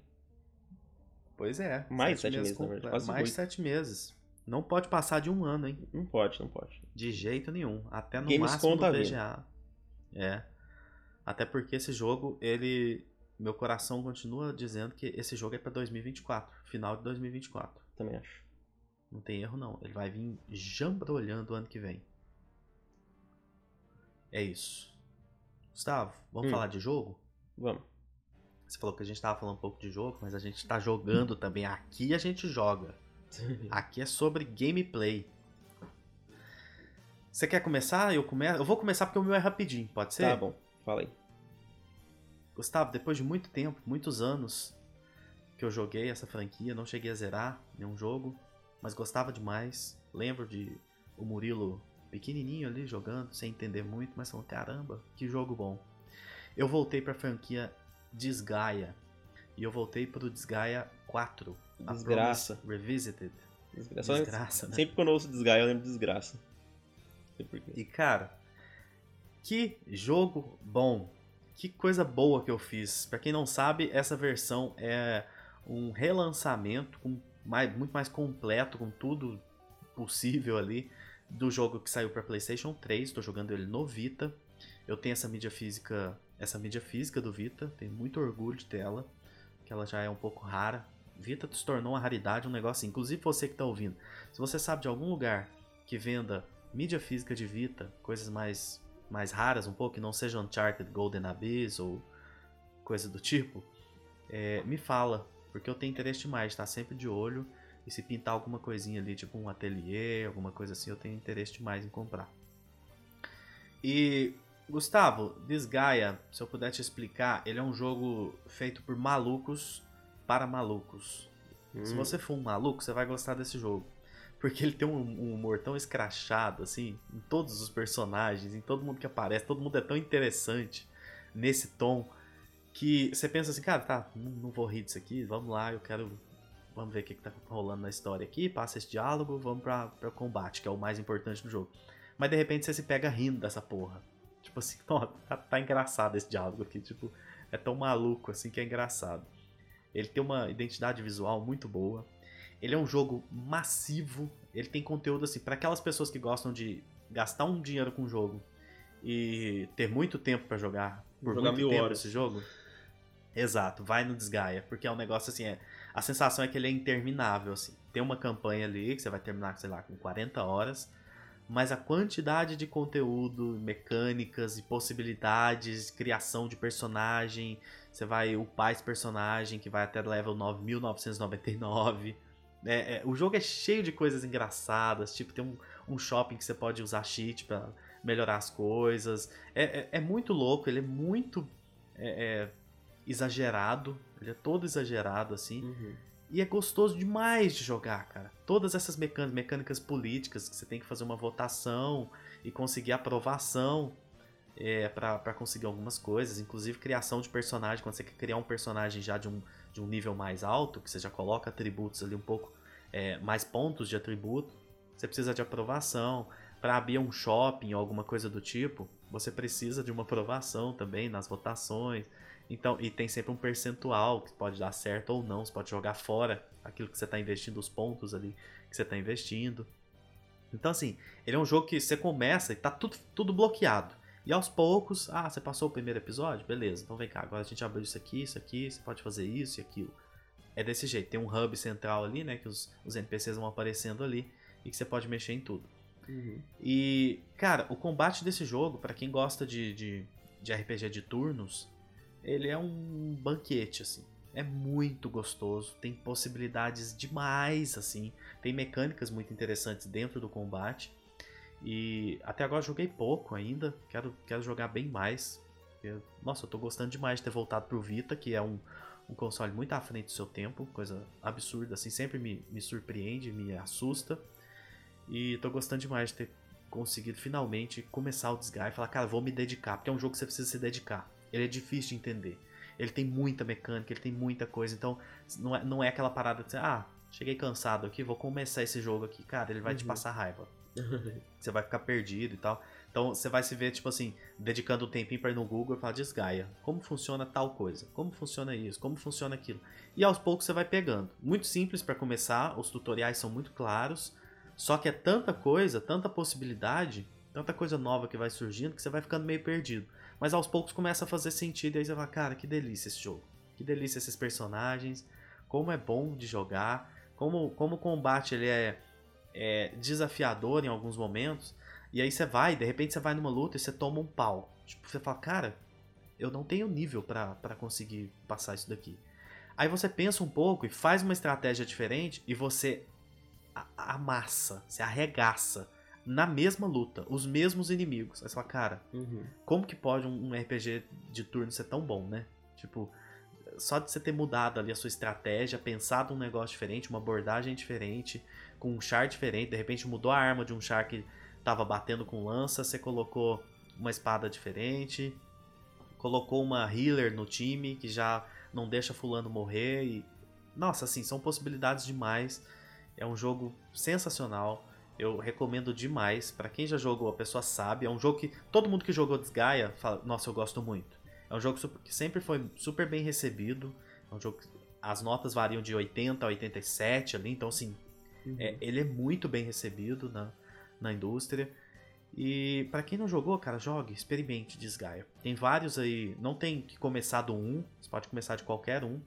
Pois é. Mais de sete meses, na comple- verdade, Mais oito. sete meses. Não pode passar de um ano, hein? Não pode, não pode. De jeito nenhum. Até no Gamescom máximo tá no. VGA. É. Até porque esse jogo, ele. Meu coração continua dizendo que esse jogo é pra 2024. Final de 2024. Também acho. Não tem erro, não. Ele vai vir jambrolhando o ano que vem. É isso. Gustavo, vamos Hum. falar de jogo? Vamos. Você falou que a gente tava falando um pouco de jogo, mas a gente tá jogando também. Aqui a gente joga. Aqui é sobre gameplay. Você quer começar? Eu começo. Eu vou começar porque o meu é rapidinho, pode ser? Tá bom, fala aí. Gustavo, depois de muito tempo, muitos anos que eu joguei essa franquia, não cheguei a zerar nenhum jogo, mas gostava demais. Lembro de o Murilo pequenininho ali jogando, sem entender muito, mas falando, caramba, que jogo bom. Eu voltei pra franquia Desgaia. E eu voltei pro Desgaia 4. A Desgraça. Revisited. Desgraça. Desgraça, né? Sempre quando eu ouço desgaia, eu lembro de desgraça. Não sei porquê. E cara, que jogo bom. Que coisa boa que eu fiz. Para quem não sabe, essa versão é um relançamento com mais, muito mais completo, com tudo possível ali do jogo que saiu para PlayStation 3. Estou jogando ele no Vita. Eu tenho essa mídia física, essa mídia física do Vita, tenho muito orgulho de que ela já é um pouco rara. Vita se tornou uma raridade, um negócio assim. Inclusive você que está ouvindo, se você sabe de algum lugar que venda mídia física de Vita, coisas mais mais raras um pouco, que não seja Uncharted Golden Abyss ou coisa do tipo, é, me fala, porque eu tenho interesse demais, tá sempre de olho. E se pintar alguma coisinha ali, tipo um ateliê, alguma coisa assim, eu tenho interesse demais em comprar. E Gustavo, Desgaia, se eu puder te explicar, ele é um jogo feito por malucos para malucos. Hum. Se você for um maluco, você vai gostar desse jogo. Porque ele tem um, um, humor tão escrachado, assim, em todos os personagens, em todo mundo que aparece, todo mundo é tão interessante nesse tom que você pensa assim, cara, tá, não, não vou rir disso aqui, vamos lá, eu quero vamos ver o que, que tá rolando na história aqui, passa esse diálogo, vamos pra, pra combate, que é o mais importante do jogo. Mas de repente você se pega rindo dessa porra. Tipo assim, tá, tá engraçado esse diálogo aqui, tipo, é tão maluco assim que é engraçado. Ele tem uma identidade visual muito boa. Ele é um jogo massivo. Ele tem conteúdo assim para aquelas pessoas que gostam de gastar um dinheiro com o jogo e ter muito tempo para jogar por jogar muito tempo horas. esse jogo. Exato, vai no Desgaia, porque é um negócio assim, é, a sensação é que ele é interminável, assim. Tem uma campanha ali que você vai terminar, sei lá, com 40 horas, mas a quantidade de conteúdo, mecânicas e possibilidades, criação de personagem, você vai upar esse personagem que vai até level 9999. É, é, o jogo é cheio de coisas engraçadas, tipo, tem um, um shopping que você pode usar cheat para melhorar as coisas. É, é, é, muito louco, ele é muito é, é, exagerado, ele é todo exagerado assim. Uhum. E é gostoso demais de jogar, cara. Todas essas mecânicas, mecânicas políticas que você tem que fazer uma votação e conseguir aprovação é, para conseguir algumas coisas, inclusive criação de personagem, quando você quer criar um personagem já de um, de um nível mais alto, que você já coloca atributos ali um pouco, é, mais pontos de atributo, você precisa de aprovação. Para abrir um shopping ou alguma coisa do tipo, você precisa de uma aprovação também nas votações. Então, e tem sempre um percentual que pode dar certo ou não. Você pode jogar fora aquilo que você está investindo, os pontos ali que você está investindo. Então, assim, ele é um jogo que você começa e tá tudo, tudo bloqueado. E aos poucos, ah, você passou o primeiro episódio? Beleza, então vem cá, agora a gente abriu isso aqui, isso aqui, você pode fazer isso e aquilo. É desse jeito, tem um hub central ali, né, que os, os NPCs vão aparecendo ali e que você pode mexer em tudo. Uhum. E, cara, o combate desse jogo, para quem gosta de, de, de RPG de turnos, ele é um banquete, assim. É muito gostoso, tem possibilidades demais, assim. Tem mecânicas muito interessantes dentro do combate. E até agora joguei pouco ainda, quero, quero jogar bem mais. Eu, nossa, eu tô gostando demais de ter voltado pro Vita, que é um, um console muito à frente do seu tempo, coisa absurda, assim, sempre me, me surpreende, me assusta. E tô gostando demais de ter conseguido finalmente começar o Disguise e falar, cara, vou me dedicar, porque é um jogo que você precisa se dedicar. Ele é difícil de entender. Ele tem muita mecânica, ele tem muita coisa. Então, não é, não é aquela parada de ah, cheguei cansado aqui, vou começar esse jogo aqui. Cara, ele vai uhum. te passar raiva. você vai ficar perdido e tal. Então, você vai se ver, tipo assim, dedicando um tempinho para ir no Google e falar, desgaia. Como funciona tal coisa? Como funciona isso? Como funciona aquilo? E aos poucos você vai pegando. Muito simples para começar, os tutoriais são muito claros. Só que é tanta coisa, tanta possibilidade, tanta coisa nova que vai surgindo que você vai ficando meio perdido. Mas aos poucos começa a fazer sentido e aí você fala, cara, que delícia esse jogo. Que delícia esses personagens. Como é bom de jogar. Como, como o combate ele é, é desafiador em alguns momentos. E aí você vai, de repente você vai numa luta e você toma um pau. Tipo, você fala, cara, eu não tenho nível para conseguir passar isso daqui. Aí você pensa um pouco e faz uma estratégia diferente e você amassa, você arregaça na mesma luta, os mesmos inimigos. Aí você fala, cara, uhum. como que pode um, RPG de turno ser tão bom, né? Tipo, só de você ter mudado ali a sua estratégia, pensado um negócio diferente, uma abordagem diferente, com um char diferente, de repente mudou a arma de um char que tava batendo com lança, você colocou uma espada diferente, colocou uma healer no time que já não deixa fulano morrer e nossa, assim, são possibilidades demais. É um jogo sensacional. Eu recomendo demais. para quem já jogou, a pessoa sabe. É um jogo que todo mundo que jogou Desgaia fala: Nossa, eu gosto muito. É um jogo que sempre foi super bem recebido. É um jogo que as notas variam de 80 a 87 ali, então assim, uhum. é, ele é muito bem recebido na, na indústria. E para quem não jogou, cara, jogue, experimente Desgaia. Tem vários aí, não tem que começar do 1, você pode começar de qualquer um.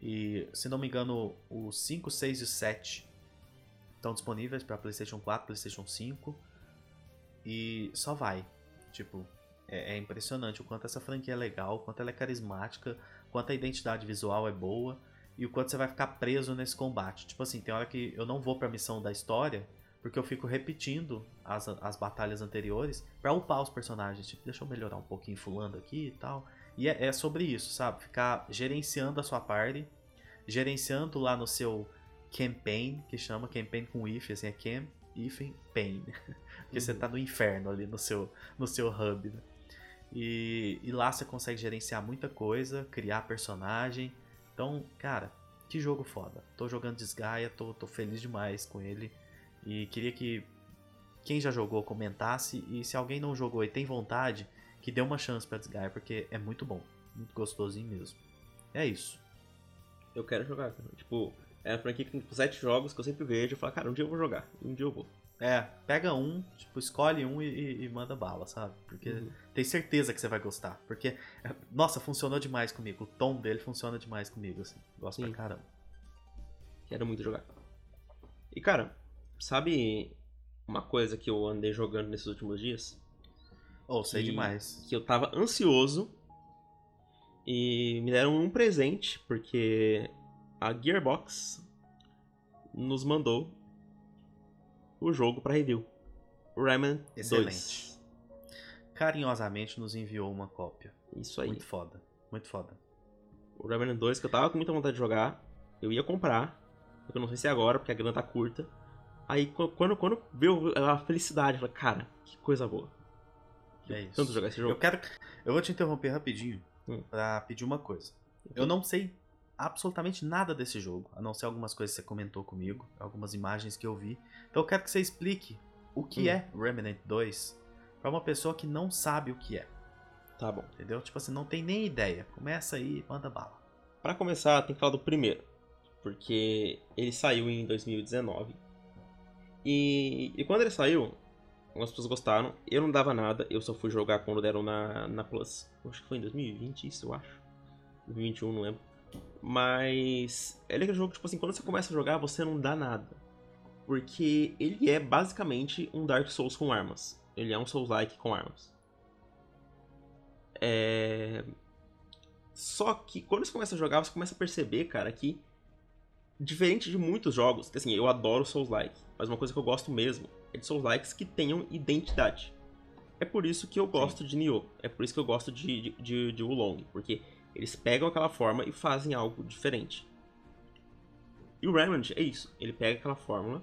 E se não me engano, o 5, 6 e 7 estão disponíveis para PlayStation 4, PlayStation 5. E só vai. Tipo, é, é, impressionante o quanto essa franquia é legal, o quanto ela é carismática, o quanto a identidade visual é boa e o quanto você vai ficar preso nesse combate. Tipo assim, tem hora que eu não vou pra missão da história porque eu fico repetindo as, as batalhas anteriores para upar os personagens. Tipo, deixa eu melhorar um pouquinho fulano aqui e tal. E é, é sobre isso, sabe? Ficar gerenciando a sua party, gerenciando lá no seu campaign, que chama campaign com if, assim, é cam, if, pain. Porque uhum. você tá no inferno ali no seu, no seu hub, né? E, e lá você consegue gerenciar muita coisa, criar personagem. Então, cara, que jogo foda. Tô jogando Desgaia, tô, tô feliz demais com ele. E queria que quem já jogou comentasse. E se alguém não jogou e tem vontade, que dê uma chance pra Desgaia, porque é muito bom. Muito gostosinho mesmo. É isso. Eu quero jogar. Tipo, é a franquia com sete jogos que eu sempre vejo e falo, cara, um dia eu vou jogar. Um dia eu vou. É, pega um, tipo, escolhe um e, e manda bala, sabe? Porque uhum. tem certeza que você vai gostar. Porque, nossa, funcionou demais comigo. O tom dele funciona demais comigo, assim. Gosto Sim. pra caramba. Quero muito jogar. E, cara, sabe uma coisa que eu andei jogando nesses últimos dias? Oh, sei que, demais. Que eu tava ansioso e me deram um presente, porque a Gearbox nos mandou o jogo para review. Remnant Excelente. 2. Carinhosamente nos enviou uma cópia. Isso aí. Muito foda. Muito foda. O Remnant 2 que eu tava com muita vontade de jogar, eu ia comprar, eu não sei se é agora, porque a grana tá curta. Aí quando, quando veio a felicidade, eu falei, cara, que coisa boa. É isso. Tanto jogar esse jogo. Eu quero. Eu vou te interromper rapidinho hum. pra pedir uma coisa. Eu não sei absolutamente nada desse jogo, a não ser algumas coisas que você comentou comigo, algumas imagens que eu vi. Então eu quero que você explique o que hum. é Remnant 2 para uma pessoa que não sabe o que é. Tá bom. Entendeu? Tipo assim, não tem nem ideia. Começa aí, manda bala. Para começar, tem que falar do primeiro, porque ele saiu em 2019. E, e quando ele saiu, algumas pessoas gostaram. Eu não dava nada, eu só fui jogar quando deram na, na Plus. Acho que foi em 2020, isso eu acho. 2021, não lembro. Mas ele é aquele jogo, tipo assim, quando você começa a jogar, você não dá nada. Porque ele é basicamente um Dark Souls com armas. Ele é um Souls-like com armas. É... Só que quando você começa a jogar, você começa a perceber, cara, que diferente de muitos jogos, que assim, eu adoro Souls-like, mas uma coisa que eu gosto mesmo é de Souls-likes que tenham identidade. É por isso que eu gosto Sim. de Nioh, é por isso que eu gosto de, de, de, de Wulong, porque eles pegam aquela forma e fazem algo diferente. E o Remnant é isso. Ele pega aquela fórmula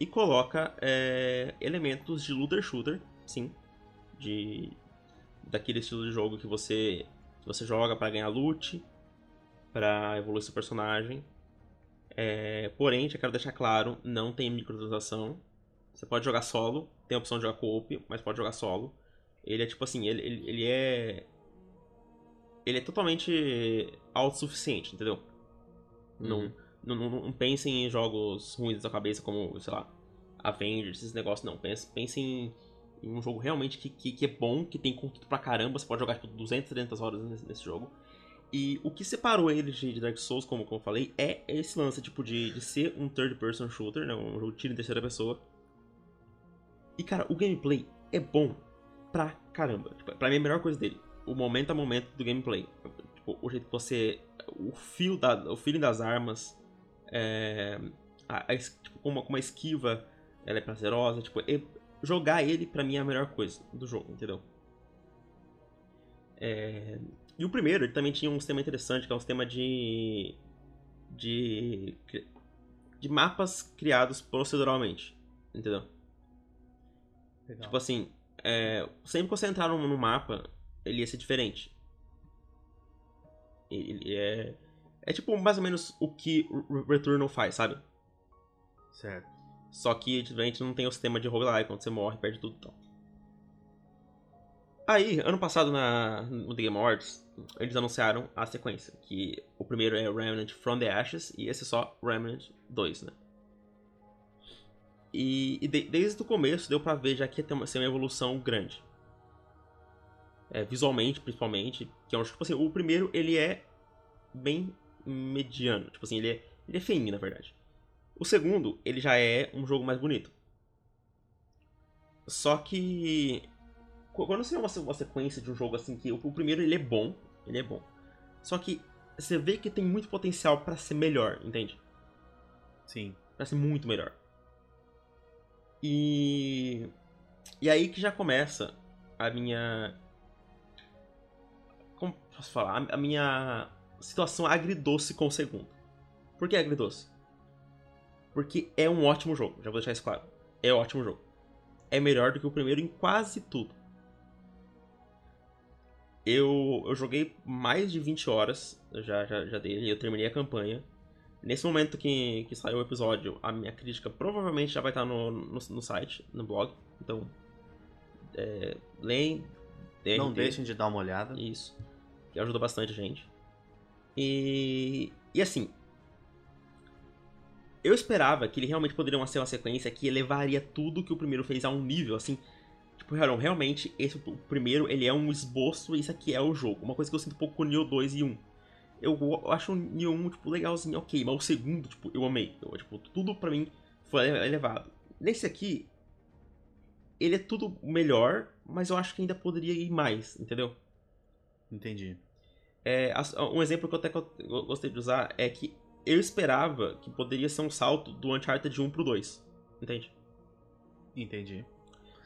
e coloca é, elementos de looter shooter, sim, de daquele estilo de jogo que você você joga para ganhar loot, para evoluir seu personagem. É, porém, já quero deixar claro, não tem microtransação. Você pode jogar solo, tem a opção de jogar co-op, mas pode jogar solo. Ele é tipo assim, ele, ele, ele é ele é totalmente autossuficiente, entendeu? Uhum. Não, não, não, pensem em jogos ruins da cabeça como, sei lá, Avengers, esses negócios, não. Pense, pense em, em um jogo realmente que, que, que, é bom, que tem conteúdo pra caramba, você pode jogar tipo 200, 300 horas nesse, nesse jogo. E o que separou ele de Dark Souls, como, como eu falei, é esse lance tipo de, de ser um third person shooter, né? um jogo de tiro em terceira pessoa. E cara, o gameplay é bom pra caramba. Tipo, pra mim é a melhor coisa dele o momento a momento do gameplay. Tipo, o jeito que você. O fio da, o feeling das armas. É, a, a, tipo, como, uma, esquiva ela é prazerosa. Tipo, jogar ele pra mim é a melhor coisa do jogo, entendeu? É, e o primeiro, ele também tinha um sistema interessante, que é um sistema de. de. de mapas criados proceduralmente, entendeu? Legal. Tipo assim, é, sempre que você entrar no, no mapa, ele ia ser diferente. Ele é. É tipo mais ou menos o que Returnal faz, sabe? Certo. Só que gente não tem o sistema de roguelike, quando você morre, perde tudo então. Aí, ano passado na, no The Game Awards, eles anunciaram a sequência, que o primeiro é Remnant From the Ashes e esse é só Remnant 2, né? E, e de, desde o começo deu pra ver já que ia ter uma, ser uma evolução grande. É, visualmente, principalmente, que é um tipo assim, o primeiro ele é bem mediano, tipo assim, ele é, ele é feinho, na verdade. O segundo, ele já é um jogo mais bonito. Só que quando você vê uma, uma sequência de um jogo assim que o, primeiro ele é bom, ele é bom. Só que você vê que tem muito potencial para ser melhor, entende? Sim. Pra ser muito melhor. E e aí que já começa a minha posso falar? A, minha situação agridoce com o segundo. Por que agridoce? Porque é um ótimo jogo, já vou deixar isso claro. É um ótimo jogo. É melhor do que o primeiro em quase tudo. Eu, eu joguei mais de 20 horas já, já, já dele, eu terminei a campanha. Nesse momento que, que saiu o episódio, a minha crítica provavelmente já vai estar no, no, no site, no blog. Então, é, leem. Não deixem de dar uma olhada. Isso. Que ajuda bastante a gente. E, e assim, eu esperava que ele realmente poderia ser uma sequência que elevaria tudo que o primeiro fez a um nível, assim. Tipo, realmente, esse o primeiro, ele é um esboço e isso aqui é o jogo. Uma coisa que eu sinto um pouco com o Neo 2 e 1. Eu acho o Neo 1, tipo, legalzinho, ok. Mas o segundo, tipo, eu amei. Eu, tipo, tudo pra mim foi elevado. Nesse aqui, ele é tudo melhor, mas eu acho que ainda poderia ir mais, entendeu? Entendi. É, um exemplo que eu até gostei de usar é que eu esperava que poderia ser um salto do Uncharted 1 pro 2. Entende? Entendi.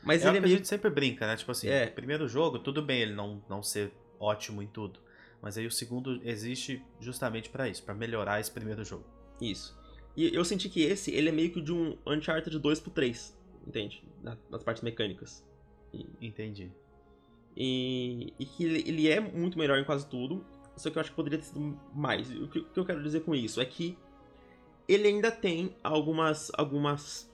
Mas é ele é meio... a gente sempre brinca, né? Tipo assim, É. primeiro jogo, tudo bem ele não, não ser ótimo em tudo. Mas aí o segundo existe justamente pra isso, pra melhorar esse primeiro jogo. Isso. E eu senti que esse, ele é meio que de um Uncharted 2 pro 3. Entende? Na- Nas partes mecânicas. Entendi. E, e que ele, ele é muito melhor em quase tudo. Só que eu acho que poderia ter sido mais. O que, o que eu quero dizer com isso é que ele ainda tem algumas. algumas.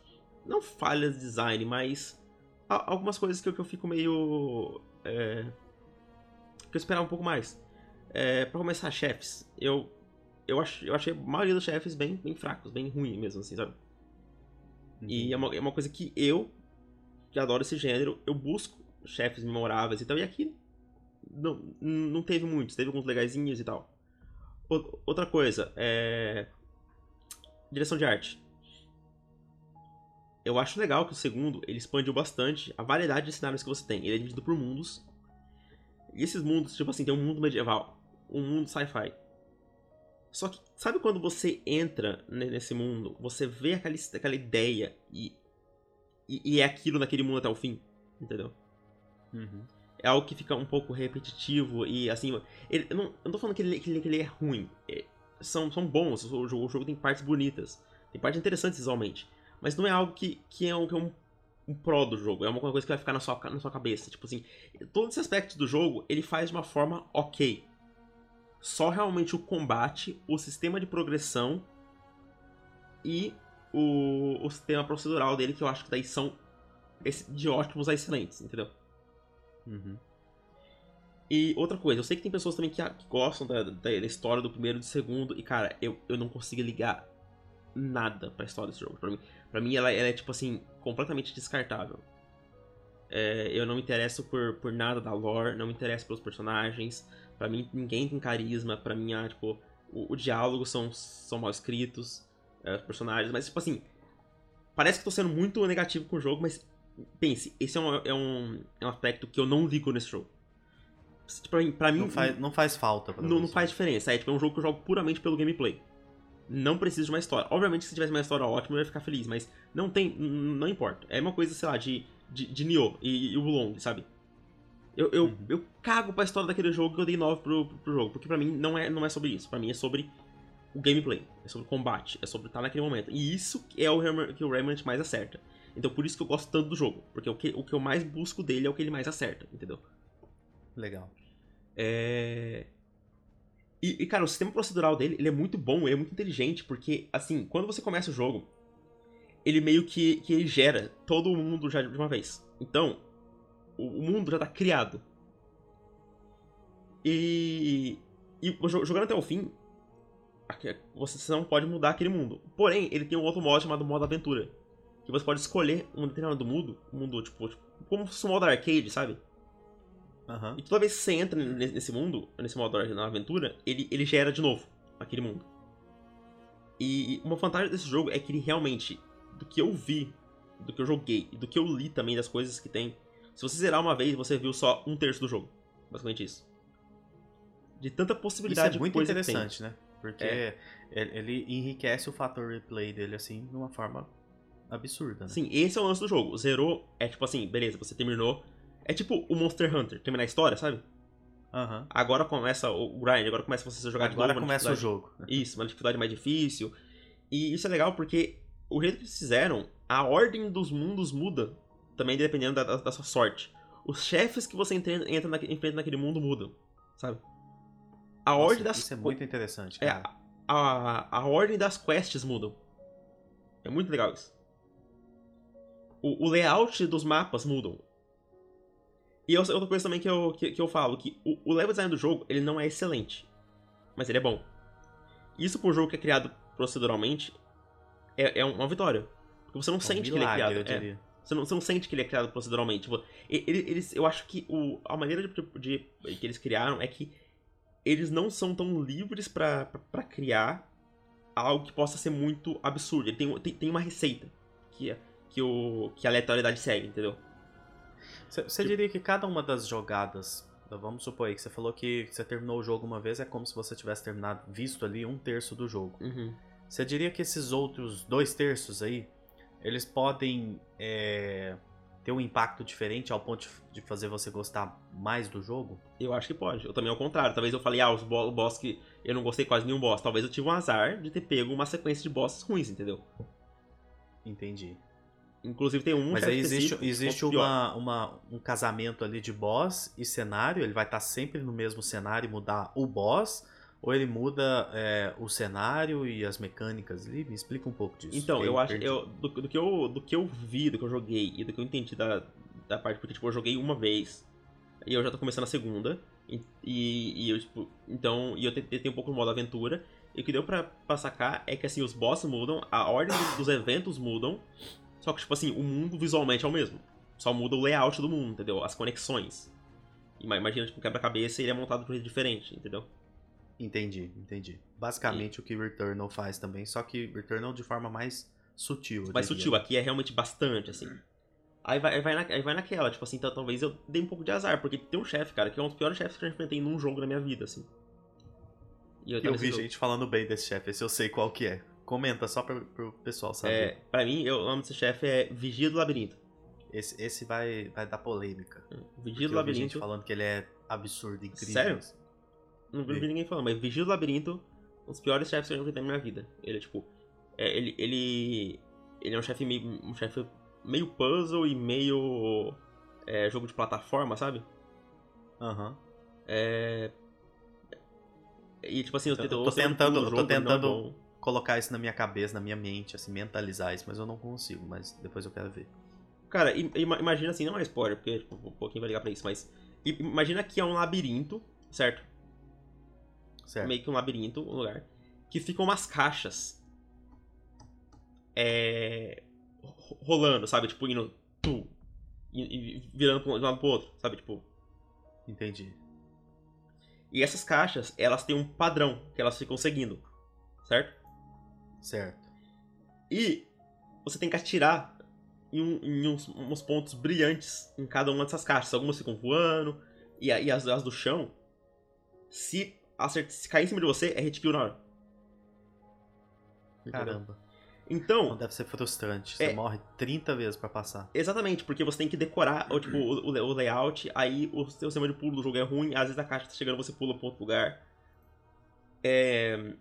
Não falhas de design, mas. algumas coisas que eu, que eu fico meio. É, que eu esperava um pouco mais. É, pra começar, chefes. Eu. Eu, ach, eu achei a maioria dos chefes bem, bem fracos, bem ruim mesmo, assim, sabe? E é uma, é uma coisa que eu, que adoro esse gênero, eu busco chefes memoráveis e tal, e aqui não, não teve muitos, teve alguns legaisinhos e tal. Outra coisa, é. Direção de arte. Eu acho legal que o segundo ele expandiu bastante a variedade de cenários que você tem. Ele é dividido por mundos. E esses mundos, tipo assim, tem um mundo medieval, um mundo sci-fi. Só que, sabe quando você entra ne- nesse mundo, você vê aquela, aquela ideia e, e, e é aquilo naquele mundo até o fim? Entendeu? Uhum. é algo que fica um pouco repetitivo e assim. Ele, eu, não, eu não tô falando que ele, que ele, que ele é ruim. É, são, são bons, o jogo, o jogo tem partes bonitas, tem partes interessantes visualmente. Mas não é algo que, que é, um, que é um, um pró do jogo, é uma coisa que vai ficar na sua, na sua cabeça. Tipo assim, todos esses aspectos do jogo ele faz de uma forma ok. Só realmente o combate, o sistema de progressão e o, o sistema procedural dele, que eu acho que daí são esse- de ótimos a excelentes, entendeu? Uhum. E outra coisa, eu sei que tem pessoas também que, que gostam da, da, da história do primeiro e do segundo, e cara, eu, eu não consigo ligar nada pra história desse jogo. Pra mim, pra mim ela, ela é, tipo assim, completamente descartável. É, eu não me interesso por, por nada da lore, não me interesso pelos personagens. Pra mim, ninguém tem carisma. Pra mim, ah, tipo, o, o diálogo são, são mal escritos, é, os personagens, mas, tipo assim, parece que tô sendo muito negativo com o jogo, mas pense, esse é um, é um, é um aspecto que eu não ligo nesse jogo. Pra mim, pra mim Não, faz, não faz falta não, não faz diferença. É, tipo, é um jogo que eu jogo puramente pelo gameplay. Não preciso de uma história. Obviamente, se tivesse uma história ótima, eu ia ficar feliz, mas não tem. Não importa. É uma coisa, sei lá, de, de, de Nioh e, e o Long, sabe? Eu, eu, Uhum. eu cago pra história daquele jogo que eu dei 9 pro, pro, pro jogo. Porque pra mim não é, não é sobre isso. Pra mim é sobre o gameplay. É sobre o combate. É sobre estar naquele momento. E isso é o que o Remnant mais acerta. Então por isso que eu gosto tanto do jogo. Porque o que, o que eu mais busco dele é o que ele mais acerta, entendeu? Legal. É... E, e, cara, o sistema procedural dele, ele é muito bom, ele é muito inteligente, porque, assim, quando você começa o jogo, ele meio que, que ele gera todo o mundo já de uma vez. Então, o, o mundo já tá criado. E, e jogando até o fim, você não pode mudar aquele mundo. Porém, ele tem um outro modo chamado modo aventura. Que você pode escolher um determinado mundo, um mundo tipo, tipo como se fosse um modo arcade, sabe? Uhum. E toda vez que você entra nesse mundo, nesse modo na aventura, ele, ele gera de novo aquele mundo. E uma vantagem desse jogo é que ele realmente, do que eu vi, do que eu joguei e do que eu li também das coisas que tem, se você zerar uma vez, você viu só um terço do jogo. Basicamente isso. De tanta possibilidade isso é muito interessante, né? Porque é. ele enriquece o fator replay dele, assim, de uma forma absurda, né? Sim, esse é o lance do jogo. Zerou é tipo assim, beleza, você terminou. É tipo o Monster Hunter, terminar a história, sabe? Uhum. Agora começa o grind, agora começa você a jogar agora de novo. Agora começa o jogo. Isso, uma dificuldade mais difícil. E isso é legal porque o jeito que eles fizeram, a ordem dos mundos muda também dependendo da, da, da sua sorte. Os chefes que você entra, entra enfrenta naquele mundo mudam, sabe? A Nossa, ordem das Isso é muito interessante, é, cara. É, a, a ordem das quests mudam. É muito legal isso. O, o layout dos mapas mudam. E outra coisa também que eu, que, que eu falo, que o, o, level design do jogo, ele não é excelente. Mas ele é bom. Isso por um jogo que é criado proceduralmente, é, é uma vitória. Porque você não é um sente milagre, que ele é criado. É, você, não, você não sente que ele é criado proceduralmente. Eles, eu acho que o, a maneira de, de, que eles criaram é que eles não são tão livres para criar algo que possa ser muito absurdo. Ele tem, tem, tem uma receita que, é, que, o, que a aleatoriedade segue, entendeu? Você diria que cada uma das jogadas, vamos supor aí que você falou que você terminou o jogo uma vez, é como se você tivesse terminado, visto ali um terço do jogo. Uhum. Você diria que esses outros dois terços aí, eles podem é, ter um impacto diferente ao ponto de fazer você gostar mais do jogo? Eu acho que pode. Eu também ao contrário. Talvez eu falei, ah, os bo boss que eu não gostei quase nenhum boss. Talvez eu tive um azar de ter pego uma sequência de bosses ruins, entendeu? Entendi. Inclusive tem um Mas aí existe, existe uma, uma, um casamento ali de boss e cenário. Ele vai estar sempre no mesmo cenário e mudar o boss. Ou ele muda é, o cenário e as mecânicas ali? Me explica um pouco disso. Então, eu acho eu, do, do, que eu do que eu vi, do que eu joguei e do que eu entendi da, da parte, porque tipo, eu joguei uma vez e eu já tô começando a segunda. E, e, e eu, tipo, então, e eu tentei um pouco no modo aventura. E o que deu pra, pra sacar é que assim, os bosses mudam, a ordem dos eventos mudam, só que, tipo assim, o mundo visualmente é o mesmo. Só muda o layout do mundo, entendeu? As conexões. Imagina, tipo, um quebra-cabeça e ele é montado de um jeito diferente, entendeu? Entendi, entendi. Basicamente e... o que Returnal faz também, só que Returnal de forma mais sutil. Mais sutil, aqui é realmente bastante, assim. Aí vai, aí, vai na, aí vai naquela, tipo assim, então talvez eu dei um pouco de azar, porque tem um chefe, cara, que é um dos piores chefes que eu já enfrentei num jogo na minha vida, assim. E eu, eu vi jogo. gente falando bem desse chefe, esse eu sei qual que é. Comenta só pra, pro pessoal saber. É, pra mim, eu, o nome desse chefe é Vigia do Labirinto. Esse, esse vai, vai dar polêmica. Hum, Vigia do Labirinto. gente falando que ele é absurdo, incrível. Sério? Não vi ninguém falando, mas Vigia do Labirinto, um dos piores chefes que eu já enfrentei na minha vida. Ele é tipo. É, ele, ele. Ele é um chefe meio. um chefe meio puzzle e meio. É, jogo de plataforma, sabe? Aham. Uhum. É. E tipo assim, eu, eu, eu tô tentando. Eu tô tentando colocar isso na minha cabeça, na minha mente, assim, mentalizar isso, mas eu não consigo, mas depois eu quero ver. Cara, imagina assim, não é spoiler, porque tipo, um pouquinho vai ligar pra isso, mas imagina que é um labirinto, certo? Certo. Meio que um labirinto, um lugar, que ficam umas caixas é, rolando, sabe? Tipo, indo e, e virando de um lado pro outro, sabe? Tipo. Entendi. E essas caixas, elas têm um padrão que elas ficam seguindo, certo? Certo. E você tem que atirar em, um, em uns, uns, pontos brilhantes em cada uma dessas caixas. Algumas ficam voando, e, e as, as do chão, se, acertar, se cair em cima de você, é hit kill na hora. Caramba. Então. Não deve ser frustrante. Você é, morre 30 vezes para passar. Exatamente, porque você tem que decorar ou, tipo, o, o, layout, aí o seu sistema de pulo do jogo é ruim, às vezes a caixa tá chegando, você pula para outro lugar. É,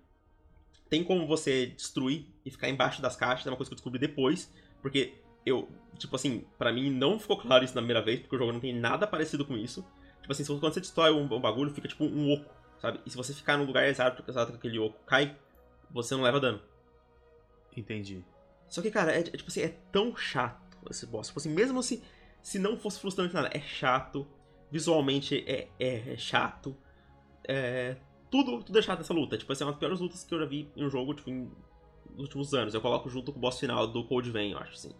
tem como você destruir e ficar embaixo das caixas, é uma coisa que eu descobri depois, porque eu, tipo assim, para mim não ficou claro isso na primeira vez, porque o jogo não tem nada parecido com isso. Tipo assim, quando você destrói um, um bagulho, fica tipo um oco, sabe? E se você ficar no lugar exato, exato que aquele oco cai, você não leva dano. Entendi. Só que, cara, é, é, tipo assim, é tão chato esse boss. Tipo assim, mesmo se, se não fosse frustrante nada, é chato. Visualmente é, é, é chato. é, tudo, tudo é chato nessa luta. Tipo, assim, é uma das piores lutas que eu já vi em um jogo, tipo, em, nos últimos anos. Eu coloco junto com o boss final do Cold Vein, eu acho, assim.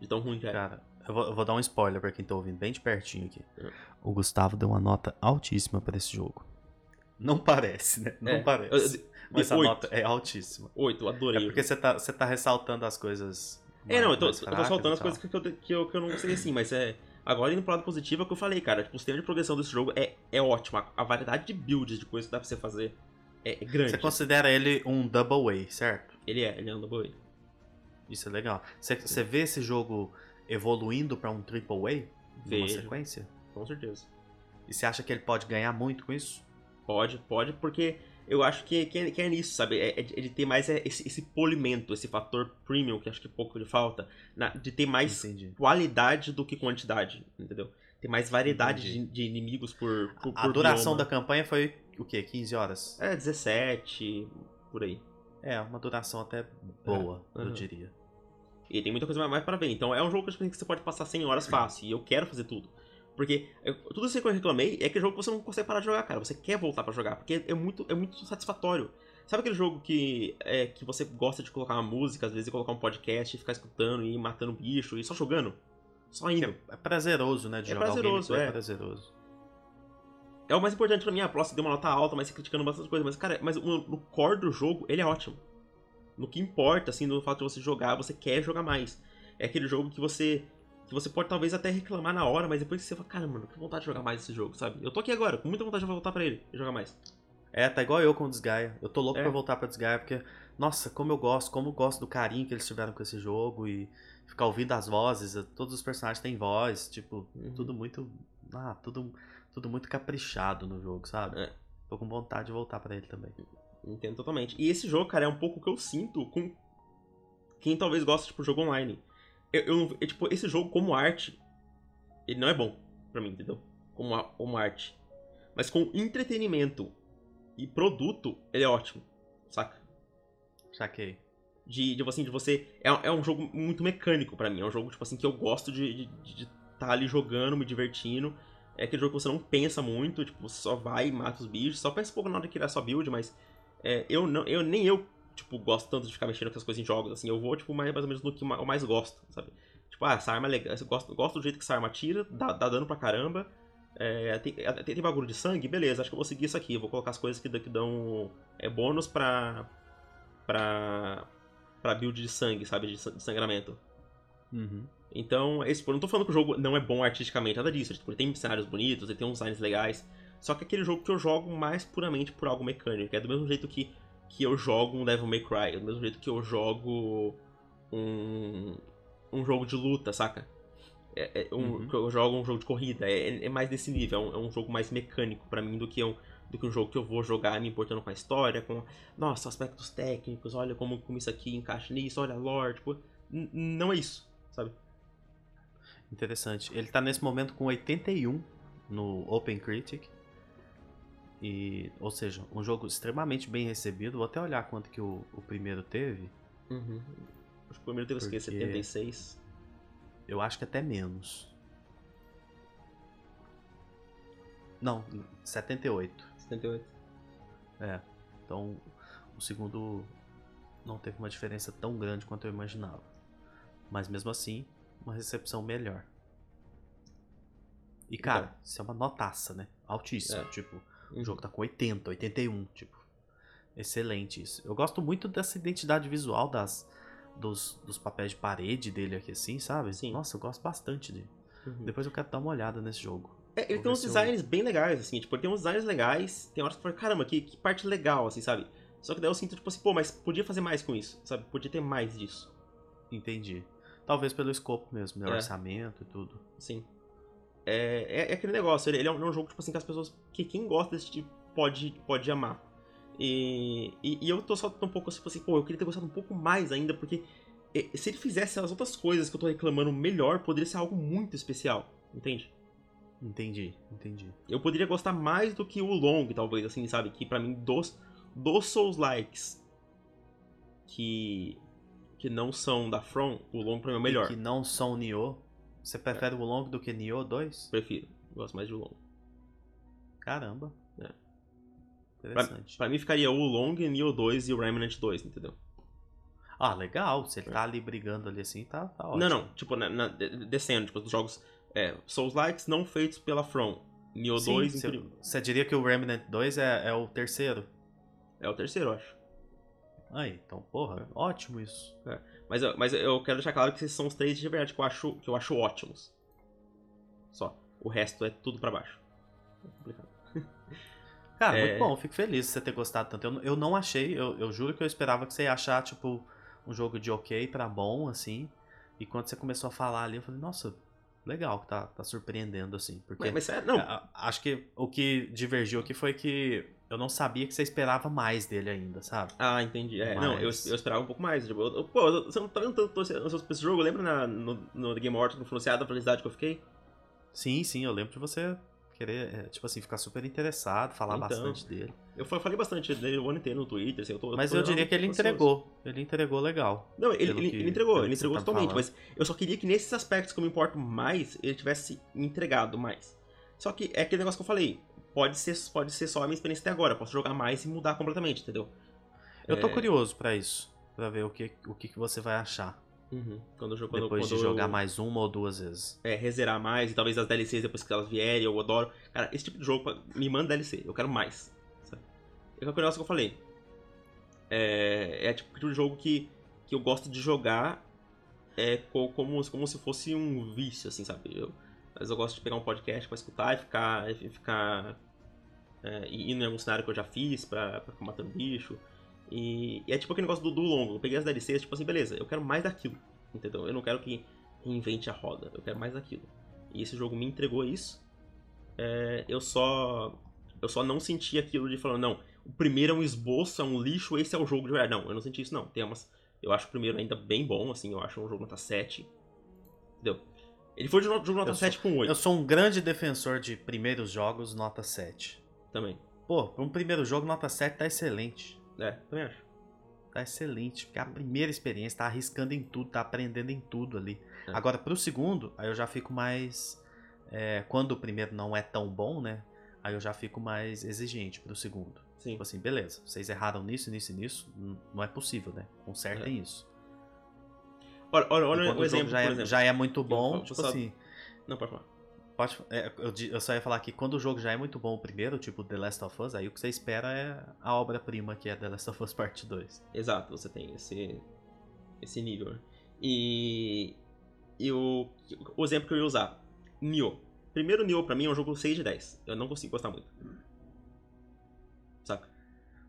De tão ruim que é. Cara, eu vou, eu vou dar um spoiler pra quem tá ouvindo bem de pertinho aqui. É. O Gustavo deu uma nota altíssima pra esse jogo. Não parece, né? Não É, parece. eu- Mas a oito. nota é altíssima. Oito, eu É adorei. porque você tá, você tá ressaltando as coisas. É, não, eu tô, eu tô soltando as coisas que eu, que, eu, que eu não gostei assim, mas é. Agora indo pro lado positivo é o que eu falei, cara. Tipo, o sistema de progressão desse jogo é, é ótimo. A, a variedade de builds de coisas que dá pra você fazer é, é grande. Você considera ele um double A, certo? Ele é, ele é um double A. Isso é legal. Você, você vê esse jogo evoluindo pra um triple A? Numa Vejo. sequência? Com certeza. E você acha que ele pode ganhar muito com isso? Pode, pode, porque eu acho que, que, é, que é nisso, sabe? É, é de- é ter mais é, esse, esse polimento, esse fator premium, que acho que pouco lhe falta, na- de ter mais Entendi. qualidade do que quantidade, entendeu? Ter mais variedade de, de inimigos por, por, A por duração bioma. da campanha foi o quê? 15 horas? É, 17, por aí. É, uma duração até boa, eu Uhum. diria. E tem muita coisa mais- pra ver. Então é um jogo que você pode passar 100 horas fácil. E eu quero fazer tudo. Porque eu- tudo isso que eu reclamei é que é jogo que você não consegue parar de jogar, cara. Você quer voltar pra jogar. Porque é muito, é muito satisfatório. Sabe aquele jogo que, é, que você gosta de colocar uma música, às vezes, e colocar um podcast e ficar escutando e matando bicho e só jogando? Só indo. É prazeroso, né? De É jogar prazeroso, é. é prazeroso. É o mais importante pra mim. A próxima deu uma nota alta, mas criticando bastante coisa. Mas, cara, mas no, no core do jogo, ele é ótimo. No que importa, assim, no fato de você jogar, você quer jogar mais. É aquele jogo que você. Que você pode talvez até reclamar na hora, mas depois você fala, cara, mano, que vontade de jogar mais esse jogo, sabe? Eu tô aqui agora, com muita vontade de voltar pra ele e jogar mais. É, tá igual eu com o Desgaia. Eu tô louco É. pra voltar pra Desgaia, porque, nossa, como eu gosto, como eu gosto do carinho que eles tiveram com esse jogo e ficar ouvindo as vozes. Todos os personagens têm voz, tipo, Uhum. tudo muito. Ah, tudo, tudo muito caprichado no jogo, sabe? É. Tô com vontade de voltar pra ele também. Entendo totalmente. E esse jogo, cara, é um pouco o que eu sinto com quem talvez gosta, tipo, jogo online. Eu, eu, eu, tipo, esse jogo como arte, ele não é bom pra mim, entendeu? Como, a- como arte. Mas com entretenimento e produto, ele é ótimo, saca? Saquei. De, de, assim, de você... É, é um jogo muito mecânico pra mim. É um jogo, tipo assim, que eu gosto de estar ali jogando, me divertindo. É aquele jogo que você não pensa muito, tipo, você só vai e mata os bichos. Só pensa um pouco na hora de criar sua build, mas... é, eu não, eu nem eu, tipo, gosto tanto de ficar mexendo com as coisas em jogos, assim. Eu vou, tipo, mais, mais ou menos no que eu mais gosto, sabe? Tipo, ah, essa arma é legal. Eu gosto, gosto do jeito que essa arma tira, dá, dá dano pra caramba. É, tem, tem, tem bagulho de sangue? Beleza, acho que eu vou seguir isso aqui. Eu vou colocar as coisas que, que dão é, bônus pra... pra... pra build de sangue, sabe? De, de sangramento. Uhum. Então, esse, eu não tô falando que o jogo não é bom artisticamente, nada disso. Tipo, ele tem cenários bonitos, ele tem uns designs legais. Só que é aquele jogo que eu jogo mais puramente por algo mecânico. É do mesmo jeito que, que eu jogo um Devil May Cry. Do mesmo jeito que eu jogo um, um jogo de luta, saca? É, é um, Uhum. que eu jogo um jogo de corrida. É, é mais desse nível. É um, é um jogo mais mecânico pra mim do que um, do que um jogo que eu vou jogar me importando com a história, com, nossa, aspectos técnicos, olha como, como isso aqui encaixa nisso, olha a lore, tipo, não é isso, sabe? Interessante. Ele tá nesse momento com 81 no Open Critic. E, ou seja, um jogo extremamente bem recebido. Vou até olhar quanto que o, o primeiro teve. Uhum. Acho que o primeiro teve quê? Porque- 76? Eu acho que até menos. Não, 78. 78. É. Então, o segundo não teve uma diferença tão grande quanto eu imaginava. Mas mesmo assim, uma recepção melhor. E cara, Então. isso é uma notaça, né? Altíssima. É. Tipo, O jogo tá com 80, 81. Tipo, excelente isso. Eu gosto muito dessa identidade visual das, dos, dos papéis de parede dele aqui, assim, sabe? Sim. Nossa, eu gosto bastante dele. Uhum. Depois eu quero dar uma olhada nesse jogo. É, ele Vou tem uns se eu- designs bem legais, assim, tipo, ele tem uns designs legais, tem horas que eu falo, caramba, que, que parte legal, assim, sabe? Só que daí eu sinto, tipo assim, pô, mas podia fazer mais com isso, sabe? Podia ter mais disso, Entendi. Talvez pelo escopo mesmo, né? É. Orçamento e tudo. assim. É, é, é aquele negócio, ele, é, um, é um jogo, tipo assim, que as pessoas, que quem gosta desse tipo pode, pode amar. E, e, e eu tô só um pouco tipo assim, pô, eu queria ter gostado um pouco mais ainda, porque eh, se ele fizesse as outras coisas que eu tô reclamando melhor, poderia ser algo muito especial, entende? Entendi, entendi. Eu poderia gostar mais do que o Long, talvez, assim, sabe? Que pra mim, dos, dos Souls-likes que, que não são da From, o Long pra mim é o melhor. E que não são Nioh. Você prefere o Long do que Nioh 2? Prefiro. Gosto mais de Long. Caramba. Interessante. Pra mim ficaria o Long, Neo 2 e o Remnant 2, entendeu? Ah, legal. Se ele tá ali brigando ali assim, tá, tá ótimo. Não, não, tipo, na, na- de- descendo, tipo, os jogos é, Souls-likes não feitos pela From. Neo Sim, 2 você, você diria que o Remnant 2 é, é o terceiro? é o terceiro, eu acho. Aí, então, porra, ótimo isso. Mas, eu- mas eu quero deixar claro que esses são os três de verdade que eu acho, que eu acho ótimos. Só. O resto é tudo pra baixo. É complicado. Cara, É. muito bom, fico feliz de você ter gostado tanto. Eu, eu não achei, eu, eu juro que eu esperava que você ia achar, tipo, um jogo de ok pra bom, assim. E quando você começou a falar ali, eu falei, nossa, legal que tá, tá surpreendendo, assim. Porque Mas, mas sério, não. acho que o que divergiu aqui foi que eu não sabia que você esperava mais dele ainda, sabe? Ah, entendi. É, não, eu, Mas- eu esperava um pouco mais. Tipo, eu- eu- pô, eu- você não tá tanto torcendo pra esse jogo? Lembra na, no, no The Game Awards, no pronunciado da felicidade que eu fiquei? Sim, sim, eu lembro de você querer, é, tipo assim, ficar super interessado, falar Então. bastante dele. Eu fa- falei bastante dele o ano inteiro no Twitter, assim, eu tô. Mas tô eu diria que ele ansioso. entregou. Ele entregou legal. Não, ele, ele, que- ele entregou, ele entregou tá totalmente, falando. mas eu só queria que nesses aspectos que eu me importo mais, ele tivesse entregado mais. Só que é aquele negócio que eu falei, pode ser, pode ser só a minha experiência até agora, eu posso jogar mais e mudar completamente, entendeu? Eu tô É, curioso pra isso, Pra ver o que, o que, que você vai achar uhum. Quando eu jogo, quando, depois quando de jogar eu, mais uma ou duas vezes. É, rezerar mais, e talvez as DLCs depois que elas vierem, eu adoro. Cara, esse tipo de jogo me manda DLC, eu quero mais. Sabe? É negócio que eu falei. É, é tipo de jogo que, que eu gosto de jogar é, co- como, como se fosse um vício, assim, sabe? Eu, vezes eu gosto de pegar um podcast pra escutar e ficar. E ficar é, e ir em algum cenário que eu já fiz pra, pra ficar matando bicho. E, e é tipo aquele negócio do, do longo. Eu peguei as DLCs, tipo assim, beleza, eu quero mais daquilo. Entendeu? Eu não quero que reinvente a roda, eu quero mais daquilo. E esse jogo me entregou isso. É, eu só. Eu só não senti aquilo de falando, não, o primeiro é um esboço, é um lixo, esse é o jogo de verdade. Não, eu não senti isso não. Tem umas. Eu acho o primeiro ainda bem bom, assim, eu acho um jogo nota 7. Entendeu? Ele foi de jogo nota Eu 7 com 8 Eu sou um grande defensor de primeiros jogos, nota 7. Também. Pô, pra um primeiro jogo, nota 7 tá excelente. É, também acho. Tá excelente, porque é a primeira experiência, tá arriscando em tudo, tá aprendendo em tudo ali. É. Agora, pro segundo, aí eu já fico mais. é, quando o primeiro não é tão bom, né? Aí eu já fico mais exigente pro segundo. Sim. Tipo assim, beleza, vocês erraram nisso, nisso e nisso, não é possível, né? Consertem isso. Olha, olha, olha um exemplo, já é, exemplo. já é muito bom, vou tipo só- assim. Não, pode falar. Pode, é, eu, eu só ia falar que quando o jogo já é muito bom o primeiro, tipo The Last of Us, aí o que você espera é a obra-prima que é The Last of Us Part 2. Exato, você tem esse, esse nível. E, e o, o exemplo que eu ia usar, Nioh. Primeiro Nioh pra mim é um jogo 6 de 10. Eu não consigo gostar muito. Saca?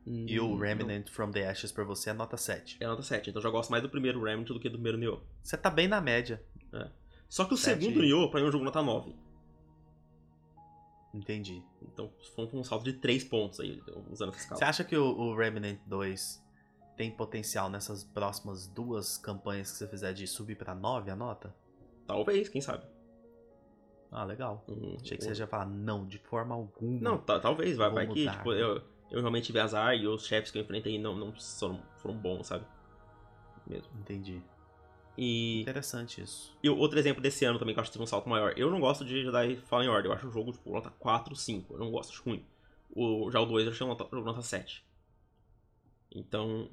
E o Remnant from the Ashes pra você é nota 7. não. É nota 7, então eu já gosto mais do primeiro Remnant do que do primeiro Nioh. Você tá bem na média, Só que o Sete. segundo Nioh pra mim é um jogo nota 9. Entendi. Então foi um salto de 3 pontos aí, usando essa escala. Você acha que o, o Remnant 2 tem potencial nessas próximas duas campanhas que você fizer de subir pra 9 a nota? Talvez, quem sabe. Ah, legal. Um- Achei que um- você ia falar, não, de forma alguma. Não, ta- talvez, vai, vai que, tipo, né? eu, eu realmente tive azar e os chefes que eu enfrentei não, não foram, foram bons, sabe? Mesmo. Entendi. E, Interessante isso. e outro exemplo desse ano também que eu acho que teve um salto maior. Eu não gosto de Jedi Fallen Order, eu acho o jogo, tipo, nota 4, 5. Eu não gosto, acho ruim. O, já o 2 eu achei nota, nota 7. Então,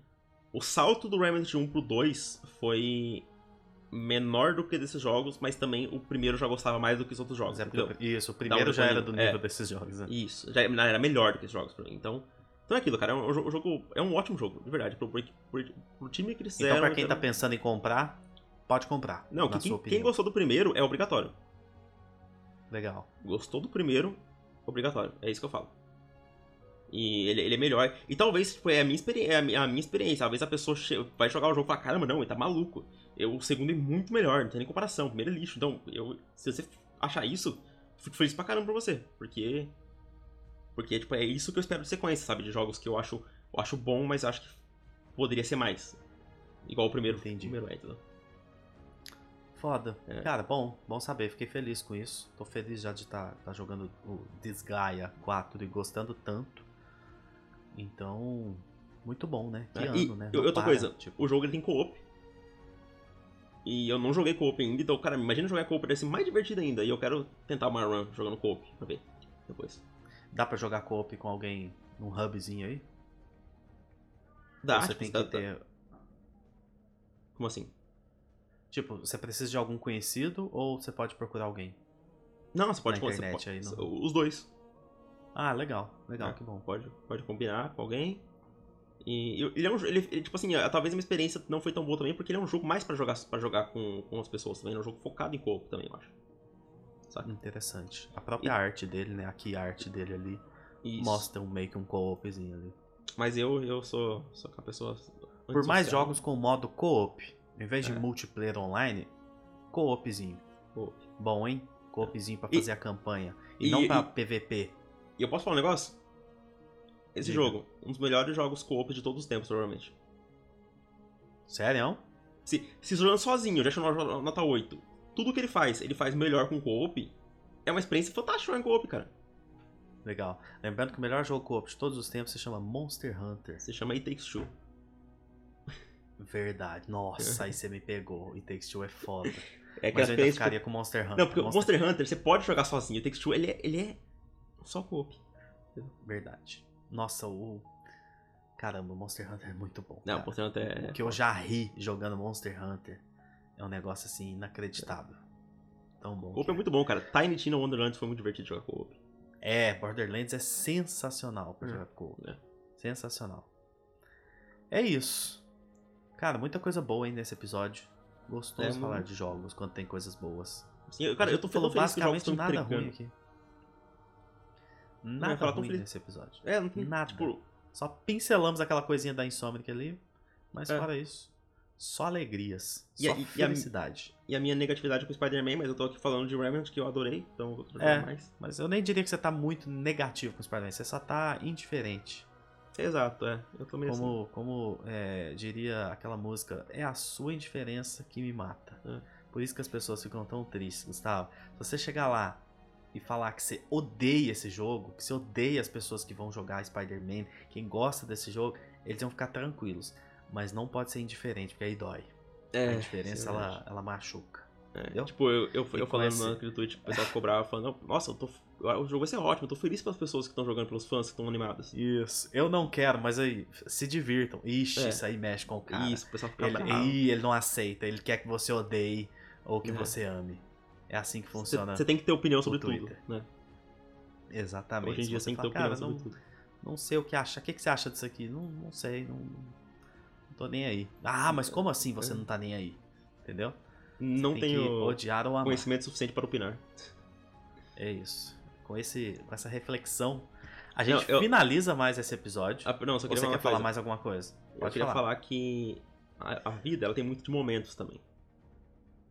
o salto do Remnant 1 pro 2 foi menor do que desses jogos, mas também o primeiro já gostava mais do que os outros jogos, é entendeu? porque- isso, o primeiro já era do nível é. desses jogos, né? Isso, já era melhor do que esses jogos pra mim. Então, então é aquilo, cara. É um, jogo- um jogo, é um ótimo jogo, de verdade. Pro, pro, pro- pro time que eles. Então, pra quem tá então- pensando em comprar, pode comprar. Não, que quem, quem gostou do primeiro é obrigatório. Legal. Gostou do primeiro, obrigatório. É isso que eu falo. E ele, ele é melhor. E talvez tipo, é, a minha é a minha, experiência. Talvez a pessoa vai jogar o jogo e fala: caramba, não, ele tá maluco. Eu, o segundo é muito melhor, não tem nem comparação. O primeiro é lixo. Então, eu, se você achar isso, fico feliz pra caramba pra você. Porque. Porque, tipo, é isso que eu espero de sequência, sabe? De jogos que eu acho, eu acho bom, mas acho que poderia ser mais. Igual o primeiro. Entendi. O primeiro é, entendeu? Foda. É. Cara, bom, bom saber. Fiquei feliz com isso. Tô feliz já de estar jogando o Desgaia 4 e gostando tanto. Então, muito bom, né? Que É, ano, e né? eu- Não outra para, coisa, tipo, o jogo ele tem co-op. E eu não joguei co-op ainda, então, cara, imagina jogar co-op deve ser mais divertido ainda. E eu quero tentar uma run jogando co-op pra ver depois. dá pra jogar co-op com alguém num hubzinho aí? Dá, Ou você tipo, tem dá- que ter. Como assim? Tipo, você precisa de algum conhecido ou você pode procurar alguém? Não, você pode... Na você internet pode- aí, não. Os dois. Ah, legal, legal, É. que bom. Pode, pode combinar com alguém. E ele é um ele, ele, tipo assim, talvez a minha experiência não foi tão boa também, porque ele é um jogo mais pra jogar, pra jogar com, com as pessoas também. Ele é um jogo focado em co também, eu acho. Sabe? Interessante. A própria arte dele, né? A key art dele ali Isso. mostra um meio que um co-opzinho ali. Mas eu, eu sou, sou aquela pessoa. Por mais jogos com modo co-op, vez de É. multiplayer online, co-opzinho. Co-op. Bom, hein? Co-opzinho pra E- fazer a campanha. E, e- não pra e- PVP. E eu posso falar um negócio? Esse Diga. jogo, um dos melhores jogos co-op de todos os tempos, provavelmente. Sério? Se, se jogando sozinho, já achou nota- nota 8. Tudo que ele faz, ele faz melhor com co-op. É uma experiência fantástica em co-op, cara. Legal. Lembrando que o melhor jogo co-op de todos os tempos se chama Monster Hunter. Se chama It Takes Two. Verdade. Nossa, aí você me pegou. It Takes Two é foda. É que Mas eu ainda experiência. ficaria com Monster Hunter. Não, porque o Monster Hunter você pode jogar sozinho. O Takes Two, ele é, ele é só co-op. Verdade. Nossa, o... Caramba, o Monster Hunter é muito bom. Não, o cara. Monster Hunter é. O que eu já ri jogando Monster Hunter é um negócio assim inacreditável. Tão bom. Co-op que é muito bom, cara. Tiny Tina Wonderlands foi muito divertido jogar co-op. É, Borderlands é sensacional pra Hum, jogar co é. Sensacional. É isso. Cara, muita coisa boa aí nesse episódio. Gostoso É, falar muito. de jogos quando tem coisas boas. Eu- cara, eu tô falando basicamente estão nada ruim aqui. Nada falar ruim feliz. nesse episódio. É, não tem. Nada. Tipo, Só pincelamos aquela coisinha da Insomniac ali, mas É. fora isso, só alegrias, E a- só e a- felicidade. e a minha negatividade com o Spider-Man, mas eu tô aqui falando de Remnant que eu adorei, então eu vou É. mais. Mas eu nem diria que você tá muito negativo com o Spider-Man, você só tá indiferente. Exato, é. Eu tô meio assim. Como, como é, diria aquela música, é a sua indiferença que me mata. É. Por isso que as pessoas ficam tão tristes, Gustavo. Se você chegar lá e falar que você odeia esse jogo, que você odeia as pessoas que vão jogar Spider-Man, quem gosta desse jogo, eles vão ficar tranquilos. Mas não pode ser indiferente, porque aí dói. É, a é ela, verdade. ela machuca. É? Tipo, eu, eu, eu falando esse- naquele tweet, o pessoal cobrava, falando, nossa, eu tô, o jogo vai ser ótimo, eu tô feliz pelas pessoas que estão jogando, pelos fãs que estão animados. Isso. Eu não quero, mas aí, se divirtam. Ixi, É. isso aí mexe com o cara. Isso, o pessoal fica Ele, bravo. Ih, ele não aceita, ele quer que você odeie ou que É. você ame. É assim que funciona. você tem que ter opinião sobre tudo, Twitter. né? Exatamente. Hoje em dia você tem que ter opinião cara, sobre não, tudo. não sei o que achar. O que, que você acha disso aqui? Não, não sei, não, não tô nem aí. Ah, mas como assim você não tá nem aí? Entendeu? Não tenho odiar ou amar. conhecimento suficiente para opinar. É isso. Com, esse, com essa reflexão, a gente eu- finaliza mais esse episódio. Ah, não, só ou queria você falar quer falar mais alguma coisa? Eu Pode queria falar. falar que a, a vida ela tem muito de momentos também.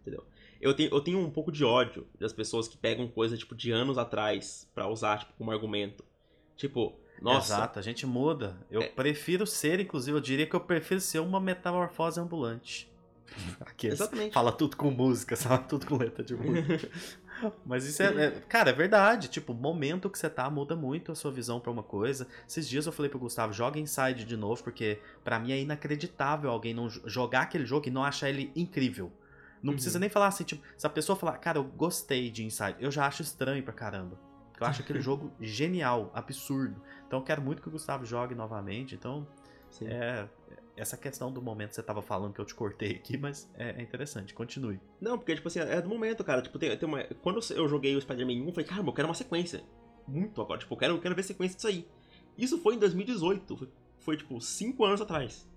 Entendeu? Eu tenho, eu tenho um pouco de ódio das pessoas que pegam coisa tipo de anos atrás pra usar tipo, como argumento. Tipo, nossa, Exato, a gente muda. Eu É. prefiro ser, inclusive, eu diria que eu prefiro ser uma metamorfose ambulante. Aqueles- exatamente. Fala tudo com música, fala tudo com letra de música. Mas isso é, é- Cara, é verdade. Tipo, o momento que você tá muda muito a sua visão pra uma coisa. Esses dias eu falei pro Gustavo, joga Inside de novo, porque pra mim é inacreditável alguém não jo- jogar aquele jogo e não achar ele incrível. Não Uhum. precisa nem falar assim, tipo, se a pessoa falar, cara, eu gostei de Inside, eu já acho estranho pra caramba. Eu acho aquele jogo genial, absurdo. Então eu quero muito que o Gustavo jogue novamente. Então, Sim. é. Essa questão do momento que você tava falando que eu te cortei aqui, mas é, é interessante, continue. Não, porque, tipo assim, é do momento, cara. Tipo, tem, tem uma... Quando eu joguei o Spider-Man 1, eu falei, caramba, eu quero uma sequência. Muito agora. Tipo, eu quero, eu quero ver sequência disso aí. Isso foi em 2018. Foi, foi, tipo, 5 anos atrás.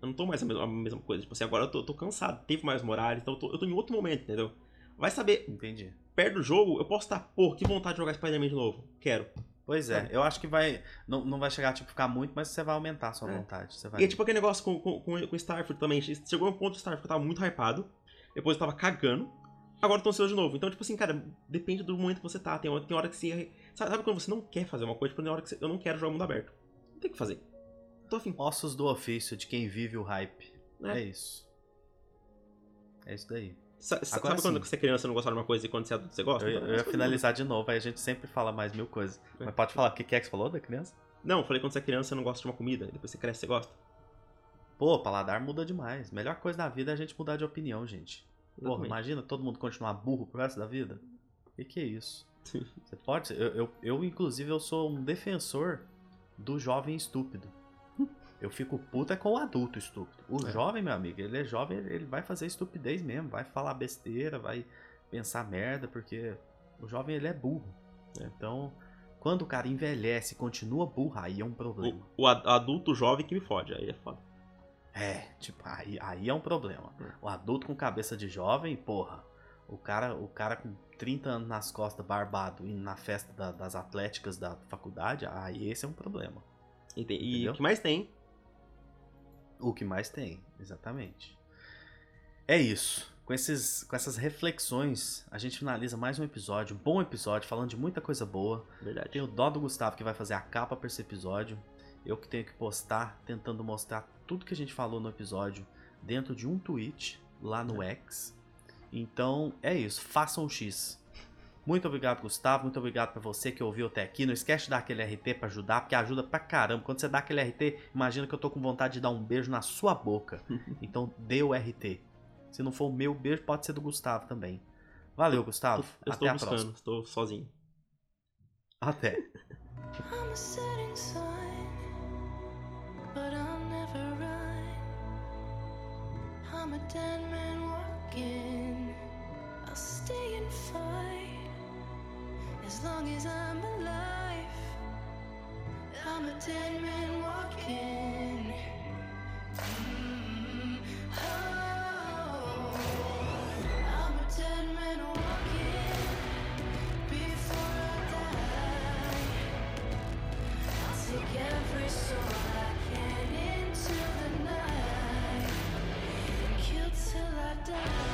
Eu não tô mais a mesma, a mesma coisa. Tipo assim, agora eu tô, tô cansado. Teve mais Morales, então eu tô, eu tô em outro momento, entendeu? Vai saber, Entendi. perto do jogo, eu posso estar, pô, que vontade de jogar Spider-Man de novo. Quero. Pois é, Sabe? eu acho que vai. Não, não vai chegar tipo, ficar muito, mas você vai aumentar a sua É. vontade. Você vai... E é tipo aquele negócio com, com, com, Starfield também. Chegou um ponto do Starfield que eu tava muito hypado. Depois eu tava cagando. Agora eu tô ansioso de novo. Então, tipo assim, cara, depende do momento que você tá. Tem hora, tem hora que você. Sabe, sabe quando você não quer fazer uma coisa? Tipo, tem hora que você, eu não quero jogar mundo aberto. Não tem o que fazer. Tô afim. Ossos do ofício de quem vive o hype. É. É, isso. É isso daí. Sa- Agora sabe quando sim. você é criança e não gosta de uma coisa e quando você é adulto você gosta? Eu, Então, eu é ia finalizar de novo, aí a gente sempre fala mais mil coisas. É. Mas pode falar, o que que é que você falou da criança? Não, eu falei quando você é criança você não gosta de uma comida. E depois você cresce você gosta. Pô, paladar muda demais. Melhor coisa da vida é a gente mudar de opinião, gente. Porra, imagina todo mundo continuar burro pro resto da vida? O que, que é isso? Você pode. Eu, eu, eu, inclusive, eu sou um defensor do jovem estúpido. Eu fico puta com o adulto estúpido. O É. jovem, meu amigo, ele é jovem, ele vai fazer estupidez mesmo, vai falar besteira, vai pensar merda, porque o jovem ele é burro. É. Então, quando o cara envelhece e continua burro, aí é um problema. O, o ad- adulto jovem que me fode, aí é foda. É, tipo, aí, aí é um problema. É. O adulto com cabeça de jovem, porra. O cara, o cara com 30 anos nas costas, barbado, indo na festa da- das atléticas da faculdade, aí esse é um problema. E, tem- e o que mais tem? O que mais tem, exatamente. É isso. Com, esses, com essas reflexões, a gente finaliza mais um episódio, um bom episódio, falando de muita coisa boa. Verdade. Tem o dó do Gustavo que vai fazer a capa para esse episódio. Eu que tenho que postar, tentando mostrar tudo que a gente falou no episódio dentro de um tweet lá no X. Então é isso, façam o X. Muito obrigado, Gustavo. Muito obrigado pra você que ouviu até aqui. Não esquece de dar aquele RT pra ajudar, porque ajuda pra caramba. Quando você dá aquele RT, imagina que eu tô com vontade de dar um beijo na sua boca. Então dê o RT. Se não for o meu beijo, pode ser do Gustavo também. Valeu, Gustavo. Eu até estou a buscando, próxima. estou sozinho. Até. I'm a setting sun, but I'll never run. I'm a dead man walking. I'll stay and fight as long as I'm alive. I'm a dead man walking. Mm, oh, I'm a dead man walking before I die. I'll take every I can into the night kill till I die.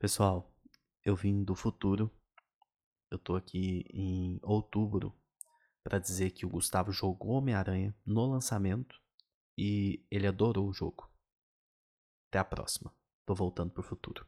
Pessoal, eu vim do futuro. Eu tô aqui em outubro pra dizer que o Gustavo jogou Homem-Aranha no lançamento e ele adorou o jogo. Até a próxima. Tô voltando pro futuro.